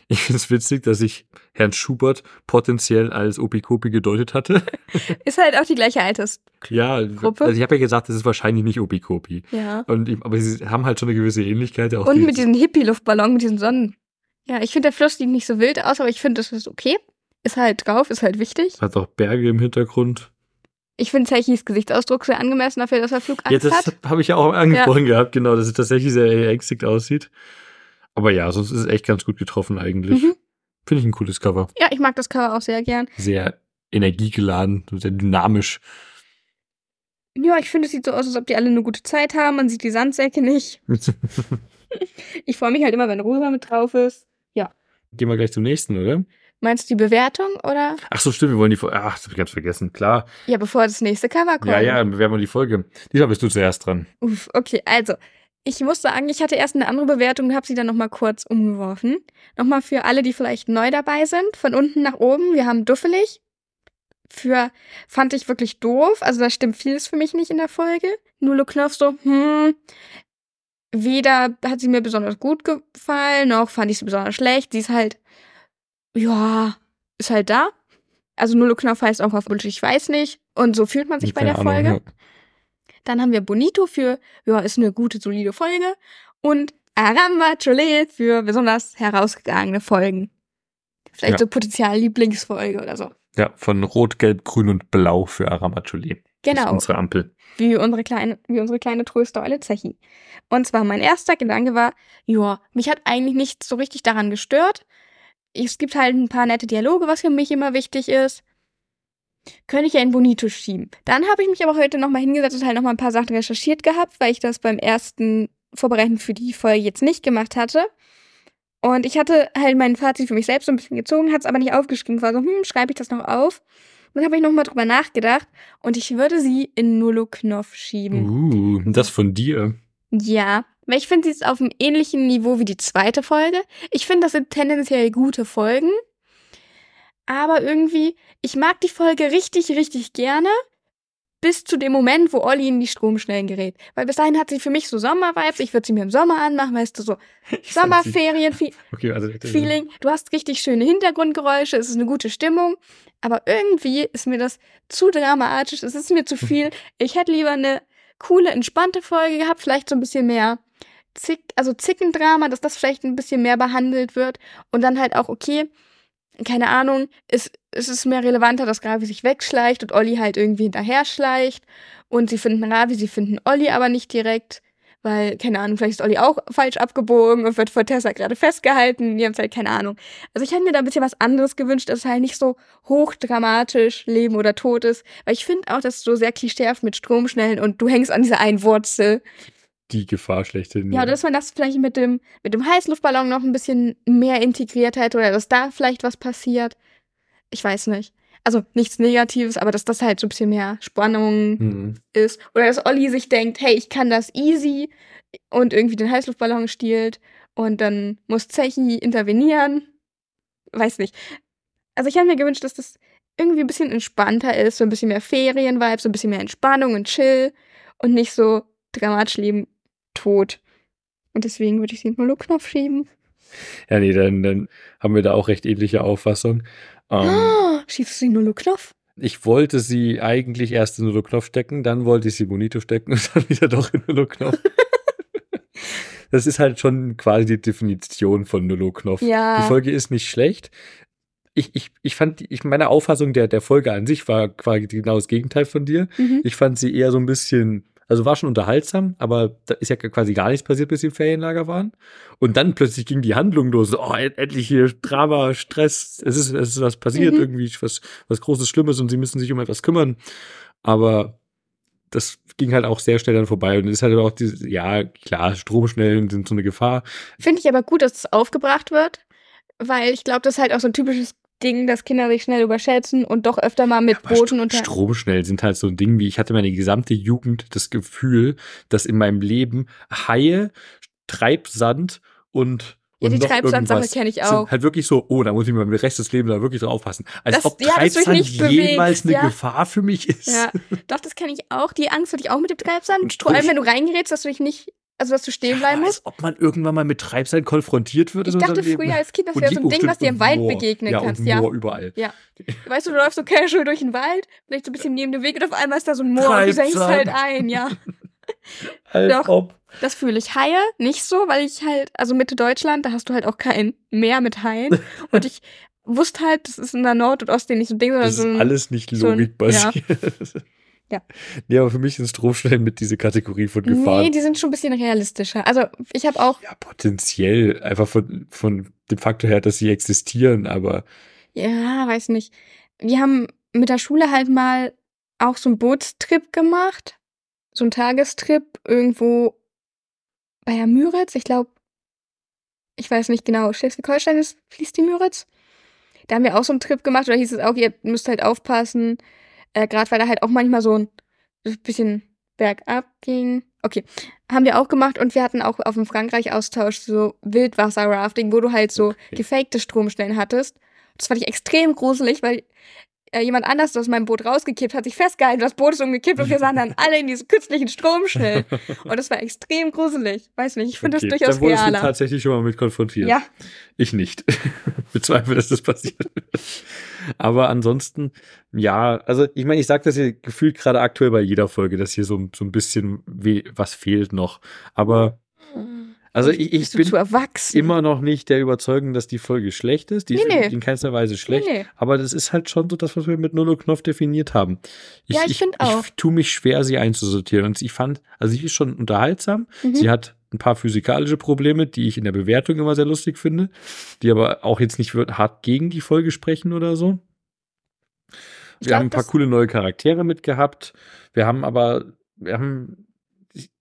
Ich finde es witzig, dass ich Herrn Schubert potenziell als Opikopi gedeutet hatte. Ist halt auch die gleiche Alters. ja, also ich habe ja gesagt, das ist wahrscheinlich nicht Opikopi. Ja. Und ich, aber sie haben halt schon eine gewisse Ähnlichkeit. Auch Und die- mit diesem Hippie-Luftballon, mit diesen Sonnen. Ja, ich finde, der Fluss sieht nicht so wild aus, aber ich finde, das ist okay. Ist halt drauf, ist halt wichtig. hat auch Berge im Hintergrund. Ich finde Zeichis Gesichtsausdruck sehr angemessen dafür, dass er Ja, Flugangst das hat. habe ich ja auch angesprochen gehabt, genau, dass es tatsächlich sehr ängstigt aussieht. Aber ja, sonst ist es echt ganz gut getroffen eigentlich. Mhm. Finde ich ein cooles Cover. Ja, ich mag das Cover auch sehr gern. Sehr energiegeladen, sehr dynamisch. Ja, ich finde, es sieht so aus, als ob die alle eine gute Zeit haben. Man sieht die Sandsäcke nicht. Ich freue mich halt immer, wenn Rosa mit drauf ist. Gehen wir gleich zum nächsten, oder? Meinst du die Bewertung oder? Ach so, stimmt, wir wollen die Folge. Ach, das habe ich ganz vergessen. Klar. Ja, bevor das nächste Cover kommt. Ja, ja, dann bewerben wir die Folge. Diesmal bist du zuerst dran. Uff, okay, also. Ich muss sagen, ich hatte erst eine andere Bewertung und habe sie dann nochmal kurz umgeworfen. Nochmal für alle, die vielleicht neu dabei sind. Von unten nach oben. Wir haben duffelig. Für fand ich wirklich doof. Also da stimmt vieles für mich nicht in der Folge. Nulo Knopf so, hm. Weder hat sie mir besonders gut gefallen, noch fand ich sie besonders schlecht. Sie ist halt, ja, ist halt da. Also Nulo Knopf heißt auch auf Wunsch, ich weiß nicht. Und so fühlt man sich bei Keine der Ahnung, Folge. ja. Dann haben wir Bonito für, ja, ist eine gute, solide Folge. Und Aramba Chole für besonders herausgegangene Folgen. Vielleicht Ja. so Potenzial Lieblingsfolge oder so. Ja, von Rot, Gelb, Grün und Blau für Aramachuli. Das ist Genau. unsere Ampel. Wie unsere kleine, wie unsere kleine Trösteule Zechi. Und zwar mein erster Gedanke war, ja, mich hat eigentlich nichts so richtig daran gestört. Es gibt halt ein paar nette Dialoge, was für mich immer wichtig ist. Könnte ich ja in Bonito schieben. Dann habe ich mich aber heute nochmal hingesetzt und halt nochmal ein paar Sachen recherchiert gehabt, weil ich das beim ersten Vorbereiten für die Folge jetzt nicht gemacht hatte. Und ich hatte halt mein Fazit für mich selbst so ein bisschen gezogen, hat es aber nicht aufgeschrieben. War so, hm, schreibe ich das noch auf? Und dann habe ich nochmal drüber nachgedacht und ich würde sie in Noloknov schieben. Uh, das von dir. Ja, weil ich finde, sie ist auf einem ähnlichen Niveau wie die zweite Folge. Ich finde, das sind tendenziell gute Folgen. Aber irgendwie, ich mag die Folge richtig, richtig gerne. Bis zu dem Moment, wo Olli in die Stromschnellen gerät. Weil bis dahin hat sie für mich so Sommervibes. Ich würde sie mir im Sommer anmachen, weißt du, so Sommerferien-Feeling. Okay, also Du hast richtig schöne Hintergrundgeräusche, es ist eine gute Stimmung. Aber irgendwie ist mir das zu dramatisch, es ist mir zu viel. Ich hätte lieber eine coole, entspannte Folge gehabt, vielleicht so ein bisschen mehr Zick, also Zickendrama, dass das vielleicht ein bisschen mehr behandelt wird. Und dann halt auch, okay, keine Ahnung, es, es ist mehr relevanter, dass Ravi sich wegschleicht und Olli halt irgendwie hinterher schleicht. Und sie finden Ravi, sie finden Olli aber nicht direkt. Weil, keine Ahnung, vielleicht ist Olli auch falsch abgebogen und wird von Tessa gerade festgehalten. Die haben halt keine Ahnung. Also ich hätte mir da ein bisschen was anderes gewünscht, dass es halt nicht so hochdramatisch Leben oder Tod ist. Weil ich finde auch, dass es so sehr klischeehaft mit Stromschnellen und du hängst an dieser einen Wurzel. Die Gefahr schlechthin. Ja, oder dass man das vielleicht mit dem, mit dem Heißluftballon noch ein bisschen mehr integriert hätte oder dass da vielleicht was passiert. Ich weiß nicht. Also nichts Negatives, aber dass das halt so ein bisschen mehr Spannung Hm. ist. Oder dass Olli sich denkt, hey, ich kann das easy und irgendwie den Heißluftballon stiehlt und dann muss Zechi intervenieren. Weiß nicht. Also ich hätte mir gewünscht, dass das irgendwie ein bisschen entspannter ist, so ein bisschen mehr Ferienvibes, so ein bisschen mehr Entspannung und Chill und nicht so dramatisch Leben, Tod. Und deswegen würde ich sie in den Knopf schieben. Ja, nee, dann, dann haben wir da auch recht ähnliche Auffassung. Ähm, Ah, schiebst du sie in den Knopf? ich wollte sie eigentlich erst in Nulo Knopf stecken, dann wollte ich sie Bonito stecken und dann wieder doch in Nulo Knopf. das ist halt schon quasi die Definition von Nulo Knopf. Ja. Die Folge ist nicht schlecht. Ich, ich, ich fand, ich, meine Auffassung der, der Folge an sich war quasi genau das Gegenteil von dir. Mhm. Ich fand sie eher so ein bisschen, also war schon unterhaltsam, aber da ist ja quasi gar nichts passiert, bis sie im Ferienlager waren. Und dann plötzlich ging die Handlung los. Oh, end- endlich hier Drama, Stress, es ist, es ist was passiert, Mhm. irgendwie was, was Großes, Schlimmes und sie müssen sich um etwas kümmern. Aber das ging halt auch sehr schnell dann vorbei. Und es ist halt auch diese, ja, klar, Stromschnellen sind so eine Gefahr. Finde ich aber gut, dass es aufgebracht wird, weil ich glaube, das ist halt auch so ein typisches Ding, dass Kinder sich schnell überschätzen und doch öfter mal mit Aber Booten St- unter. Stromschnellen sind halt so ein Ding, wie ich hatte meine gesamte Jugend das Gefühl, dass in meinem Leben Haie, Treibsand und Ja, und die Treibsandsache irgendwas kenn ich auch. Halt wirklich so, oh, da muss ich mir den Rest des Lebens da wirklich drauf aufpassen. Als Das- ob ja, Treibsand jemals eine ja. Gefahr für mich ist. Ja, doch, das kenne ich auch. Die Angst hatte ich auch mit dem Treibsand. Und Vor allem, wenn du reingerätst, dass du dich nicht, also dass du stehen bleiben Aber musst. als ob man irgendwann mal mit Treibsand konfrontiert wird. Ich dachte Leben. früher als Kind, das wäre so ein Ding, was dir im Wald Moor. begegnen ja, kannst. und Ja. Moor überall. Ja. Weißt du, du läufst so casual durch den Wald, vielleicht so ein bisschen neben dem Weg und auf einmal ist da so ein Moor und du senkst Treibsand. halt ein, ja. Als Doch. ob. Das fühle ich. Haie nicht so, weil ich halt, also Mitte Deutschland, da hast du halt auch kein Meer mit Haien. Und ich wusste halt, das ist in der Nord- und Ostsee nicht so ein Ding, sondern Das so ist ein, alles nicht so ein- logikbasiert. Ja. Nee, aber für mich sind Stromschnellen mit diese Kategorie von Gefahren. Nee, die sind schon ein bisschen realistischer. Also ich habe auch, ja, potenziell. Einfach von, von dem Faktor her, dass sie existieren, aber ja, weiß nicht. Wir haben mit der Schule halt mal auch so einen Bootstrip gemacht. So einen Tagestrip irgendwo bei der Müritz. Ich glaube, ich weiß nicht genau, Schleswig-Holstein ist, fließt die Müritz. Da haben wir auch so einen Trip gemacht, oder hieß es auch, ihr müsst halt aufpassen, äh, gerade weil da halt auch manchmal so ein bisschen bergab ging. Okay, haben wir auch gemacht und wir hatten auch auf dem Frankreich-Austausch so Wildwasser-Rafting, wo du halt so Okay. gefakte Stromschnellen hattest. Das fand ich extrem gruselig, weil äh, jemand anders aus meinem Boot rausgekippt hat, sich festgehalten, das Boot ist umgekippt und wir sahen dann alle in diesen künstlichen Stromschnellen. Und das war extrem gruselig. Weiß nicht, ich finde okay, das durchaus da wurdest du realer. tatsächlich schon mal mit konfrontiert. Ja, Ich nicht. Bezweifle, dass das passiert. Aber ansonsten, ja, also ich meine, ich sage das hier gefühlt gerade aktuell bei jeder Folge, dass hier so, so ein bisschen was fehlt noch. Aber also ich, ich bin immer noch nicht der Überzeugung, dass die Folge schlecht ist. Die nee, ist nee. in keinster Weise schlecht. Nee, aber das ist halt schon so das, was wir mit Nono Knopf definiert haben. Ich, ja, ich, finde auch. Ich tue mich schwer, sie einzusortieren. Und ich fand, also sie ist schon unterhaltsam. Mhm. Sie hat ein paar physikalische Probleme, die ich in der Bewertung immer sehr lustig finde, die aber auch jetzt nicht hart gegen die Folge sprechen oder so. Wir glaub, haben ein paar coole neue Charaktere mitgehabt. Wir haben aber, wir haben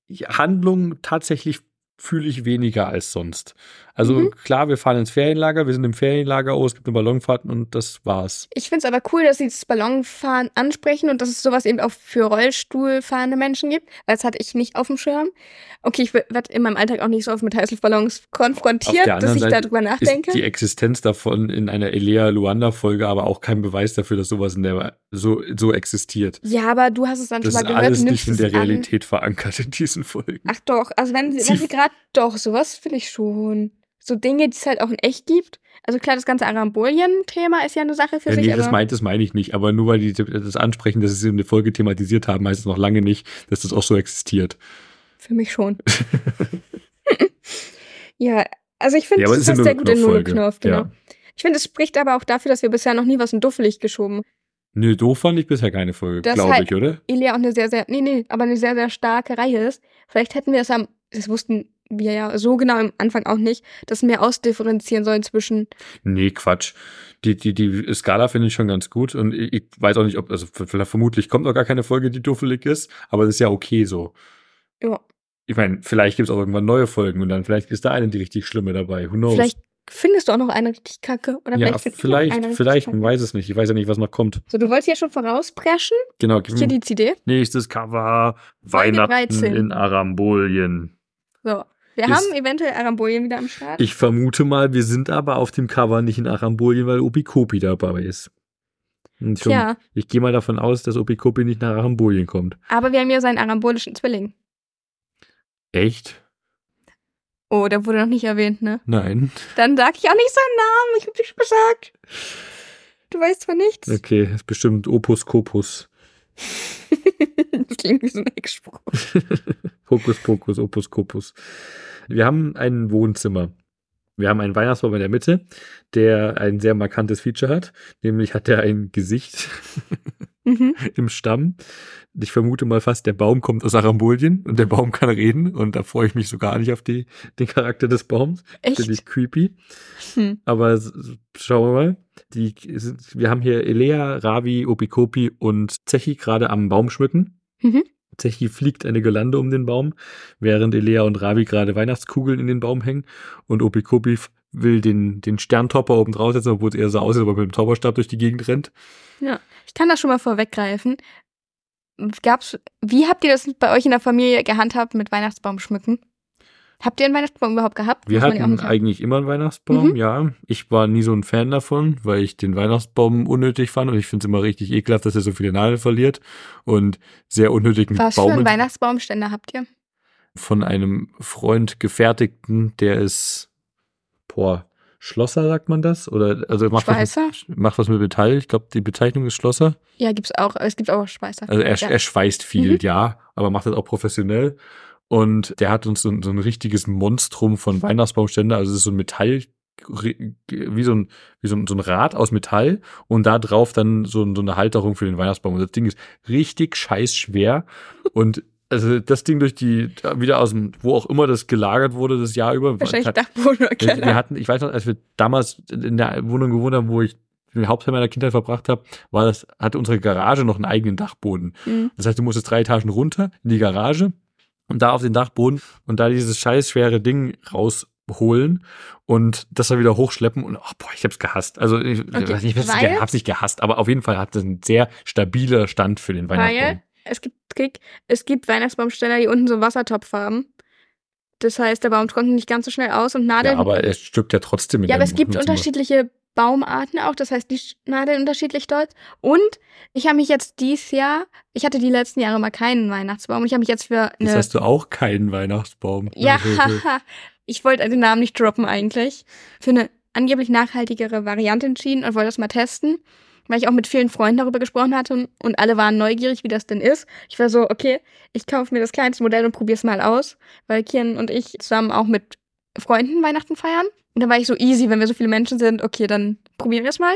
Handlungen tatsächlich fühle ich weniger als sonst. Also mhm. klar, wir fahren ins Ferienlager, wir sind im Ferienlager, oh, es gibt eine Ballonfahrt und das war's. Ich finde es aber cool, dass sie das Ballonfahren ansprechen und dass es sowas eben auch für Rollstuhlfahrende Menschen gibt, weil das hatte ich nicht auf dem Schirm. Okay, ich werde in meinem Alltag auch nicht so oft mit Heißluftballons konfrontiert, dass ich Seite darüber nachdenke. Ist die Existenz davon in einer Elea Luanda-Folge aber auch kein Beweis dafür, dass sowas in der so, so existiert. Ja, aber du hast es dann das schon mal gehört. Das ist alles nicht in der Realität an. verankert in diesen Folgen. Ach doch, also wenn, sie, wenn sie gerade doch, sowas will ich schon so Dinge, die es halt auch in echt gibt. Also klar, das ganze Arambolien-Thema ist ja eine Sache für ja, sich. Nee, das, meint, das meine ich nicht. Aber nur weil die das ansprechen, dass sie in der Folge thematisiert haben, heißt es noch lange nicht, dass das auch so existiert. Für mich schon. ja, also ich finde, ja, das ist sehr gut in Nullknopf, genau. Ja. Ich finde, es spricht aber auch dafür, dass wir bisher noch nie was in Duffelig geschoben Nö, doof fand ich bisher keine Folge, glaube halt ich, oder? Ilia auch eine sehr, sehr, nee, nee, aber eine sehr, sehr starke Reihe ist. Vielleicht hätten wir es am, das wussten wir ja so genau am Anfang auch nicht, dass mehr ausdifferenzieren sollen zwischen. Nee, Quatsch. Die, die, die Skala finde ich schon ganz gut und ich, ich weiß auch nicht, ob, also vermutlich kommt noch gar keine Folge, die duffelig ist, aber das ist ja okay so. Ja. Ich meine, vielleicht gibt es auch irgendwann neue Folgen und dann vielleicht ist da eine die richtig schlimme dabei. Who knows? Vielleicht findest du auch noch eine richtig kacke. Oder ja, vielleicht, vielleicht, vielleicht man weiß es nicht. Ich weiß ja nicht, was noch kommt. So, du wolltest ja schon vorauspreschen. Genau. Hier die CD. Nächstes Cover, Weihnachten 13. in Arambolien. So, wir haben eventuell Arambolien wieder am Start. Ich vermute mal, wir sind aber auf dem Cover nicht in Arambolien, weil Opikopi dabei ist. Und schon, ja. Ich gehe mal davon aus, dass Opikopi nicht nach Arambolien kommt. Aber wir haben ja seinen arambolischen Zwilling. Echt? Oh, der wurde noch nicht erwähnt, ne? Nein. Dann sag ich auch nicht seinen Namen. Ich hab dich gesagt. Du weißt zwar nichts. Okay, ist bestimmt Opus Kopus. das klingt wie so ein Eckspruch. Hokus Pokus, Opus Kopus. Wir haben ein Wohnzimmer. Wir haben einen Weihnachtsbaum in der Mitte, der ein sehr markantes Feature hat. Nämlich hat er ein Gesicht mhm. im Stamm. Ich vermute mal fast, der Baum kommt aus Arambolien und der Baum kann reden. Und da freue ich mich so gar nicht auf die, den Charakter des Baums. Echt? Finde ich creepy. Hm. Aber schauen wir mal. Die, wir haben hier Elea, Ravi, Opikopi und Zechi gerade am Baum schmücken. Mhm. Zechi fliegt eine Gelande um den Baum, während Elea und Ravi gerade Weihnachtskugeln in den Baum hängen und Opikopi will den, den Sterntopper oben draufsetzen, obwohl es eher so aussieht, aber mit dem Zauberstab durch die Gegend rennt. Ja, ich kann das schon mal vorweggreifen. Gab's, wie habt ihr das bei euch in der Familie gehandhabt mit Weihnachtsbaum schmücken? Habt ihr einen Weihnachtsbaum überhaupt gehabt? Wir hatten eigentlich immer einen Weihnachtsbaum, mhm. ja. Ich war nie so ein Fan davon, weil ich den Weihnachtsbaum unnötig fand und ich finde es immer richtig ekelhaft, dass er so viele Nadeln verliert und sehr unnötigen Was Baum. Was für einen Weihnachtsbaumständer habt ihr? Von einem Freund gefertigten, der ist, boah, Schlosser sagt man das? Oder also macht Schweißer? Was, macht was mit Metall. Ich glaube, die Bezeichnung ist Schlosser. Ja, gibt's auch. Es gibt auch Schweißer. Also er, ja. er schweißt viel, mhm. ja, aber macht das auch professionell. Und der hat uns so, so ein richtiges Monstrum von Weihnachtsbaumständer. Also es ist so ein Metall, wie so ein, wie so ein, so ein Rad aus Metall und da drauf dann so, so eine Halterung für den Weihnachtsbaum. Und das Ding ist richtig scheiß schwer. und also das Ding durch die, wieder aus dem, wo auch immer das gelagert wurde, das Jahr über. Wahrscheinlich hat, Dachboden oder Keller. Wir hatten, ich weiß noch, als wir damals in der Wohnung gewohnt haben, wo ich den Hauptteil meiner Kindheit verbracht habe, war das, hatte unsere Garage noch einen eigenen Dachboden. Mhm. Das heißt, du musstest drei Etagen runter in die Garage und da auf den Dachboden und da dieses scheiß schwere Ding rausholen und das dann wieder hochschleppen und oh, boah, ich hab's gehasst. Also ich, okay. weiß nicht, ich hab's nicht gehasst, aber auf jeden Fall hat das ein sehr stabiler Stand für den Weihnachtsbaum. Weil es gibt, es gibt Weihnachtsbaumsteller, die unten so Wassertopf haben. Das heißt, der Baum trocknet nicht ganz so schnell aus und Nadeln. Ja, aber er stirbt ja trotzdem mit Ja, aber es gibt unterschiedliche Baumarten auch, das heißt, die Nadeln unterschiedlich dort. Und ich habe mich jetzt dieses Jahr, ich hatte die letzten Jahre mal keinen Weihnachtsbaum und ich habe mich jetzt für eine. Jetzt hast du auch keinen Weihnachtsbaum. Ja, ich wollte den Namen nicht droppen eigentlich. Für eine angeblich nachhaltigere Variante entschieden und wollte das mal testen. weil ich auch mit vielen Freunden darüber gesprochen hatte und alle waren neugierig, wie das denn ist. Ich war so, okay, ich kaufe mir das kleinste Modell und probiere es mal aus, weil Kian und ich zusammen auch mit Freunden Weihnachten feiern. Und dann war ich so easy, wenn wir so viele Menschen sind, okay, dann probieren wir es mal.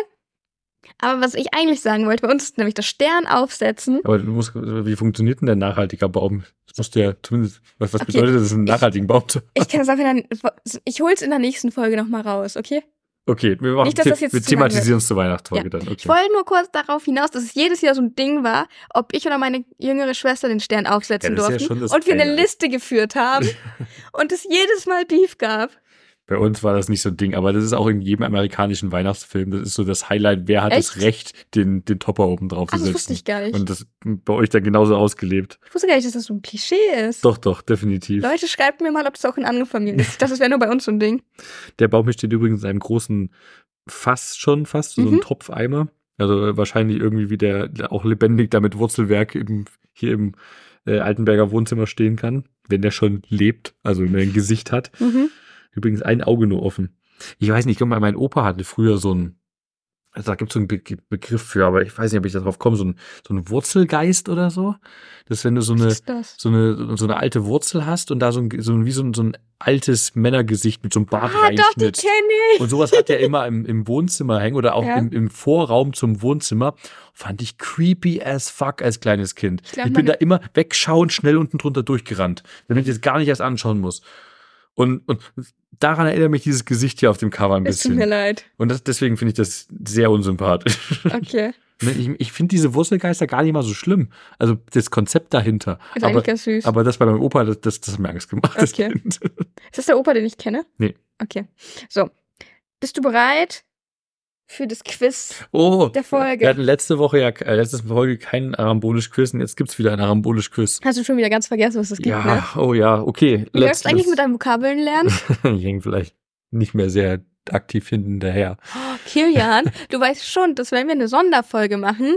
Aber was ich eigentlich sagen wollte, bei uns ist nämlich das Stern aufsetzen. Aber du musst, wie funktioniert denn der nachhaltiger Baum? Das musst du ja zumindest, was, was okay. bedeutet das, einen nachhaltigen Baum zu Ich kann das einfach dann, ich hol's in der nächsten Folge nochmal raus, okay? Okay, wir, machen, Nicht, dass das jetzt wir thematisieren es zur Weihnachtsfolge ja. dann. Okay. Ich wollte nur kurz darauf hinaus, dass es jedes Jahr so ein Ding war, ob ich oder meine jüngere Schwester den Stern aufsetzen ja, durften. Ja und wir eine Liste geführt haben und es jedes Mal Beef gab. Bei uns war das nicht so ein Ding, aber das ist auch in jedem amerikanischen Weihnachtsfilm. Das ist so das Highlight. Wer hat Echt? das Recht, den, den Topper oben drauf zu setzen? Das wusste ich gar nicht. Und das bei euch dann genauso ausgelebt. Ich wusste gar nicht, dass das so ein Klischee ist. Doch, doch, definitiv. Leute, schreibt mir mal, ob das auch in anderen Familien ist. Das wäre nur bei uns so ein Ding. Der Baum steht übrigens in einem großen Fass schon fast, so mhm. ein Topfeimer. Also wahrscheinlich irgendwie wie der, auch lebendig damit Wurzelwerk im, hier im äh, Altenberger Wohnzimmer stehen kann, wenn der schon lebt, also wenn er ein Gesicht hat. Mhm. Übrigens ein Auge nur offen. Ich weiß nicht, ich glaube, mein Opa hatte früher so ein, also da gibt es so einen Be Begriff für, aber ich weiß nicht, ob ich darauf komme, so ein, so ein Wurzelgeist oder so. Das ist, wenn du so eine, so eine, so eine alte Wurzel hast und da so ein, so ein wie so ein, so ein altes Männergesicht mit so einem Bart ah, reinschnitt. Doch, die kenn ich. Und sowas hat er immer im, im Wohnzimmer hängen oder auch ja. im, im Vorraum zum Wohnzimmer. Fand ich creepy as fuck als kleines Kind. Ich, glaub, ich bin da immer wegschauen, schnell unten drunter durchgerannt, damit ich jetzt gar nicht erst anschauen muss. Und, und daran erinnert mich dieses Gesicht hier auf dem Cover ein bisschen. Es tut mir leid. Und das, deswegen finde ich das sehr unsympathisch. Okay. Ne, ich, ich finde diese Wurzelgeister gar nicht mal so schlimm. Also das Konzept dahinter. Ist aber, eigentlich ganz süß. Aber das bei meinem Opa, das, das, das hat mir Angst gemacht. Okay. Ist das der Opa, den ich kenne? Nee. Okay. So. Bist du bereit für das Quiz oh, der Folge. Wir hatten letzte Woche ja, äh, letzte Folge kein arambolisch Quiz und jetzt gibt's wieder ein arambolisch Quiz. Hast du schon wieder ganz vergessen, was das gibt, ja, ne? oh ja, okay. Wie läufst eigentlich mit deinen Vokabeln lernen? ich hänge vielleicht nicht mehr sehr aktiv hinterher. Oh, Kilian, du weißt schon, dass wenn wir eine Sonderfolge machen,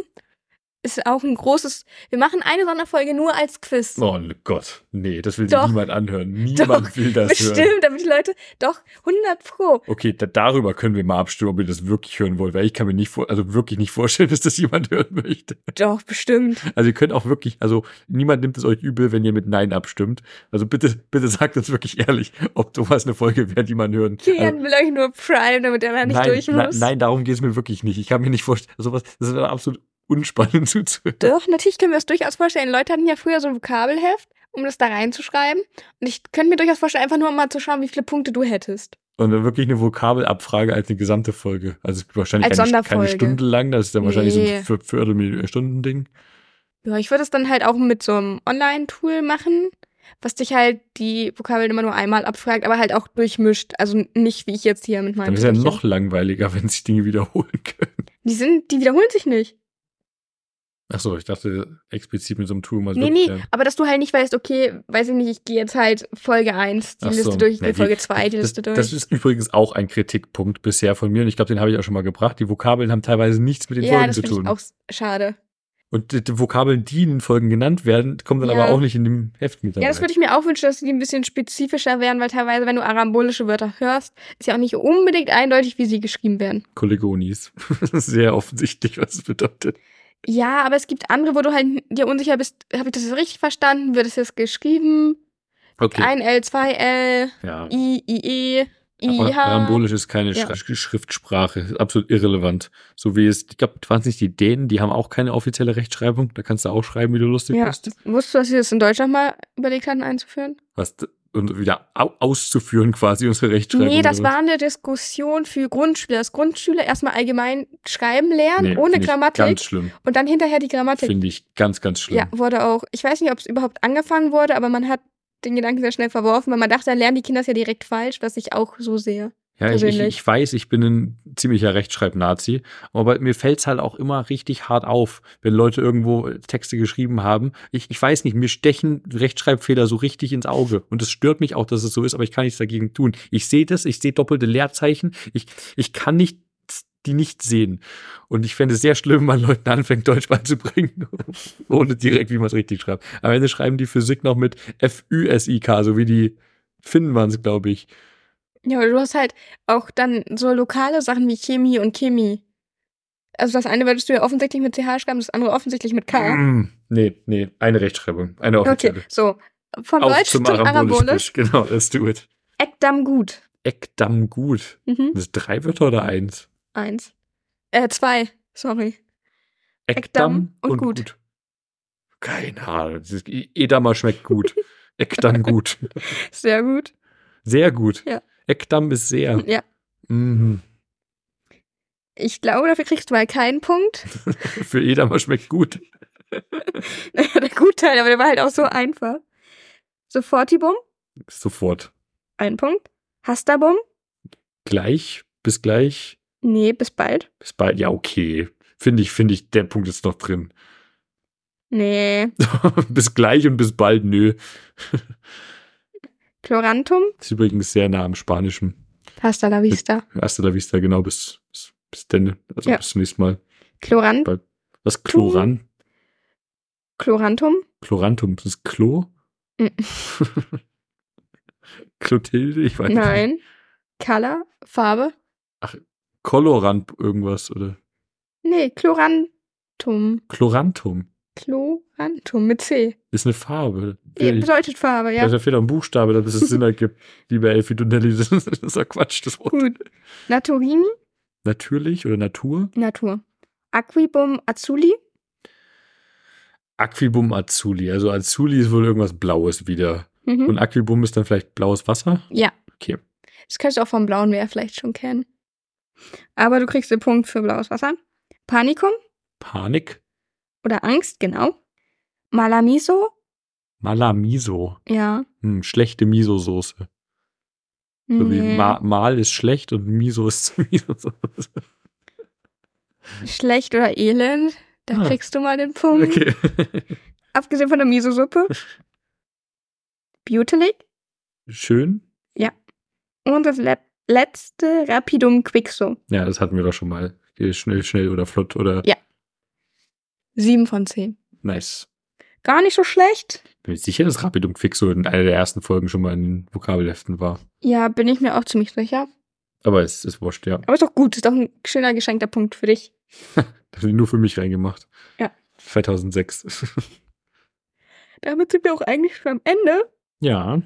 ist auch ein großes. Wir machen eine Sonderfolge nur als Quiz. Oh Gott, nee, das will sich niemand anhören. Niemand doch, will das bestimmt, hören. damit die Leute doch 100 pro. Okay, da, darüber können wir mal abstimmen, ob ihr das wirklich hören wollt, weil ich kann mir nicht vor, also wirklich nicht vorstellen, dass das jemand hören möchte. Doch bestimmt. Also ihr könnt auch wirklich, also niemand nimmt es euch übel, wenn ihr mit Nein abstimmt. Also bitte, bitte sagt uns wirklich ehrlich, ob sowas eine Folge wäre, die man hören. Kian also, will euch nur Prime, damit er da nicht nein, durch muss. Nein, nein darum geht es mir wirklich nicht. Ich kann mir nicht vorstellen, sowas, das ist absolut unspannend zuzuhören. Doch, natürlich können wir es durchaus vorstellen. Leute hatten ja früher so ein Vokabelheft, um das da reinzuschreiben. Und ich könnte mir durchaus vorstellen, einfach nur mal zu schauen, wie viele Punkte du hättest. Und dann wirklich eine Vokabelabfrage als eine gesamte Folge. Also wahrscheinlich als keine, keine Stunde lang, das ist dann wahrscheinlich nee. so ein Viertelstunden-Ding. Ja, ich würde es dann halt auch mit so einem Online-Tool machen, was dich halt die Vokabeln immer nur einmal abfragt, aber halt auch durchmischt. Also nicht wie ich jetzt hier mit meinem. Dann ist ja noch langweiliger, wenn sich Dinge wiederholen können. Die sind, die wiederholen sich nicht. Ach so, ich dachte explizit mit so einem Tool mal Nee, nee, aber dass du halt nicht weißt, okay, weiß ich nicht, ich gehe jetzt halt Folge 1 die Ach Liste so. durch, ich gehe nee, Folge 2 die Liste das, durch. Das ist übrigens auch ein Kritikpunkt bisher von mir und ich glaube, den habe ich auch schon mal gebracht. Die Vokabeln haben teilweise nichts mit den ja, Folgen zu tun. Ja, das ist auch schade. Und die, die, Vokabeln, die in den Folgen genannt werden, kommen dann ja. aber auch nicht in dem Heft mit dabei. Ja, das würde ich mir auch wünschen, dass die ein bisschen spezifischer werden, weil teilweise, wenn du arambolische Wörter hörst, ist ja auch nicht unbedingt eindeutig, wie sie geschrieben werden. Kollegonis. Sehr offensichtlich, was es bedeutet. Ja, aber es gibt andere, wo du halt dir unsicher bist, habe ich das jetzt richtig verstanden? Wird es jetzt geschrieben? Okay. Ein L, zwei L, ja. I, I, E, I, H. Arambolisch ist keine ja. Schriftsprache, absolut irrelevant. So wie es, ich glaube, waren es nicht die Dänen, die haben auch keine offizielle Rechtschreibung. Da kannst du auch schreiben, wie du lustig ja. bist. Wusstest du, dass sie das in Deutschland mal überlegt hatten einzuführen? Was? Und wieder auszuführen quasi unsere Rechtschreibung. Nee, das war eine Diskussion für Grundschüler. Dass Grundschüler erstmal allgemein schreiben lernen, nee, ohne Grammatik. Ganz schlimm. Und dann hinterher die Grammatik. Finde ich ganz, ganz schlimm. Ja, wurde auch. Ich weiß nicht, ob es überhaupt angefangen wurde, aber man hat den Gedanken sehr schnell verworfen, weil man dachte, dann lernen die Kinder es ja direkt falsch, was ich auch so sehe. Ja, ich, ich, weiß, ich bin ein ziemlicher Rechtschreib-Nazi, aber mir fällt es halt auch immer richtig hart auf, wenn Leute irgendwo Texte geschrieben haben. Ich, ich weiß nicht, mir stechen Rechtschreibfehler so richtig ins Auge und es stört mich auch, dass es so ist, aber ich kann nichts dagegen tun. Ich sehe das, ich sehe doppelte Leerzeichen, ich, ich kann nicht die nicht sehen. Und ich fände es sehr schlimm, wenn man Leuten anfängt, Deutsch beizubringen, ohne direkt, wie man es richtig schreibt. Am Ende schreiben die Physik noch mit F-Ü-S-I-K, so wie die Finnen waren es, glaube ich. Ja, aber du hast halt auch dann so lokale Sachen wie Chemie und Chemie. Also das eine würdest du ja offensichtlich mit CH schreiben, das andere offensichtlich mit K. Mm, nee, nee, eine Rechtschreibung. Eine offizielle. Okay, so. Von Auf Deutsch zum zum Arabolisch. Arabolisch. Genau, let's do it. Ekdam gut. Eckdamm gut. Mhm. Das drei Wörter oder eins? Eins. Äh, zwei. Sorry. Eckdamm und gut. Keine Ahnung. Ist, Edamer schmeckt gut. Eckdamm gut. Sehr gut. Sehr gut. Ja. Eckdamm ist sehr. Ja. Mhm. Ich glaube, dafür kriegst du mal keinen Punkt. Für Edamer schmeckt gut. der Gutteil, aber der war halt auch so einfach. Sofortibum, Sofort. ein Punkt. Hastabum, Gleich, bis gleich, nee, bis bald. bis bald. Ja, okay. Finde ich, finde ich, der Punkt ist noch drin. Nee. bis gleich und bis bald, nö. Chlorantum, Ist übrigens sehr nah am Spanischen. Hasta la vista. Hasta la vista, genau, bis, bis, bis denn. Also Ja. bis zum nächsten Mal. Chloran Was? Chloran? Chlorantum, Chlorantum, das ist Klo? Mm. Clotilde, ich weiß nicht. nein. Color, Farbe, Kolorant irgendwas oder nee, Chlorantum. Chlorantum Chlorantum mit C. ist eine Farbe. Ja, bedeutet Farbe, ja. Da fehlt ein Buchstabe, damit es Sinn ergibt. Liebe Elfie Donnelly, das ist doch Quatsch, das Wort. Gut. Naturini, Natürlich oder Natur? Natur. Aquibum azuli, Aquibum Azuli. Also Azuli ist wohl irgendwas Blaues wieder. mhm. Und Aquibum ist dann vielleicht blaues Wasser? Ja. Okay. Das könntest du auch vom blauen Meer vielleicht schon kennen. Aber du kriegst den Punkt für blaues Wasser. Panikum Panik? Oder Angst, genau. Malamiso, Malamiso. ja. Hm, schlechte Miso-Soße. So wie Nee. Ma Mal ist schlecht und Miso ist Miso-Soße. Schlecht oder elend. Da Ah. kriegst du mal den Punkt. Okay. Abgesehen von der Miso-Suppe. Butelig. Schön. Und das le letzte Rapidum Quixo. Ja, das hatten wir doch schon mal. Schnell, schnell oder flott oder Ja. Sieben von zehn. nice. Gar nicht so schlecht. Bin mir sicher, dass Rapidum Quixo in einer der ersten Folgen schon mal in den Vokabelheften war. Ja, bin ich mir auch ziemlich sicher. Aber es ist wurscht, ja. Aber ist doch gut. Ist doch ein schöner geschenkter Punkt für dich. Das nur für mich reingemacht. Ja. 2006. Damit sind wir auch eigentlich schon am Ende. ja.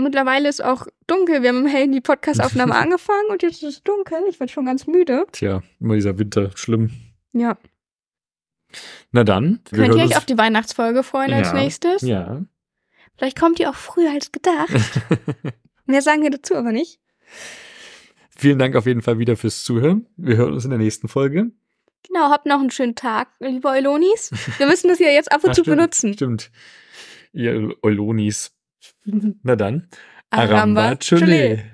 Mittlerweile ist auch dunkel. Wir haben im Hellen die Podcast-Aufnahme angefangen und jetzt ist es dunkel. Ich werde schon ganz müde. Tja, immer dieser Winter. Schlimm. Ja. Na dann. wir Könnt ihr euch auf die Weihnachtsfolge freuen als Ja. nächstes? Ja. Vielleicht kommt ihr auch früher als gedacht. Mehr sagen wir dazu aber nicht. Vielen Dank auf jeden Fall wieder fürs Zuhören. Wir hören uns in der nächsten Folge. Genau, habt noch einen schönen Tag, liebe Eulonis. Wir müssen das ja jetzt ab und Ah, zu stimmt, benutzen. Stimmt. Ihr Eulonis. Na dann. Aramba Chole.